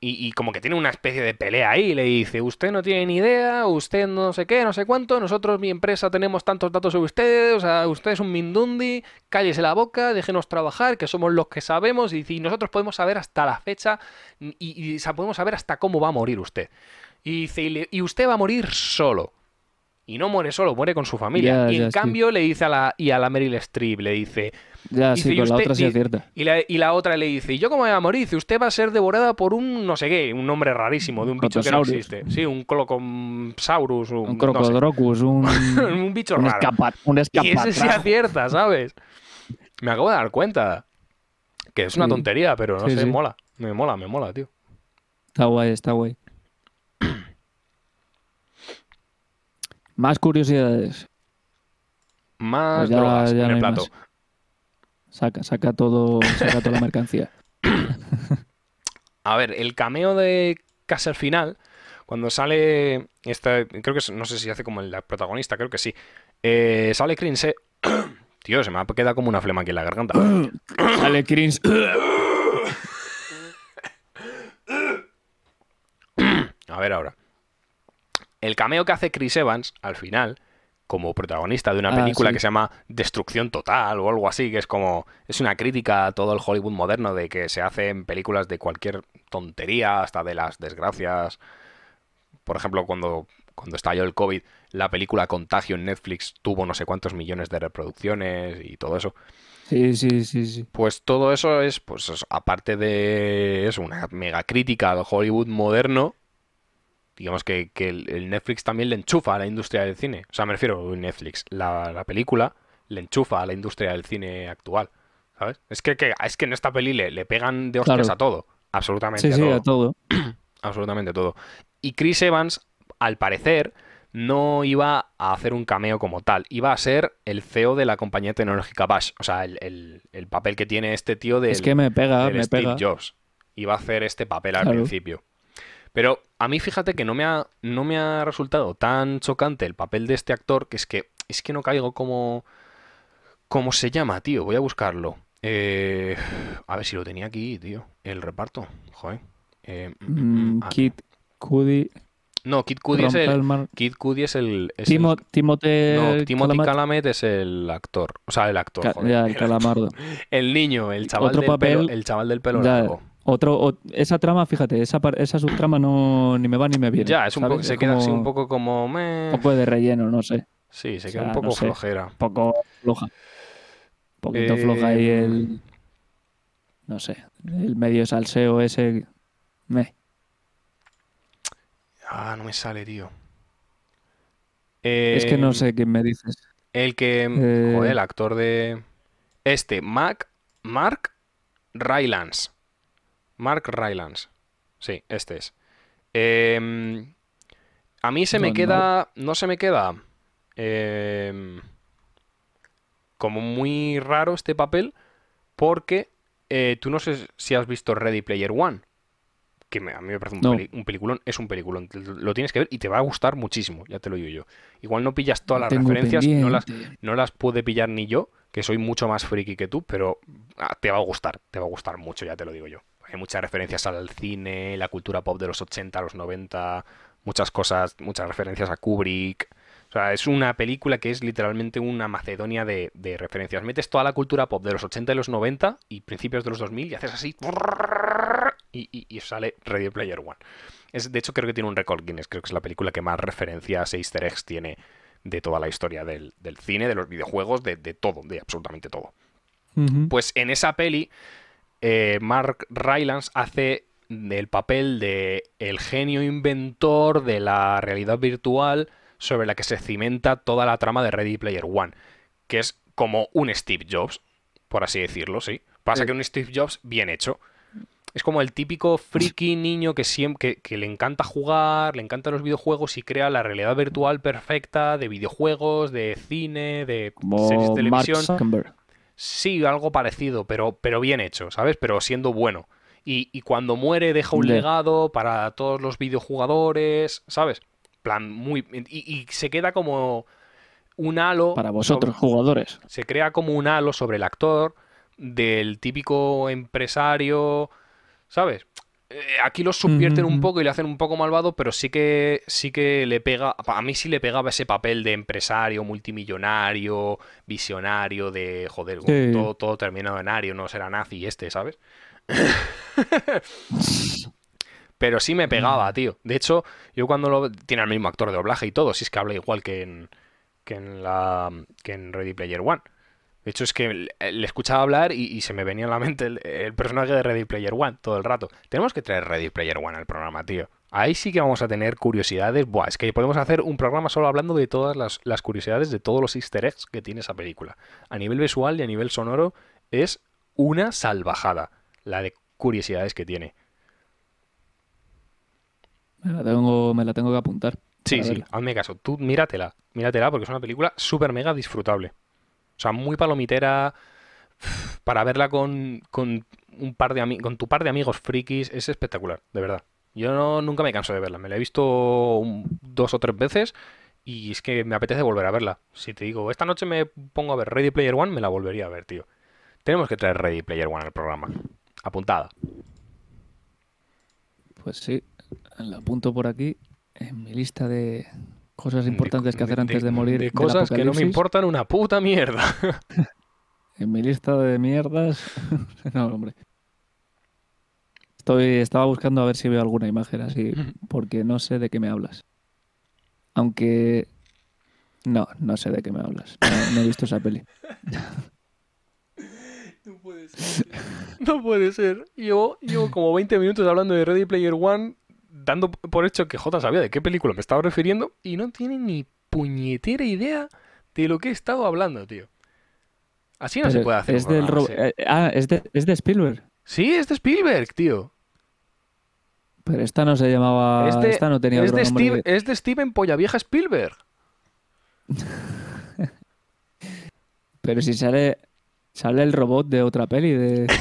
y, y como que tiene una especie de pelea ahí, y le dice, usted no tiene ni idea, usted no sé qué, no sé cuánto, nosotros, mi empresa, tenemos tantos datos sobre usted, o sea, usted es un mindundi, cállese la boca, déjenos trabajar, que somos los que sabemos, y, "y nosotros podemos saber hasta la fecha, y, y podemos saber hasta cómo va a morir usted. Y dice, y, le- y usted va a morir solo. Y no muere solo, muere con su familia. Y en
sí.
cambio le dice a la, y a la Meryl Streep, le dice,
Ya,
Dice,
sí,
"Y
con la
usted-
otra sí
di-
es cierta.
y la, y la otra le dice, ¿y yo cómo voy a morir? Dice, usted va a ser devorada por un no sé qué, un nombre rarísimo de un bicho que no existe. Sí, un Clocomsaurus, un,
Un
no sé.
crocodrocus, un, (laughs)
un bicho
un,
raro.
escapa, un
Y ese sí acierta, ¿sabes? Me acabo de dar cuenta. Que es una tontería, pero no sé, mola. Me mola, me mola, tío.
Está guay, está guay. Más curiosidades.
Más
Pues ya-
drogas
ya
en
no
el plato.
más. Saca, saca todo, saca toda la mercancía. (coughs) (laughs)
A ver, el cameo de casi al final, cuando sale. Esta, creo que no sé si hace como el protagonista, creo que sí. Eh, sale Crinse. (coughs) Tío, se me ha quedado como una flema aquí en la garganta. (coughs)
Sale Crins.
A ver ahora. El cameo que hace Chris Evans al final, como protagonista de una
Ah,
película
sí.
que se llama Destrucción Total o algo así, que es como. Es una crítica a todo el Hollywood moderno de que se hacen películas de cualquier tontería, hasta de las desgracias. Por ejemplo, cuando, cuando estalló el COVID, la película Contagio en Netflix tuvo no sé cuántos millones de reproducciones y todo eso.
Sí, sí, sí, sí.
Pues todo eso es, pues es- aparte de eso, una mega crítica al Hollywood moderno, digamos que, que el, el Netflix también le enchufa a la industria del cine. O sea, me refiero a Netflix, la, la película le enchufa a la industria del cine actual. ¿Sabes? Es que, que- es que en esta peli le, le pegan de hostias
Claro.
a todo. Absolutamente
Sí,
a
sí,
todo.
a todo. (clears throat)
Absolutamente todo. Y Chris Evans, al parecer, no iba a hacer un cameo como tal. Iba a ser el CEO de la compañía tecnológica Bash. O sea, el, el- el papel que tiene este tío del,
Es que me pega, me
Steve
pega.
Jobs. Iba a hacer este papel al
Claro.
principio. Pero a mí fíjate que no me ha, no me ha resultado tan chocante el papel de este actor que es que es que no caigo como... ¿Cómo se llama, tío? Voy a buscarlo. Eh, a ver si lo tenía aquí, tío. El reparto. Joder. Eh, mm, mm,
Mm,
ah,
Kid Cudi,
no, Kid Cudi es el, Kid Cudi es el... es
Timo-
el-
Timote
no, Timothy
Chalamet,
Chalamet es el actor. O sea, el actor,
Ca-
joder.
ya, el
El-
calamardo. (laughs)
El niño, el chaval
Otro
del pelo,
papel,
el chaval del pelo
ya,
largo.
Otro, o- esa trama, fíjate, esa, esa subtrama no ni me va ni me viene.
Ya, es un
¿sabes?
poco, se
Es
queda así
como
un poco como... meh.
un poco de relleno, no sé.
Sí, se
o
queda
sea,
un poco
no sé.
flojera.
Un poco floja. Un poquito
Eh,
floja ahí el. No sé. El medio salseo ese. Me.
Ah, no me sale, tío.
Es que no
Eh,
sé qué me dices.
El que...
Eh,
Joder, el actor de... Este, Mac... Mark Rylance. Mark Rylance. Sí, este es. Em, a mí se me queda... No se me queda... em, como muy raro este papel porque eh, tú no sé si has visto Ready Player One. Que me- a mí me parece un,
No.
peli- un peliculón. Es un peliculón. Lo tienes que ver y te va a gustar muchísimo. Ya te lo digo yo. Igual no pillas todas las
Tengo
referencias. No las, no las pude pillar ni yo, que soy mucho más friki que tú, pero ah, te va a gustar, te va a gustar mucho, ya te lo digo yo. Hay muchas referencias al cine, la cultura pop de los 80, los 90, muchas cosas, muchas referencias a Kubrick. O sea, es una película que es literalmente una Macedonia de, de referencias. Metes toda la cultura pop de los 80 y los 90 y principios de los 2000 y haces así. Y, y- y sale Ready Player One. Es, de hecho, creo que tiene un récord Guinness. Creo que es la película que más referencias e easter eggs tiene de toda la historia del, del cine, de los videojuegos, de, de todo, de absolutamente todo. Pues en esa peli, eh, Mark Rylance hace el papel de el genio inventor de la realidad virtual sobre la que se cimenta toda la trama de Ready Player One, que es como un Steve Jobs, por así decirlo, sí. Pasa
Sí.
que un Steve Jobs bien hecho. es como el típico friki niño que, siempre, que, que le encanta jugar, le encantan los videojuegos y crea la realidad virtual perfecta de videojuegos, de cine, de
Como
series de
Mark
televisión.
Zuckerberg.
Sí, algo parecido, pero, pero bien hecho, ¿sabes? Pero siendo bueno. Y, y cuando muere deja un
Le-
legado para todos los videojugadores, ¿sabes? plan, muy... Y, y se queda como un halo...
Para
sobre-
vosotros, jugadores.
se crea como un halo sobre el actor del típico empresario, ¿sabes? Eh, Aquí lo subvierten un poco y le hacen un poco malvado, pero sí que sí que le pega, a mí sí le pegaba ese papel de empresario, multimillonario, visionario, de joder,
Sí.
todo, todo terminado en ario, no será nazi este, ¿sabes? (laughs) Pero sí me pegaba, tío. De hecho, yo cuando lo... Tiene el mismo actor de doblaje y todo, si es que habla igual que en, que en la que en Ready Player One. De hecho, es que le, le escuchaba hablar y, y se me venía a la mente el, el personaje de Ready Player One todo el rato. Tenemos que traer Ready Player One al programa, tío. Ahí sí que vamos a tener curiosidades. Buah, es que podemos hacer un programa solo hablando de todas las, las curiosidades, de todos los easter eggs que tiene esa película. A nivel visual y a nivel sonoro es una salvajada la de curiosidades que tiene.
Me la tengo, me la tengo que apuntar.
Sí, sí,
verla.
hazme caso. Tú míratela, míratela porque es una película súper mega disfrutable. O sea, muy palomitera para verla con, con un par de con tu par de amigos frikis. Es espectacular, de verdad. Yo no- nunca me canso de verla. Me la he visto dos o tres veces y es que me apetece volver a verla. Si te digo, esta noche me pongo a ver Ready Player One, me la volvería a ver, tío. Tenemos que traer Ready Player One al programa. Apuntada.
Pues sí, la apunto por aquí en mi lista de cosas importantes que hacer antes de, morir.
De cosas que no me importan una puta mierda. (laughs)
En mi lista de mierdas. (laughs) no, hombre. Estoy, estaba buscando a ver si veo alguna imagen así, (laughs) porque no sé de qué me hablas. Aunque. No, no sé de qué me hablas. No, no he visto esa peli.
No puede ser. Yo llevo como 20 minutos hablando de Ready Player One, dando por hecho que J sabía de qué película me estaba refiriendo y no tiene ni puñetera idea de lo que he estado hablando, tío. Así no se puede hacer.
Es del eh, ah, es de, es de Spielberg.
Sí, es de Spielberg, tío.
Pero esta no se llamaba. Esta no tenía
es, de. Steve- es de Steven Pollavieja Spielberg. (laughs)
Pero si sale. Sale el robot de otra peli de. (laughs)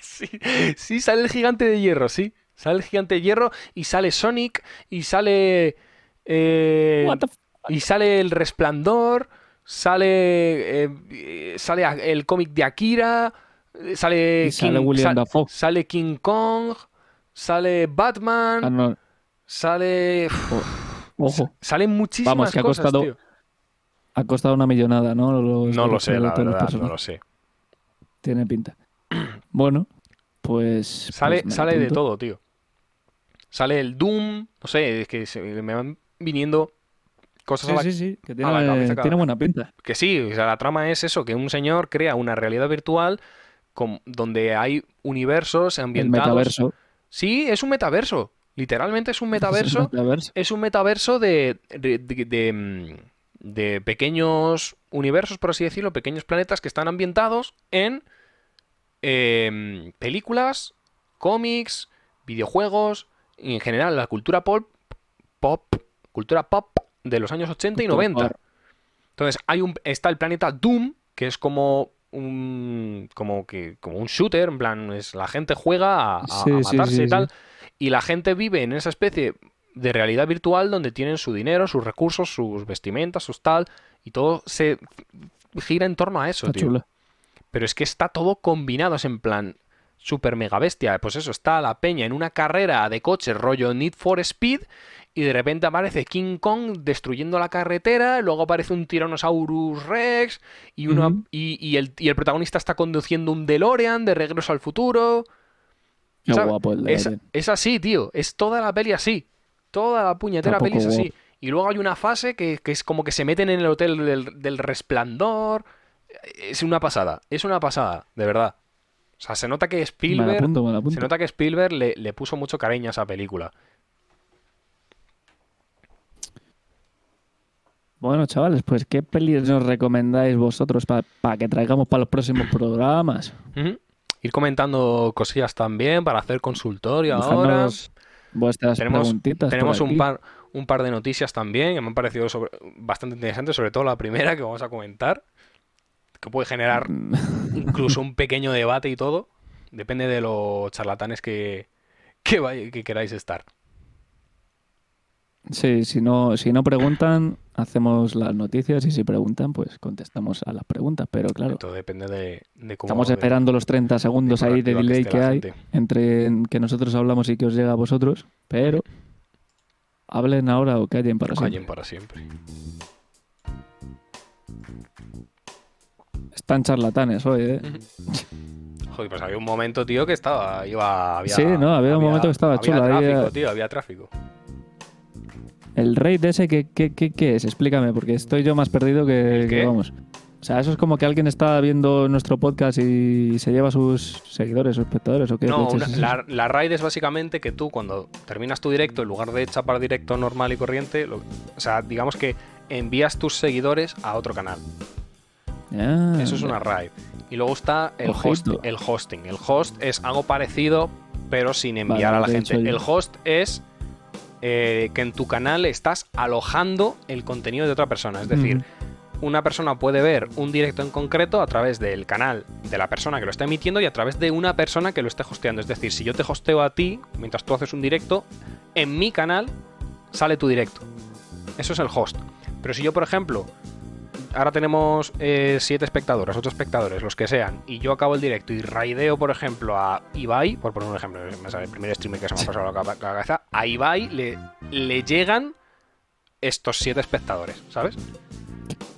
Sí, sí, sale el gigante de hierro, sí. Sale el gigante de hierro y sale Sonic y sale. eh,
What the f-
y sale el resplandor, sale. eh, sale el cómic de Akira, sale.
Y sale William
sa-
Dafoe.
sale King Kong, sale Batman,
Ah, no.
sale.
Ojo.
Salen muchísimas
Vamos, que ha
cosas,
costado
tío.
Ha costado una millonada, ¿no? Los
No lo
derechos
sé, la
los
verdad, no lo sé.
Tiene pinta. Bueno, pues.
Sale,
pues
sale de todo, tío. Sale el Doom, no sé, es que se- me van viniendo cosas a
Sí,
la
sí, sí, que
a
tiene,
la cabeza cada
tiene
vez.
buena pinta.
Que sí, o sea, la trama es eso, que un señor crea una realidad virtual con- donde hay universos
El
ambientados.
metaverso.
Sí, es un metaverso. Literalmente es un (laughs)
Es el
metaverso. Es un metaverso de, de, de pequeños universos, por así decirlo, pequeños planetas que están ambientados en em, películas, cómics, videojuegos, y en general la cultura pop, pop, cultura pop de los años 80 y
Cultura
90.
pop.
Entonces, hay un, está el planeta Doom, que es como un, como que, como un shooter, en plan, es, la gente juega a,
Sí,
matarse
sí,
y tal, y la gente vive en esa especie de realidad virtual donde tienen su dinero, sus recursos, sus vestimentas, sus tal, y todo se gira en torno a eso,
Está
tío.
chula.
Pero es que está todo combinado, es en plan super mega bestia. Pues eso, está la peña en una carrera de coches rollo Need for Speed y de repente aparece King Kong destruyendo la carretera, luego aparece un Tyrannosaurus Rex y, uno,
Ujú.
y, y el, y el protagonista está conduciendo un DeLorean de regreso al futuro. Es, así, tío. Es toda la peli así. Toda la puñetera peli es así.
guapo.
Y luego hay una fase que, que es como que se meten en el hotel del, del resplandor. Es una pasada. Es una pasada, de verdad. O sea, se nota que Spielberg.
apunto,
Se nota que Spielberg le, le puso mucho cariño a esa película.
Bueno, chavales, pues ¿qué pelis nos recomendáis vosotros para que traigamos para los próximos programas?
Ir comentando cosillas también para hacer consultorio ahora.
Vuestras
Tenemos, tenemos un par, un par de noticias también que me han parecido sobre- bastante interesantes, sobre todo la primera que vamos a comentar, que puede generar (laughs) incluso un pequeño debate y todo. Depende de los charlatanes que, que, queráis estar.
Sí, si no, si no preguntan, hacemos las noticias y si preguntan, pues contestamos a las preguntas. Pero claro,
Todo depende de, de cómo
estamos
de-
esperando los 30 segundos
de
ahí de delay que hay
gente.
entre en que nosotros hablamos y que os llega a vosotros. Pero hablen ahora o callen para
Callen
siempre.
para siempre.
Están charlatanes hoy, ¿eh? (laughs)
Joder, pues había un momento, tío, que estaba. Iba, había,
Sí, no, había un momento que estaba
había
chulo,
tráfico,
había-
tío, había tráfico.
El raid ese, ¿qué, qué, qué, qué es? Explícame, porque estoy yo más perdido que, vamos. O sea, eso es como que alguien está viendo nuestro podcast y se lleva a sus seguidores, sus espectadores, ¿o qué?
No, una- la, la raid es básicamente que tú cuando terminas tu directo, en lugar de chapar directo normal y corriente, lo- o sea, digamos que envías tus seguidores a otro canal.
Ah,
Eso es una raid. Y luego está el, host, el hosting. El host es algo parecido, pero sin enviar
Vale,
a la gente. El host es eh, que en tu canal estás alojando el contenido de otra persona. Es decir, una persona puede ver un directo en concreto a través del canal de la persona que lo está emitiendo y a través de una persona que lo esté hosteando. Es decir, si yo te hosteo a ti mientras tú haces un directo, en mi canal sale tu directo. Eso es el host. Pero si yo, por ejemplo, ahora tenemos eh, siete espectadores, ocho espectadores, los que sean, y yo acabo el directo y raideo, por ejemplo, a Ibai, por poner un ejemplo, me sale el primer streamer que se me ha pasado la cabeza, a Ibai le, le llegan estos siete espectadores, ¿sabes?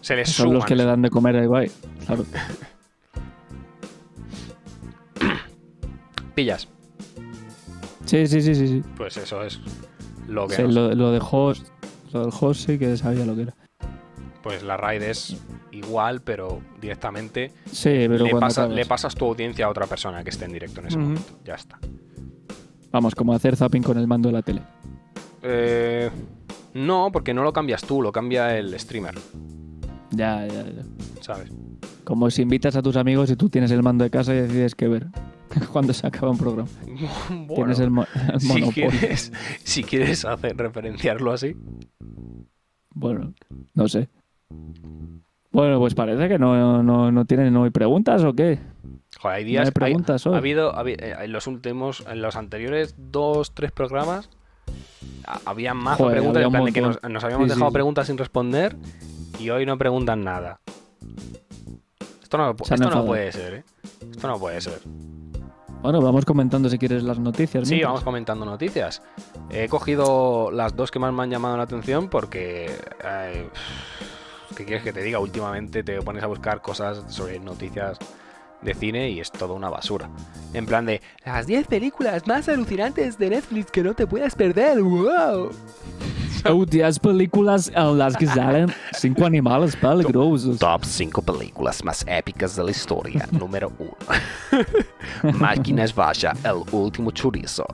Se les
Son los que le dan de comer a Ibai. Claro. (coughs)
pillas.
Sí, sí, sí, sí. sí.
Pues eso es lo que
Sí,
nos-
lo, lo de host, lo del host sí que sabía lo que era.
Pues la raid es igual, pero directamente
Sí, pero
le, pasa- le pasas tu audiencia a otra persona que esté en directo en ese momento. Ya está.
Vamos, como hacer zapping con el mando de la tele.
Eh, no, porque no lo cambias tú, lo cambia el streamer,
Ya, ya, ya.
¿sabes?
Como si invitas a tus amigos y tú tienes el mando de casa y decides qué ver (laughs) cuando se acaba un programa. (laughs)
Bueno,
Tienes el, mo- el (laughs)
si, quieres, si quieres hacer referenciarlo así.
Bueno, no sé. Bueno, pues parece que no, no, no tienen no hay preguntas o qué.
Joder, hay
No
días.
hay- preguntas hoy.
ha habido, habi- eh, en los últimos, en los anteriores dos, tres programas, ha- había más
Joder,
preguntas,
había
en plan de que nos, habíamos
Sí,
dejado
sí.
preguntas sin responder y hoy no preguntan nada. Esto no, esto no puede ser, ¿eh? Esto no puede ser.
Bueno, vamos comentando si quieres las noticias.
Sí,
mientras.
vamos comentando noticias. He cogido las dos que más me han llamado la atención porque... eh, ¿Qué quieres que te diga? Últimamente te pones a buscar cosas sobre noticias de cine y es todo una basura. En plan de las 10 películas más alucinantes de Netflix que no te puedas perder. ¡Wow! (laughs)
Oh, 10 películas en las que salen cinco animales peligrosos.
Top 5 películas más épicas de la historia. (laughs) Número 1. (laughs) Máquinas Vaya, el último chorizo.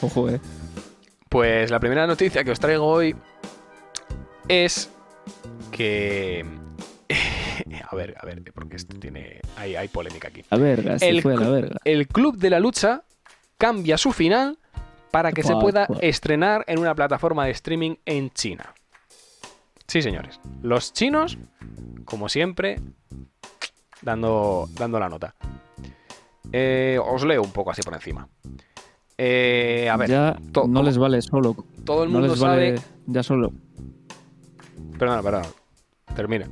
Ojo, eh.
Pues la primera noticia que os traigo hoy es que... (laughs) a ver, a ver, porque esto tiene... Hay, hay polémica aquí.
La verga, se
El
fue a la verga.
El Club de la Lucha cambia su final para que se pueda estrenar en una plataforma de streaming en China. Sí, señores. Los chinos, como siempre, dando, dando la nota. Eh, os leo un poco así por encima. Eh, a ver,
ya no les vale solo.
todo el
No
mundo
les vale
sabe...
ya solo.
Perdona, perdona. Termina.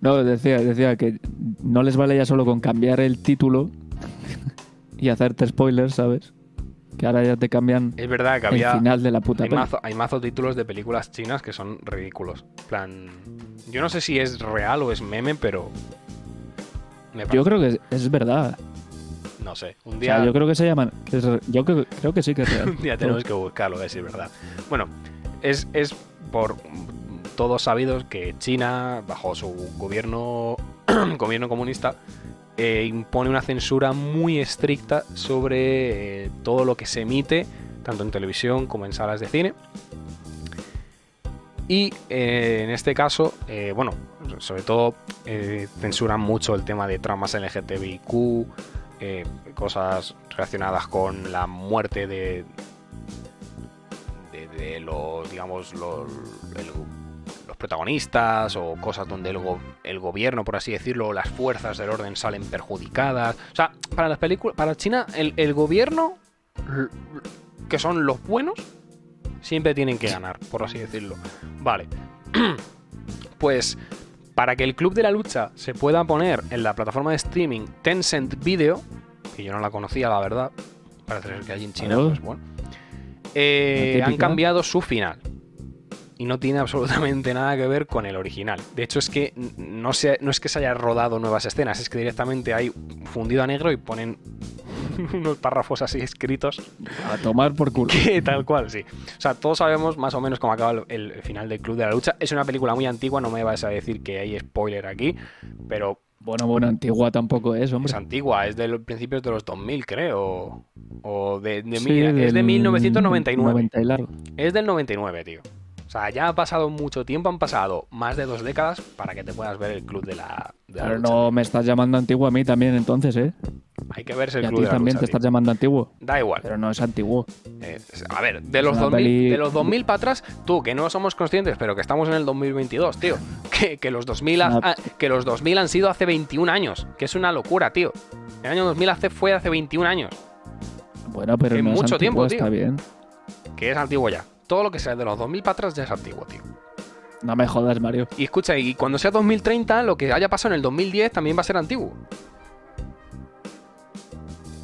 No, decía, decía que no les vale ya solo con cambiar el título (laughs) y hacerte spoilers, ¿sabes? Que ahora ya te cambian
Es verdad que
el
había...
final de la puta
Hay
peli.
mazo, hay mazo títulos de películas chinas que son ridículos. Plan, yo no sé si es real o es meme, pero me
Yo creo que es, es verdad.
No sé. Un
O
día,
sea, yo creo que se llaman. yo creo, creo que sí que es real. (laughs)
un día tenemos que buscarlo, a ver si es verdad. Bueno, es, es por todos sabidos que China, bajo su gobierno, (clears throat) gobierno comunista, eh, impone una censura muy estricta sobre eh, todo lo que se emite, tanto en televisión como en salas de cine. Y eh, en este caso, bueno, sobre todo censuran mucho el tema de tramas LGTBIQ, eh, cosas relacionadas con la muerte de, de, los, digamos, los, el- los protagonistas o cosas donde el, el gobierno, por así decirlo, o las fuerzas del orden salen perjudicadas. O sea, para las películas, para China, el, el gobierno, que son los buenos, siempre tienen que ganar, por así decirlo. Vale. (clears throat) pues para que el Club de la Lucha se pueda poner en la plataforma de streaming Tencent Video, que yo no la conocía, la verdad, parece ser que hay en China, pues bueno, eh, han cambiado su final. Y no tiene absolutamente nada que ver con el original. De hecho, es que no, se, no es que se haya rodado nuevas escenas, es que directamente hay fundido a negro y ponen (laughs) unos párrafos así escritos
A tomar por culo. (laughs)
que tal cual, sí. O sea, todos sabemos más o menos cómo acaba el, el final del Club de la Lucha. Es una película muy antigua, no me vas a decir que hay spoiler aquí, pero
Bueno, bueno, antigua tampoco es, hombre.
es antigua, es de los principios de los 2000, creo. O de, de
Sí,
mil- es de
del
1999.
90 y largo.
Es del 99, tío. O sea, ya ha pasado mucho tiempo, han pasado más de dos décadas para que te puedas ver el Club de la, de la
Pero
Lucha.
no me estás llamando antiguo a mí también, entonces, ¿eh?
Hay que verse
Y
el
a
Club
ti
de la
también
Lucha,
te
tío.
estás llamando antiguo.
Da igual.
Pero no es antiguo.
Eh, a ver, de los,
una
2000,
peli-
de los 2000 para atrás, tú, que no somos conscientes, pero que estamos en el 2022, tío. Que, que los 2000 ha-
Una-
que los 2000 han sido hace 21 años. Que es una locura, tío. El año 2000 hace, fue hace 21 años.
Bueno, pero
Que
no es
mucho
antiguo,
tiempo, tío.
está bien.
Que es antiguo ya. Todo lo que sea de los 2000 para atrás ya es antiguo, tío.
No me jodas, Mario.
Y escucha, y cuando sea 2030, lo que haya pasado en el 2010 también va a ser antiguo.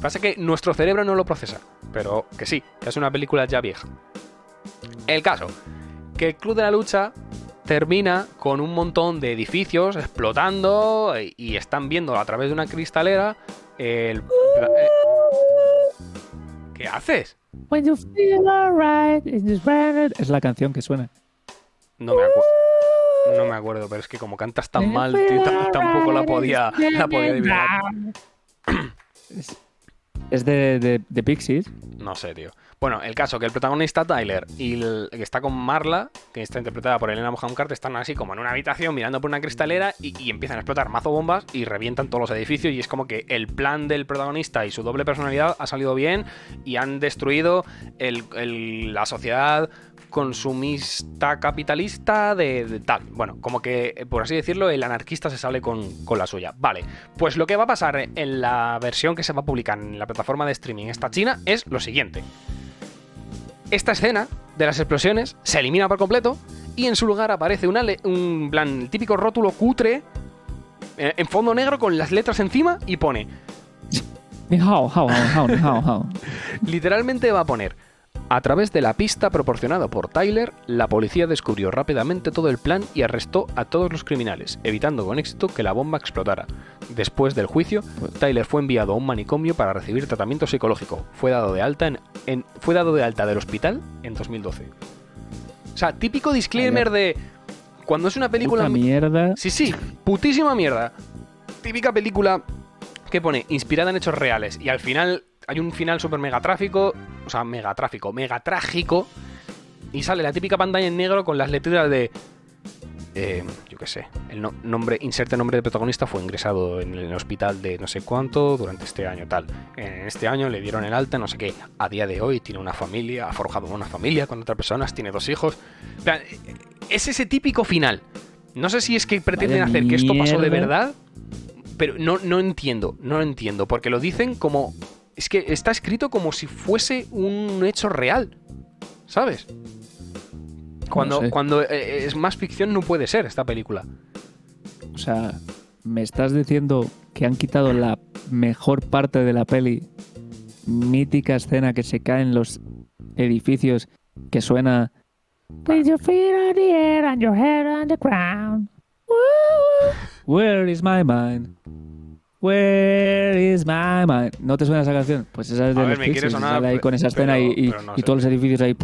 Pasa que nuestro cerebro no lo procesa. Pero que sí, que es una película ya vieja. El caso, que el Club de la Lucha termina con un montón de edificios explotando y- están viendo a través de una cristalera el... eh, ¿Qué haces?
When you feel alright, it's just. Es la canción que suena.
No me acuerdo. No me acuerdo, pero es que como cantas tan mal, tío, tampoco la podía, la podía adivinar. (clears throat)
Es de, de, de Pixies.
No sé, tío. Bueno, el caso que el protagonista Tyler y el que está con Marla, que está interpretada por Elena Bonham Carter, están así como en una habitación mirando por una cristalera y, empiezan a explotar mazo bombas y revientan todos los edificios y es como que el plan del protagonista y su doble personalidad ha salido bien y han destruido la sociedad consumista capitalista de, de tal. Bueno, como que, por así decirlo, el anarquista se sale con, con la suya. Vale, pues lo que va a pasar en la versión que se va a publicar en la plataforma de streaming esta china es lo siguiente. Esta escena de las explosiones se elimina por completo y en su lugar aparece una un plan, el típico rótulo cutre eh, en fondo negro con las letras encima y pone, (laughs) literalmente va a poner, a través de la pista proporcionada por Tyler, la policía descubrió rápidamente todo el plan y arrestó a todos los criminales, evitando con éxito que la bomba explotara. Después del juicio, Tyler fue enviado a un manicomio para recibir tratamiento psicológico. Fue dado de alta, en, en- fue dado de alta del hospital en 2012. O sea, típico disclaimer de cuando es una película
Puta mierda.
Sí, sí, putísima mierda. Típica película que pone inspirada en hechos reales y al final hay un final súper megatráfico, o sea, megatráfico, megatrágico y sale la típica pantalla en negro con las letras de eh, yo qué sé, el no- nombre, inserte nombre del protagonista fue ingresado en el hospital de no sé cuánto durante este año tal. En este año le dieron el alta, no sé qué. A día de hoy tiene una familia, ha forjado una familia con otras personas, tiene dos hijos. Es ese típico final. No sé si es que pretenden
Vaya
hacer que esto pasó de verdad, pero no, no entiendo, no lo entiendo, porque lo dicen como... Es que está escrito como si fuese un hecho real, ¿sabes? Cuando,
sé.
cuando eh, es más ficción no puede ser esta película.
O sea, me estás diciendo que han quitado la mejor parte de la peli, mítica escena que se cae en los edificios, que suena. With your feet on the air and your head on the ground. Woo. Where is my mind? Where is my mind? ¿No te suena esa canción? Pues esa es de
A ver,
los
me quiere
Pixies,
sonar,
sale ahí con esa escena
pero-
y, y-
pero no
y
sé.
todos los edificios ahí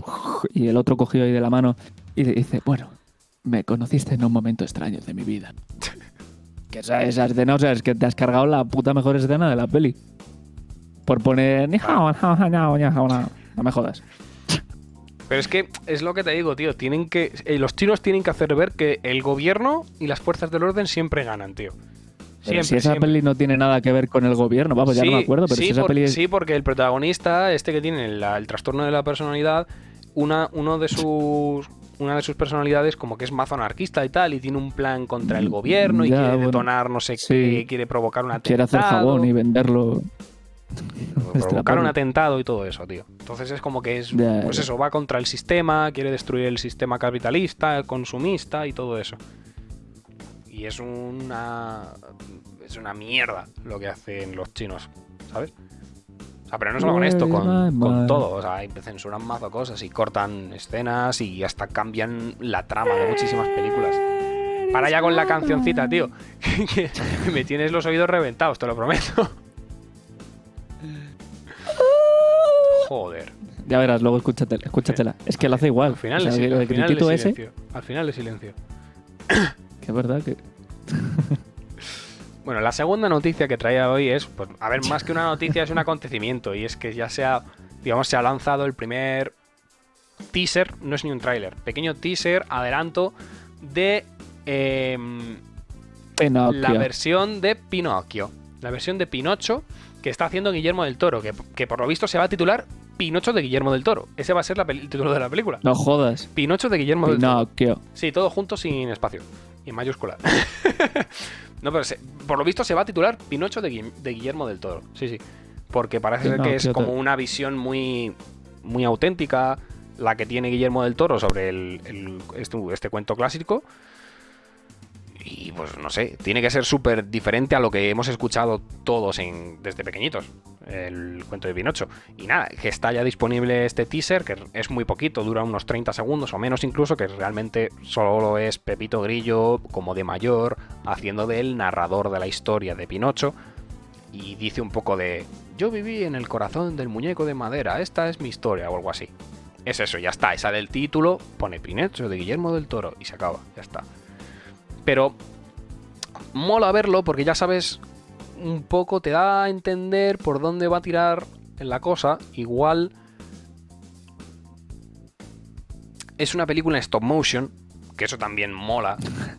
y el otro cogido ahí de la mano y le dice, bueno, me conociste en un momento extraño de mi vida. Que esa, esa escena, o sea, es que te has cargado la puta mejor escena de la peli. Por poner. "Ni hao, hao, hao, hao, hao, hao". No me jodas.
Pero es que es lo que te digo, tío. Tienen que. eh, los chinos tienen que hacer ver que el gobierno y las fuerzas del orden siempre ganan, tío.
Pero si esa peli no tiene nada que ver con el gobierno, vamos, ya no me acuerdo, pero
sí,
si esa
por-
peli es...
sí, porque el protagonista, este que tiene el trastorno de la personalidad, una, uno de sus. Una de sus personalidades como que es mazo anarquista y tal, y tiene un plan contra el gobierno y
Ya,
quiere
bueno,
detonar no sé
sí.
qué, quiere provocar un atentado.
quiere hacer jabón y venderlo.
Provocar un atentado y todo eso, tío. Entonces es como que es, pues eso, va contra el sistema, quiere destruir el sistema capitalista, el consumista y todo eso. Y es una es una mierda lo que hacen los chinos, ¿sabes? O sea, pero no solo con esto, con, con todo. O sea, censuran mazo cosas y cortan escenas y hasta cambian la trama de muchísimas películas. Para ya con la cancioncita, tío. (laughs) Me tienes los oídos reventados, te lo prometo. Joder.
Ya verás, luego escúchatela. escúchatela. Es que la hace igual.
Al final,
O sea,
al final
ese,
silencio. Al final de silencio.
que es verdad que...
Bueno, la segunda noticia que traía hoy es, pues, a ver, más que una noticia es un acontecimiento y es que ya se ha, digamos, se ha lanzado el primer teaser, no es ni un tráiler, pequeño teaser, adelanto de
Pinocchio.
la versión de Pinocchio, la versión de Pinocho que está haciendo Guillermo del Toro, que, que por lo visto se va a titular Pinocho de Guillermo del Toro. Ese va a ser la el título de la película.
No jodas.
Pinocho de Guillermo del Toro.
Pinocchio.
Sí, todo junto sin espacio. Y en mayúscula. (laughs) no, pero se- por lo visto se va a titular Pinocho de, Gui- de Guillermo del Toro. Sí, sí. Porque parece ser que es como una visión muy, muy auténtica la que tiene Guillermo del Toro sobre el, el- este, este cuento clásico. Y pues no sé, tiene que ser súper diferente a lo que hemos escuchado todos en, desde pequeñitos, el cuento de Pinocho. Y nada, que está ya disponible este teaser, que es muy poquito, dura unos 30 segundos o menos incluso, que realmente solo es Pepito Grillo como de mayor, haciendo de él narrador de la historia de Pinocho. Y dice un poco de, yo viví en el corazón del muñeco de madera, esta es mi historia o algo así. Es eso, ya está, esa del título, pone Pinocho de Guillermo del Toro y se acaba, ya está. Pero mola verlo porque ya sabes un poco, te da a entender por dónde va a tirar la cosa. Igual es una película en stop motion, que eso también mola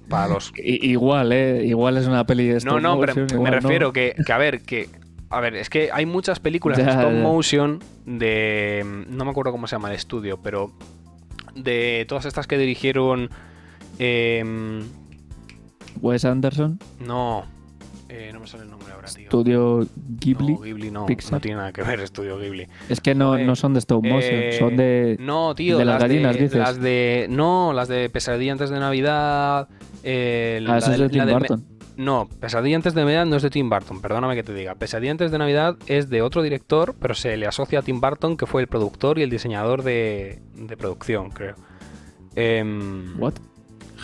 para los... (laughs)
Igual, eh. Igual es una peli de
No,
stop
no, pero
motion,
me
no.
refiero que, que, a ver, que... A ver, es que hay muchas películas en stop
ya.
motion de... No me acuerdo cómo se llama el estudio, pero... De todas estas que dirigieron... em,
Wes Anderson,
no... eh, no me sale el nombre ahora, tío.
Estudio Ghibli.
No, Ghibli no,
Pixar.
no tiene nada que ver Estudio Ghibli.
Es que no, no son de stop motion,
Eh,
son de...
No, tío,
de las gallinas,
de,
dices.
las de... No, las de Pesadilla antes de Navidad... eh,
Ah,
la
eso es de Tim
Me-
Burton.
No, Pesadilla antes de Navidad no es de Tim Burton, perdóname que te diga. Pesadilla antes de Navidad es de otro director, pero se le asocia a Tim Burton, que fue el productor y el diseñador de, de producción, creo. Em,
What?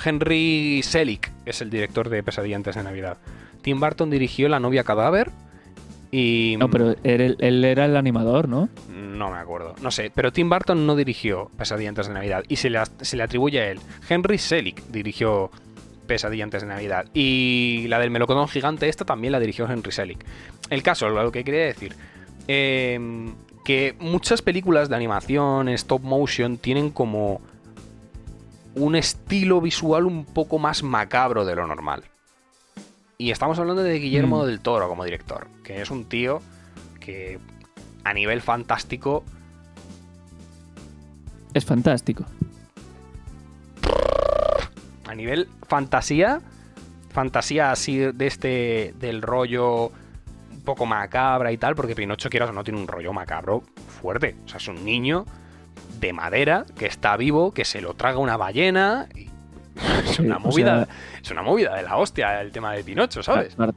Henry Selick es el director de Pesadilla antes de Navidad. Tim Burton dirigió La novia cadáver y...
No, pero él, él era el animador, ¿no?
No me acuerdo, no sé, pero Tim Burton no dirigió Pesadilla antes de Navidad y se le, se le atribuye a él. Henry Selick dirigió Pesadilla antes de Navidad y la del melocotón gigante esta también la dirigió Henry Selick. El caso, lo que quería decir, eh, que muchas películas de animación stop motion tienen como un estilo visual un poco más macabro de lo normal. Y estamos hablando de Guillermo
Mm.
del Toro como director, que es un tío que a nivel fantástico
Es fantástico.
a nivel fantasía, fantasía así de este, del rollo un poco macabra y tal, porque Pinocho, quieras o no, tiene un rollo macabro fuerte. O sea, es un niño de madera que está vivo, que se lo traga una ballena. y- es
Sí,
una
o
movida,
sea-
es una movida de la hostia el tema de Pinocho, ¿sabes?
Par-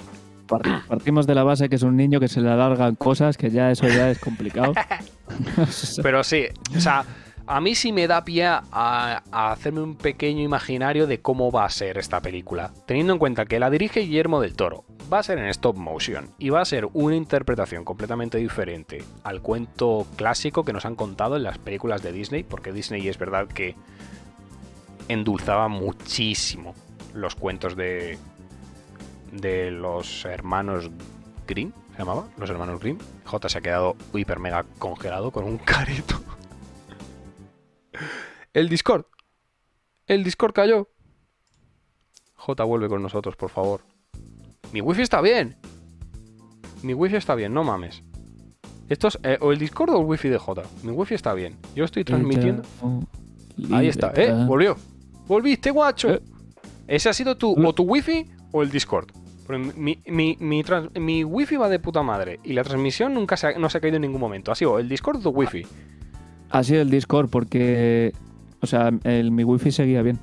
par- partimos de la base que es un niño que se le alargan cosas, que ya eso ya es complicado. (laughs) (laughs)
Pero sí, o sea, a mí sí me da pie a, hacerme un pequeño imaginario de cómo va a ser esta película. Teniendo en cuenta que la dirige Guillermo del Toro, va a ser en stop motion y va a ser una interpretación completamente diferente al cuento clásico que nos han contado en las películas de Disney, porque Disney es verdad que endulzaba muchísimo los cuentos de de los hermanos Grimm, se llamaba, los hermanos Grimm. J se ha quedado hiper mega congelado con un careto. El Discord. El Discord cayó. J vuelve con nosotros, por favor. Mi wifi está bien. Mi wifi está bien, no mames. Esto es eh, o el Discord o el wifi de J. Mi wifi está bien. Yo estoy transmitiendo. Ahí está, ¿eh? Volvió. Volviste, guacho.
Eh.
Ese ha sido tu, o tu wifi o el Discord. Mi, mi, mi, trans- mi wifi va de puta madre y la transmisión nunca se ha, no se ha caído en ningún momento. Ha sido el Discord o tu wifi.
Ha sido el Discord porque. O sea, el, mi wifi seguía bien.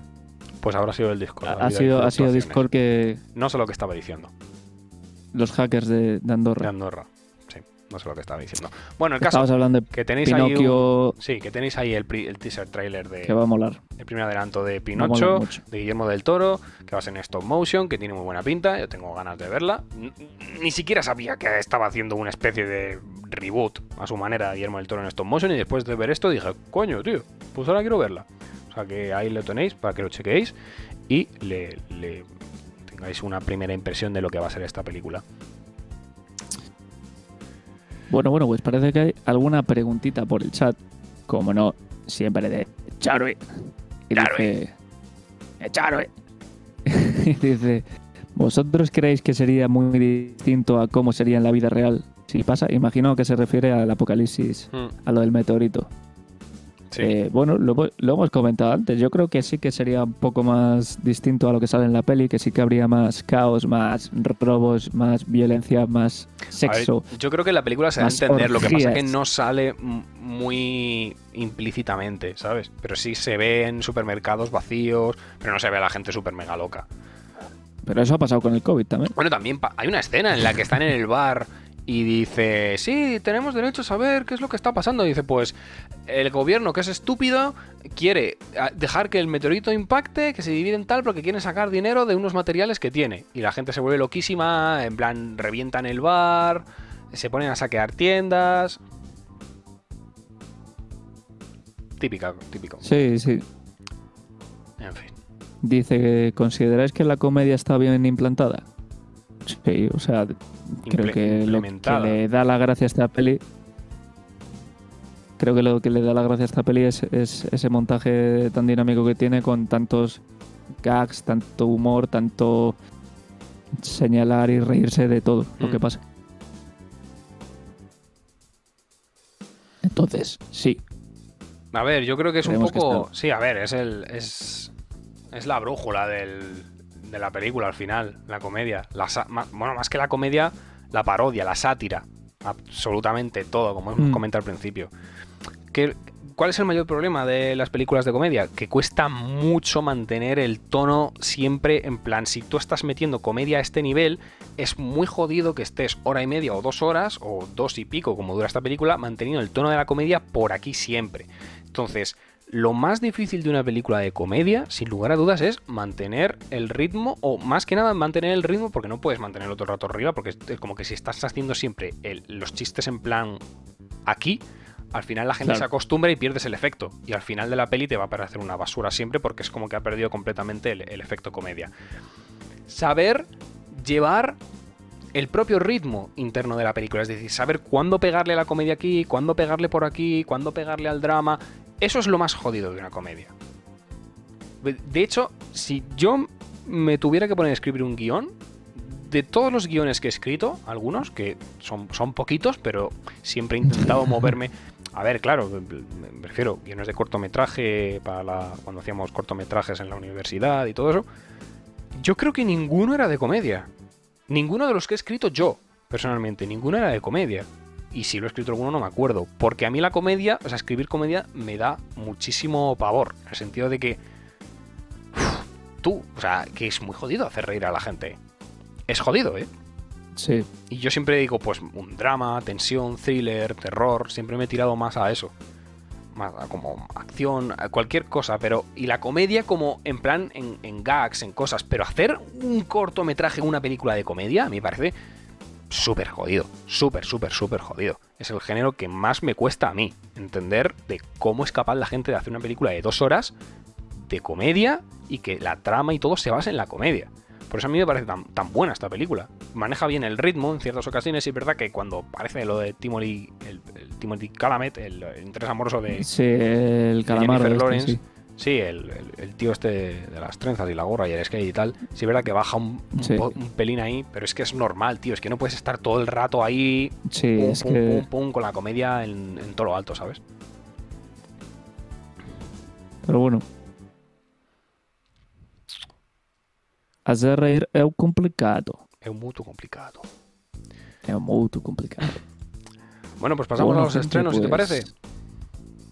Pues habrá sido el Discord.
Ha, sido, ha sido. Discord que
No sé lo que estaba diciendo.
los hackers de, de
De
Andorra.
No sé lo que estaba diciendo. Bueno, el caso
Estabas hablando de
que tenéis ahí un- Sí, que tenéis ahí el, teaser trailer de
que va a molar.
el primer adelanto de Pinocho, de Guillermo del Toro, que va a ser en stop motion, que tiene muy buena pinta, yo tengo ganas de verla. Ni siquiera sabía que estaba haciendo una especie de reboot a su manera Guillermo del Toro en stop motion y después de ver esto dije, coño, tío, pues ahora quiero verla. O sea que ahí lo tenéis para que lo chequeéis y le, le tengáis una primera impresión de lo que va a ser esta película.
Bueno, bueno, pues parece que hay alguna preguntita por el chat. Como no, siempre de Charue. Y dice. "Eh, Charue". (laughs) y dice. ¿Vosotros creéis que sería muy distinto a cómo sería en la vida real? Si pasa, imagino que se refiere al apocalipsis, a lo del meteorito.
Sí.
Eh, bueno, lo, lo hemos comentado antes. Yo creo que sí que sería un poco más distinto a lo que sale en la peli, que sí que habría más caos, más robos, más violencia, más
ver,
sexo.
yo creo que la película se da a entender, lo que pasa es que no sale muy implícitamente, ¿sabes? Pero sí se ve en supermercados vacíos, pero no se ve a la gente súper mega loca.
Pero eso ha pasado con el COVID también.
Bueno, también hay una escena en la que están en el bar y dice, sí, tenemos derecho a saber qué es lo que está pasando. Y dice, pues el gobierno, que es estúpido, quiere ah, dejar que el meteorito impacte, que se divide en tal, porque quieren sacar dinero de unos materiales que tiene. Y la gente se vuelve loquísima, en plan, revientan el bar, se ponen a saquear tiendas. Típica, típico.
Sí, sí.
En fin.
Dice, ¿consideráis que la comedia está bien implantada? Sí, o sea, creo que lo que le da la gracia a esta peli. Creo que lo que le da la gracia a esta peli es, es ese montaje tan dinámico que tiene con tantos gags, tanto humor, tanto señalar y reírse de todo lo
Mm.
que pasa. Entonces, sí,
A ver, yo creo que es un
Creemos
poco.
está-
Sí, a ver, es el. Es, es la brújula del, de la película al final, la comedia. La, bueno, más que la comedia, la parodia, la sátira. Absolutamente todo, como hemos
Mm.
comentado al principio. ¿Qué- ¿Cuál es el mayor problema de las películas de comedia? Que cuesta mucho mantener el tono siempre en plan, si tú estás metiendo comedia a este nivel, es muy jodido que estés hora y media o dos horas o dos y pico, como dura esta película, manteniendo el tono de la comedia por aquí siempre. Entonces, lo más difícil de una película de comedia, sin lugar a dudas, es mantener el ritmo, o más que nada mantener el ritmo, porque no puedes mantenerlo todo el rato arriba, porque es como que si estás haciendo siempre el- los chistes en plan aquí, al final la gente
Claro.
se acostumbra y pierdes el efecto. Y al final de la peli te va a parecer una basura siempre, porque es como que ha perdido completamente el, el efecto comedia. Saber llevar el propio ritmo interno de la película, es decir, saber cuándo pegarle a la comedia aquí, cuándo pegarle por aquí, cuándo pegarle al drama, eso es lo más jodido de una comedia. De hecho, si yo me tuviera que poner a escribir un guion, de todos los guiones que he escrito, algunos, que son, son poquitos, pero siempre he intentado (laughs) moverme. A ver, claro, me refiero, guiones de cortometraje para la, cuando hacíamos cortometrajes en la universidad y todo eso. Yo creo que ninguno era de comedia. Ninguno de los que he escrito yo, personalmente, ninguno era de comedia. Y si lo he escrito alguno no me acuerdo. Porque a mí la comedia, o sea, escribir comedia me da muchísimo pavor. En el sentido de que. tú, o sea, que es muy jodido hacer reír a la gente. Es jodido, ¿eh?
sí.
Y yo siempre digo, pues, un drama, tensión, thriller, terror. Siempre me he tirado más a eso. Más a como acción, a cualquier cosa. Pero. Y la comedia como en plan en, en gags, en cosas. Pero hacer un cortometraje, una película de comedia, a mí me parece súper jodido. Súper, súper, súper jodido. Es el género que más me cuesta a mí. Entender de cómo es capaz la gente de hacer una película de dos horas de comedia y que la trama y todo se basa en la comedia. Por eso a mí me parece tan, tan buena esta película. Maneja bien el ritmo en ciertas ocasiones y es verdad que cuando aparece lo de Timothy, el, el Timothy Chalamet, el, el interés amoroso de,
Sí, el
de
calamar.
Jennifer
este,
Lawrence,
sí.
Sí, el, el- el tío este de las trenzas y la gorra y el skate y tal. Sí, es verdad que baja un,
Sí.
pelín ahí, pero es que es normal, tío. Es que no puedes estar todo el rato ahí,
Sí,
pum,
es
pum,
que.
pum, pum, con la comedia en, en todo lo alto, ¿sabes?
Pero bueno. Hacer reír es complicado.
Es muy complicado.
Es muy complicado.
Bueno, pues pasamos
Bueno,
a los
gente,
estrenos, si te
pues,
parece.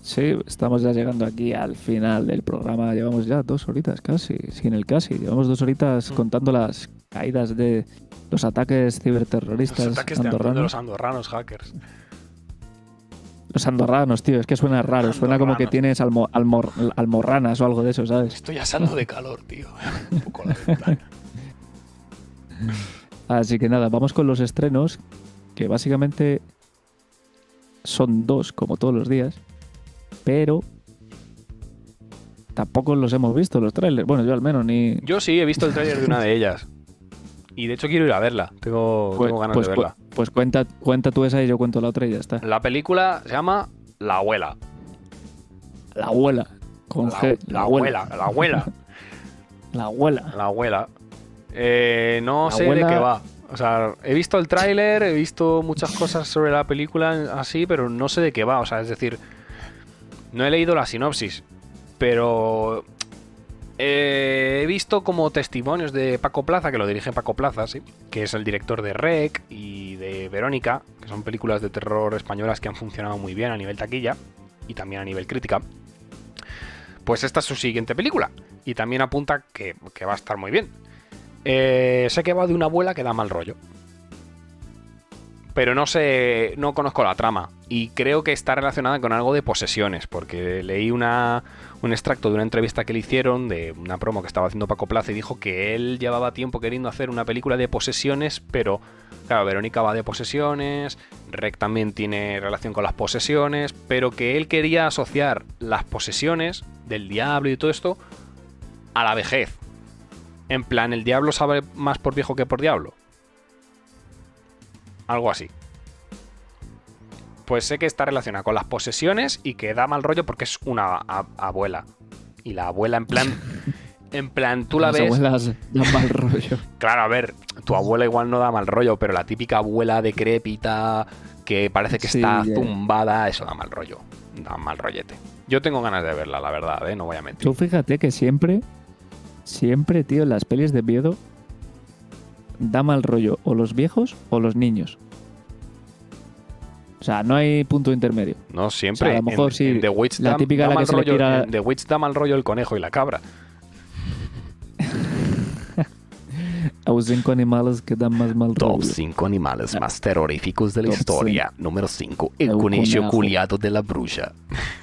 Sí, estamos ya llegando aquí al final del programa. Llevamos ya dos horitas casi, sin el casi. Llevamos dos horitas
Mm.
contando las caídas de los ataques ciberterroristas
Los ataques de, de
andorranos.
los andorranos hackers.
Los andorranos, tío, es que suena raro. Suena como que
Andorranos.
tienes almo- almor- almorranas o algo de eso, ¿sabes?
Estoy asando de calor, tío. (laughs) Un poco la ventana.
Así que nada, vamos con los estrenos, que básicamente son dos, como todos los días, pero tampoco los hemos visto, los trailers. Bueno, yo al menos ni...
Yo sí he visto el tráiler de una de ellas. Y de hecho quiero ir a verla. Tengo,
Pues,
tengo ganas
pues-
de verla.
pues- pues cuenta, cuenta tú esa y yo cuento la otra y ya está.
La película se llama La abuela.
La abuela. Con
La,
G,
la abuela, la abuela, (laughs)
La abuela.
la abuela. Eh, no
La
sé
abuela-
de qué va. O sea, he visto el tráiler, he visto muchas cosas sobre la película así, pero no sé de qué va. O sea, es decir, no he leído la sinopsis, pero eh, he visto como testimonios de Paco Plaza, que lo dirige Paco Plaza, sí, que es el director de Rec y de Verónica, que son películas de terror españolas que han funcionado muy bien a nivel taquilla y también a nivel crítica. Pues esta es su siguiente película y también apunta que, va a estar muy bien. Eh, sé que va de una abuela que da mal rollo. Pero no sé, no conozco la trama. Y creo que está relacionada con algo de posesiones, porque leí una, un extracto de una entrevista que le hicieron, de una promo que estaba haciendo Paco Plaza, y dijo que él llevaba tiempo queriendo hacer una película de posesiones, pero claro, Verónica va de posesiones, Rec también tiene relación con las posesiones, pero que él quería asociar las posesiones del diablo y todo esto a la vejez. En plan, ¿el diablo sabe más por viejo que por diablo? Algo así. Pues sé que está relacionada con las posesiones y que da mal rollo porque es una abuela. Y la abuela en plan... (laughs) En plan, tú la
Las
ves...
abuelas dan mal rollo. (laughs)
Claro, a ver, tu abuela igual no da mal rollo, pero la típica abuela decrépita que parece que
Sí,
está
ya.
zumbada, eso da mal rollo. Da mal rollete. Yo tengo ganas de verla, la verdad, ¿eh? No voy a mentir.
Tú fíjate que siempre, siempre, tío, en las pelis de miedo da mal rollo o los viejos o los niños. O sea, no hay punto intermedio.
No, siempre.
O sea, a lo mejor
en,
sí,
en The Witch
la
da,
típica
da
la que se le
rollo,
tira-
en The Witch da mal rollo el conejo y la cabra. (laughs)
Hay cinco animales que dan más mal rollo.
5 animales más terroríficos de
la Top historia.
Número 5.
El conejo.
culiado de la bruja.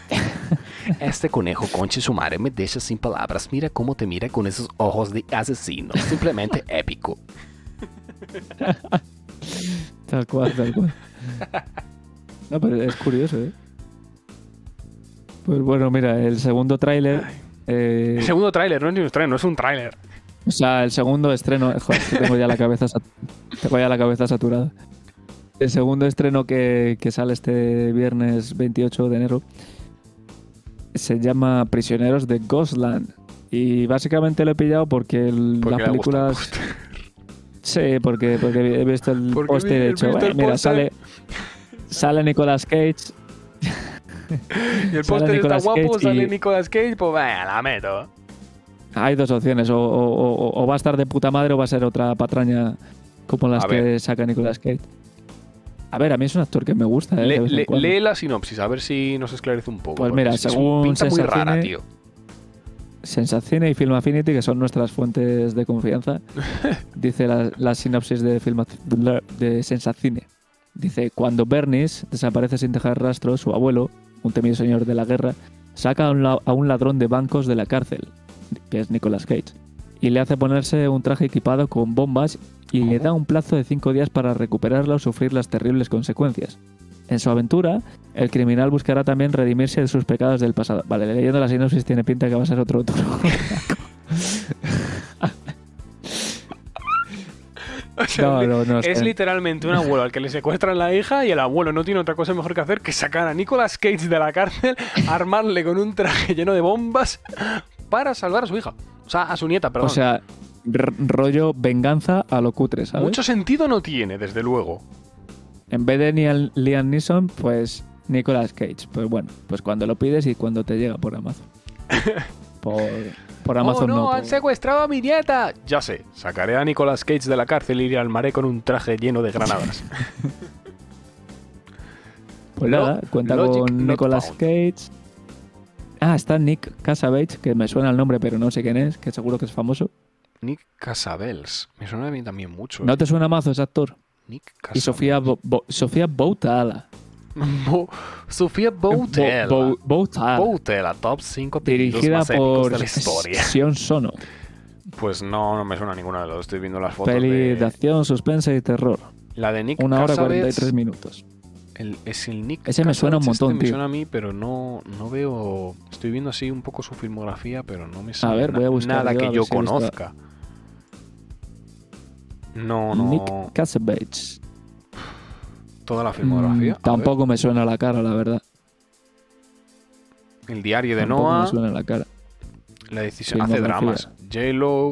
(laughs) Este conejo, conche su madre, me deja sin palabras. Mira cómo te mira con esos ojos de asesino. Simplemente (laughs) épico. (laughs)
Tal cual, tal cual. No, pero es curioso, ¿eh? Pues bueno, mira, el segundo tráiler... eh,
El segundo tráiler, no es ni un tráiler, no es un tráiler.
O sea, el segundo estreno. (laughs) Joder, que tengo ya la cabeza, sat- tengo ya la cabeza saturada. El segundo estreno que, que sale este viernes 28 de enero se llama Prisioneros de Ghostland. Y básicamente lo he pillado porque el-
Porque
las películas. (laughs) Sí, porque, porque he visto el
Porque
póster y
vi-
he
he
dicho,
visto
"Bueno,
el
mira,
póster".
sale, sale Nicolas Cage.
Y el póster está
Nicolas
guapo,
Cage
sale Nicolas Cage, pues venga, la meto.
Hay dos opciones, o, o- o- o va a estar de puta madre o va a ser otra patraña como las
A
que
ver.
saca Nicolas Cage. A ver, a mí es un actor que me gusta. ¿eh?
Le-
de
le- lee la sinopsis, a ver si nos esclarece un poco.
Pues mira,
es que es
según
un pinta muy rara, tío.
Sensacine y Film Affinity, que son nuestras fuentes de confianza, (laughs) dice la, la sinopsis de, Film, de Sensacine. Dice, cuando Bernice desaparece sin dejar rastro, su abuelo, un temido señor de la guerra, saca a un, la- a un ladrón de bancos de la cárcel, que es Nicolas Cage, y le hace ponerse un traje equipado con bombas y le da un plazo de cinco días para recuperarla o sufrir las terribles consecuencias. En su aventura, el criminal buscará también redimirse de sus pecados del pasado. Vale, leyendo la sinopsis tiene pinta que va a ser otro tono.
O sea,
No, no, no.
es
espera.
literalmente un abuelo al que le secuestran la hija y el abuelo no tiene otra cosa mejor que hacer que sacar a Nicolas Cage de la cárcel, (laughs) armarle con un traje lleno de bombas para salvar a su hija. O sea, a su nieta, perdón.
O sea, rollo venganza a lo cutre, ¿sabes?
Mucho sentido no tiene, desde luego.
En vez de Liam, Liam Neeson, pues Nicolas Cage. Pues bueno, pues cuando lo pides y cuando te llega por Amazon. (laughs) por, por Amazon
oh, no,
no.
han
por-
secuestrado a mi nieta. Ya sé, sacaré a Nicolas Cage de la cárcel y le armaré con un traje lleno de granadas. (laughs)
Pues nada, cuenta
Logic
con Nicolas
found.
Cage. Ah, está Nick Cassavetes, que me suena el nombre, pero no sé quién es, que seguro que es famoso.
Nick Casabels. Me suena a mí también mucho.
¿No
eh.
te suena mazo ese actor?
Nick
Y. Sofía, Bo- Bo- Sofía Boutala.
Bo- Sofía Boutella.
Bo- Bo- Boutala.
Boutella, top 5
dirigida
más épicos
por
de la historia.
Sion Sono.
Pues no, no me suena ninguna de los. Estoy viendo las fotos
Peli
de...
de acción, suspense y terror.
La de Nick
Una hora
Cassavetes,
43 minutos.
el- es el Nick
Ese me suena un
Cassavetes,
montón,
este Me
tío.
suena a mí, pero no, no veo... Estoy viendo así un poco su filmografía, pero no me sale
ver,
na-
voy a buscar
nada
yo, a
que
ver
yo
si
conozca. No, no.
Nick Cassavetes.
Toda la filmografía.
Mm, tampoco me suena la cara, la verdad.
ver, El diario de
tampoco
Noah.
me suena la cara.
La decisión. Hace dramas. J-Lo.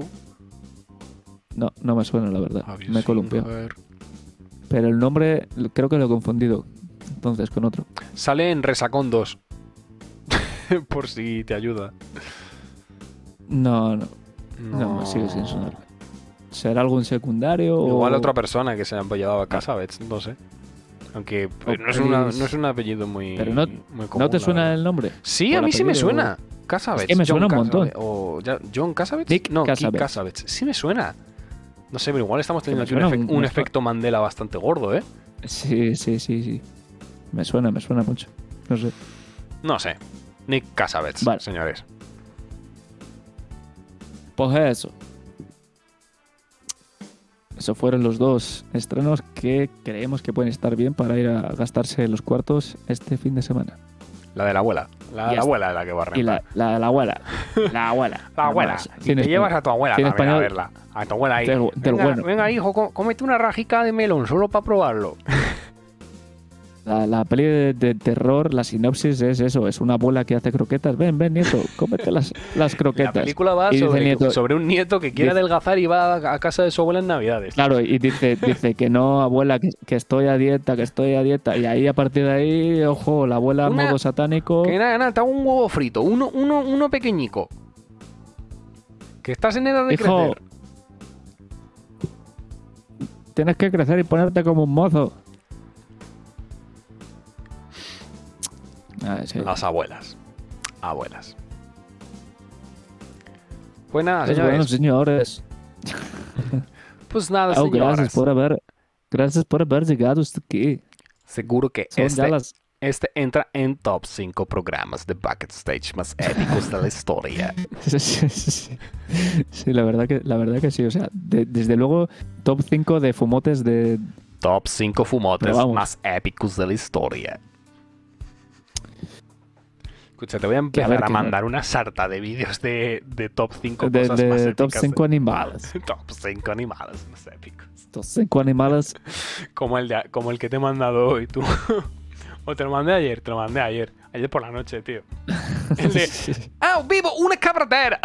No, no me suena, la verdad. Me he columpiado. Pero el nombre creo que lo he confundido. Entonces con otro.
Sale en Resacón 2. (laughs) Por si te ayuda.
No, no. No, me sigue sin sonar. ¿Será algún secundario? o-
Igual otra persona que se ha apellidado a Casabets, no sé. Aunque pues,
O
no, es una-
pelis-
no es un apellido muy,
Pero no-
muy común.
¿No te suena el nombre?
Sí,
o
a mí sí me suena. Casabets.
Es que me
John
suena un montón.
O John Casabets.
Nick
no.
Cassavetes.
Sí me suena. No sé, pero igual estamos teniendo aquí un, efecto Mandela bastante gordo, ¿eh?
Sí, sí, sí, sí. Me suena, me suena mucho. No sé.
No sé. Nick Casabets,
Vale.
señores.
Pues eso. Eso fueron los dos estrenos que creemos que pueden estar bien para ir a gastarse los cuartos este fin de semana.
La de la abuela. La de abuela es la que va a
Y la,
rentar.
la, (laughs) la abuela. La abuela.
La abuela. Y te llevas a tu abuela también a
español
verla. A tu abuela ahí.
del- del
venga,
bueno.
venga, hijo, có- cómete una rajica de melón solo para probarlo. (laughs)
La, la peli de, de terror, la sinopsis es eso, es una abuela que hace croquetas. Ven, ven, nieto, cómete las, las
La
croquetas.
película va sobre,
nieto-
sobre un nieto que quiere
dice-
adelgazar y va a casa de su abuela en Navidades.
Claro, y dice, dice que no, abuela, que, que estoy a dieta, que estoy a dieta. Y ahí, a partir de ahí, ojo, la abuela modo satánico.
Que nada, nada, te hago un huevo frito, uno, uno, uno pequeñico. Que estás en edad de
Hijo,
crecer.
tienes que crecer y ponerte como un mozo. Ah, sí.
Las abuelas. Abuelas. Pues señores.
bueno, señores. (laughs)
Pues nada,
Oh,
señores.
gracias por haber, gracias por haber llegado hasta aquí.
Seguro que
Son
este,
las
este entra en top 5 programas de Bucket Stage más épicos de la historia. (laughs)
Sí, sí, sí. Sí, la verdad que, la verdad que sí. O sea, de- desde luego, top 5 de fumotes de.
Top 5 fumotes más épicos de la historia. Escucha, te voy a empezar
ver,
a
que-
mandar una sarta de vídeos de, de top 5
de,
cosas
de
más
top
épicas
5 animales. (laughs)
Top 5 animales más épicos.
Top 5 animales.
Como el, de, como el que te he mandado hoy, tú. (laughs) o te lo mandé ayer, te lo mandé ayer. Ayer por la noche, tío. (laughs) El de... ¡Ah, vivo! ¡Una cabradera!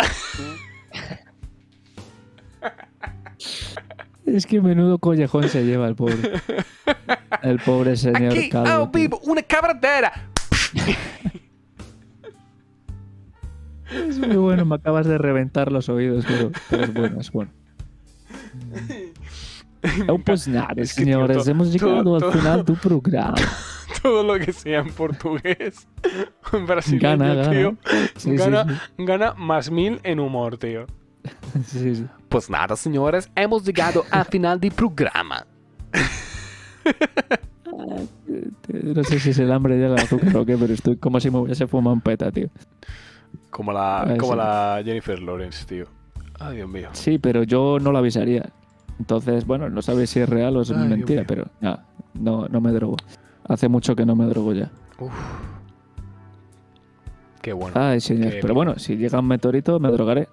Es que menudo collejón se lleva el pobre. El pobre señor
Aquí,
calvo,
¡Ah, vivo! ¡Una cabradera!
Es muy bueno, me acabas de reventar los oídos, pero, pero es bueno, es bueno. (laughs) Oh, pues nada,
Es que, tío,
señores,
to-
hemos llegado
todo-
al
todo-
final de tu (laughs) programa.
Todo lo que sea en portugués. En brasileño,
Gana, gana.
tío.
Sí, sí,
gana, gana más mil en humor, tío.
sí. (laughs) sí, sí.
Pues nada, señores, hemos llegado al final del programa.
No sé si es el hambre ya el azúcar o qué, pero estoy como si me hubiese fumado un peta, tío.
Como la, como la Jennifer Lawrence, tío. Ay, Dios mío.
Sí, pero yo no lo avisaría. Entonces, bueno, no sabes si es real o es
Ay,
mentira, pero no, no me drogo. Hace mucho que no me drogo ya.
Uf. Qué bueno.
Ay, señor.
Qué
Pero bueno, si llega un meteorito, me drogaré.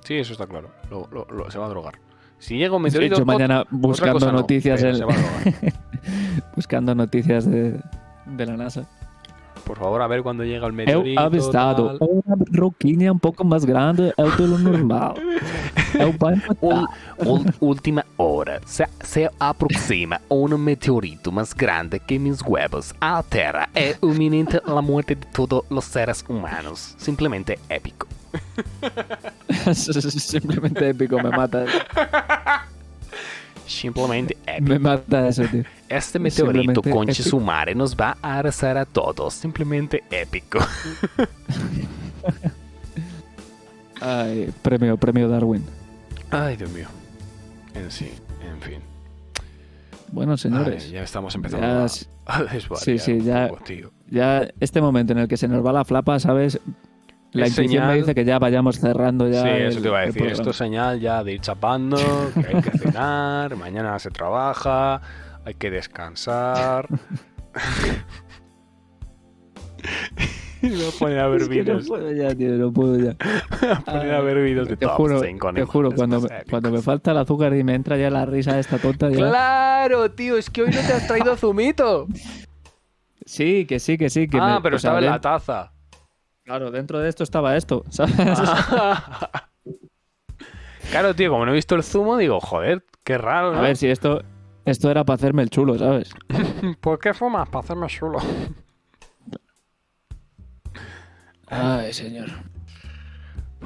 Sí, eso está claro. Lo- lo- lo- se va a drogar. Si llega un meteorito,
mañana buscando
no,
noticias en- (laughs) buscando noticias de, de la NASA.
Por favor, a ver cuando llega el meteorito.
avistado
tal.
una roquinha un poco más grande de lo normal. Eu vai matar.
Ul- ul- última hora. Se, se aproxima un meteorito más grande que mis huevos a la Tierra. Es inminente la muerte de todos los seres humanos. Simplemente épico. (laughs)
Simplemente épico, me mata. (laughs)
Simplemente (laughs) épico.
Me mata eso, tío.
Este meteorito, su madre, nos va a arrasar a todos. Simplemente épico. (laughs)
Ay, premio, premio Darwin.
Ay, Dios mío. En sí, en fin.
Bueno, señores,
Ay, ya estamos empezando
ya
a, (laughs) a
sí, sí, ya-
poco,
ya este momento en el que se nos va la flapa, ¿sabes? La intuición me dice que ya vayamos cerrando ya.
sí,
el-
eso te iba a decir. Esto es señal ya de ir chapando, que hay que cenar, (laughs) mañana se trabaja, hay que descansar. y (laughs) me voy a poner a ver
Es que no
vídeos.
puedo ya, tío, no puedo ya. (laughs)
poner a ver vídeos de
Te
top
juro,
5
te juro, cuando me, cuando me falta el azúcar y me entra ya la risa esta tonta, ya.
Claro, tío, es que hoy no te has traído zumito.
Sí, que sí, que sí. Que
ah,
me-
pero
sea,
estaba en la taza.
Claro, dentro de esto estaba esto, (laughs) ¿sabes? (laughs)
claro, tío, como no he visto el zumo, digo, joder, qué raro, ¿no?
A ver, si esto, esto era para hacerme el chulo, ¿sabes? (laughs)
¿Por qué fumas? Para hacerme chulo.
Ay, señor.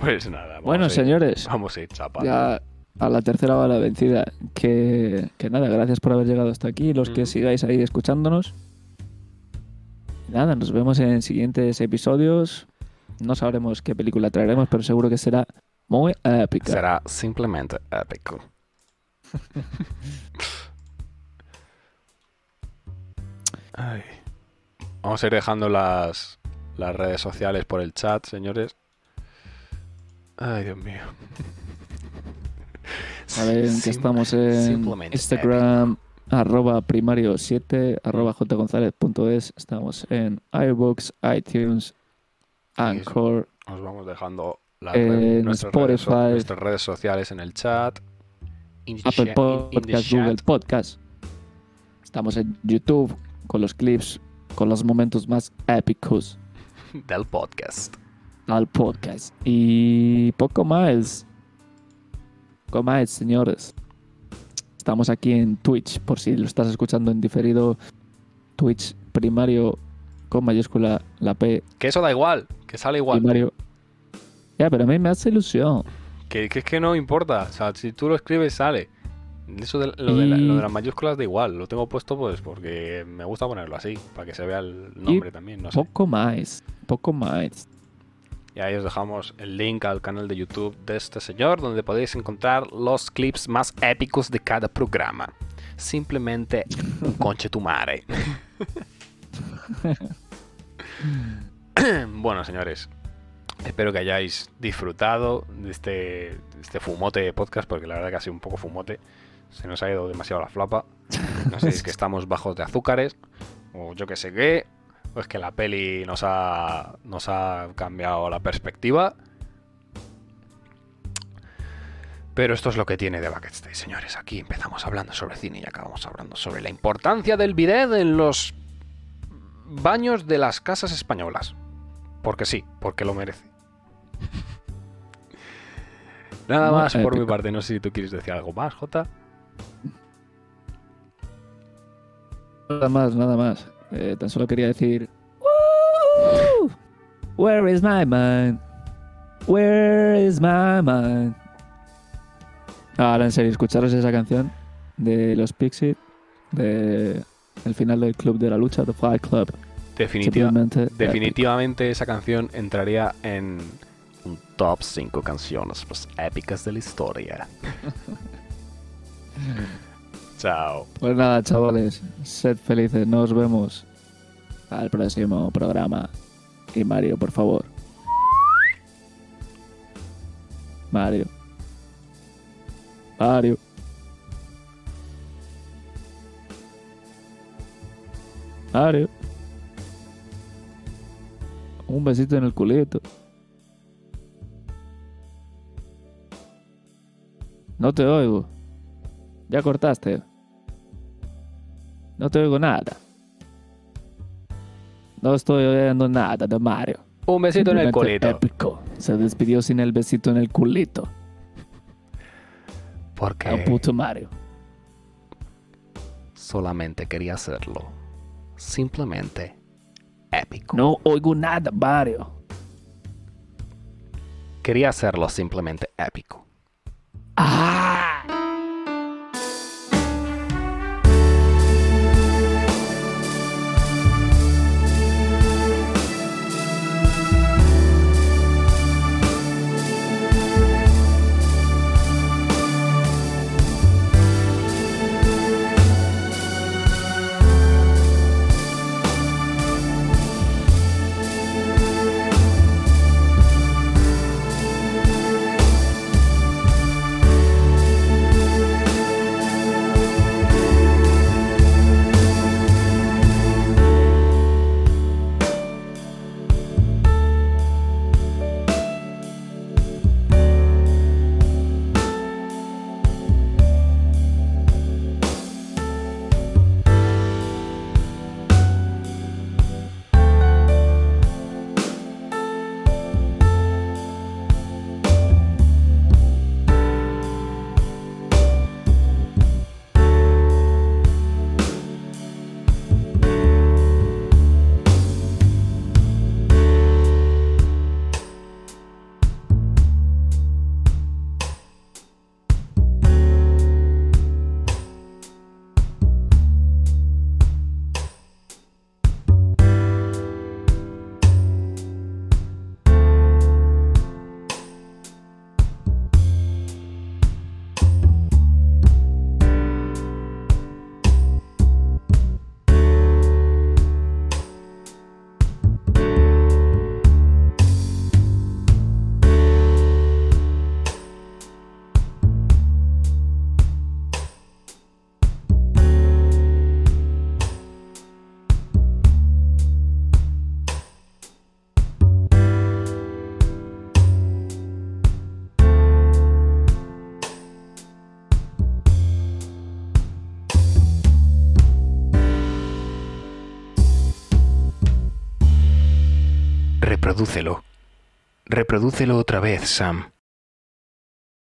Pues nada,
Bueno,
a ir-
señores,
Vamos a ir chapando.
ya a la tercera bala vencida. Que, que nada, gracias por haber llegado hasta aquí, los que sigáis ahí escuchándonos. Nada, nos vemos en siguientes episodios. No sabremos qué película traeremos, pero seguro que será muy épica.
Será simplemente épico. (laughs) Ay. Vamos a ir dejando las, las redes sociales por el chat, señores. Ay, Dios mío.
Saben que
Sim-
estamos en Instagram, arroba primario7, arroba jgonzalez.es. Estamos en iBooks, iTunes, Anchor.
Nos vamos dejando las redes- nuestras, redes
Spotify.
nuestras redes sociales en el chat.
Apple Podcast, Google Podcast. Estamos en YouTube con los clips, con los momentos más épicos (laughs)
del podcast.
al podcast. Y poco más. Poco más, señores. Estamos aquí en Twitch, por si lo estás escuchando en diferido. Twitch primario con mayúscula la P
Que eso da igual, que sale igual.
primario. Ya, pero a mí me hace ilusión.
Que, que es que no importa. O sea, si tú lo escribes, sale. Eso de, lo, de la- lo de las mayúsculas da igual. Lo tengo puesto pues porque me gusta ponerlo así. Para que se vea el nombre también. No sé.
Poco más. Poco más.
Y ahí os dejamos el link al canal de YouTube de este señor. Donde podéis encontrar los clips más épicos de cada programa. Simplemente un (laughs) conche tu madre. (laughs) bueno, señores. Espero que hayáis disfrutado de este, de este fumote de podcast, porque la verdad que ha sido un poco fumote. Se nos ha ido demasiado la flapa. No sé si es que (laughs) estamos bajos de azúcares, o yo que sé qué, o es que la peli nos ha, nos ha cambiado la perspectiva. Pero esto es lo que tiene de Backstage, señores. Aquí empezamos hablando sobre cine y acabamos hablando sobre la importancia del bidet en los baños de las casas españolas. Porque sí, porque lo merece. (laughs) Nada más por mi
épico.
parte. No sé si tú quieres decir algo más, Jota.
Nada más, nada más. Eh, tan solo quería decir. "Woo! Where is my mind? Where is my mind? Ahora en serio, escucharos esa canción de los Pixies, de el final del club de la lucha, The Fight Club.
Definitiva-
Simplemente
definitivamente esa canción entraría en un top 5 canciones más épicas de la historia. Chao.
Pues nada, chavales, sed felices, nos vemos al próximo programa. Y Mario, por favor. Mario. Mario. Mario. Un besito en el culito. No te oigo. Ya cortaste. No te oigo nada. No estoy oyendo nada de Mario.
Un besito en el colito.
Épico. Se despidió sin el besito en el culito.
Porque
A puto Mario.
solamente quería hacerlo. Simplemente épico.
No oigo nada, Mario.
Quería hacerlo simplemente épico.
¡Ah!
Reprodúcelo. Reprodúcelo otra vez, Sam.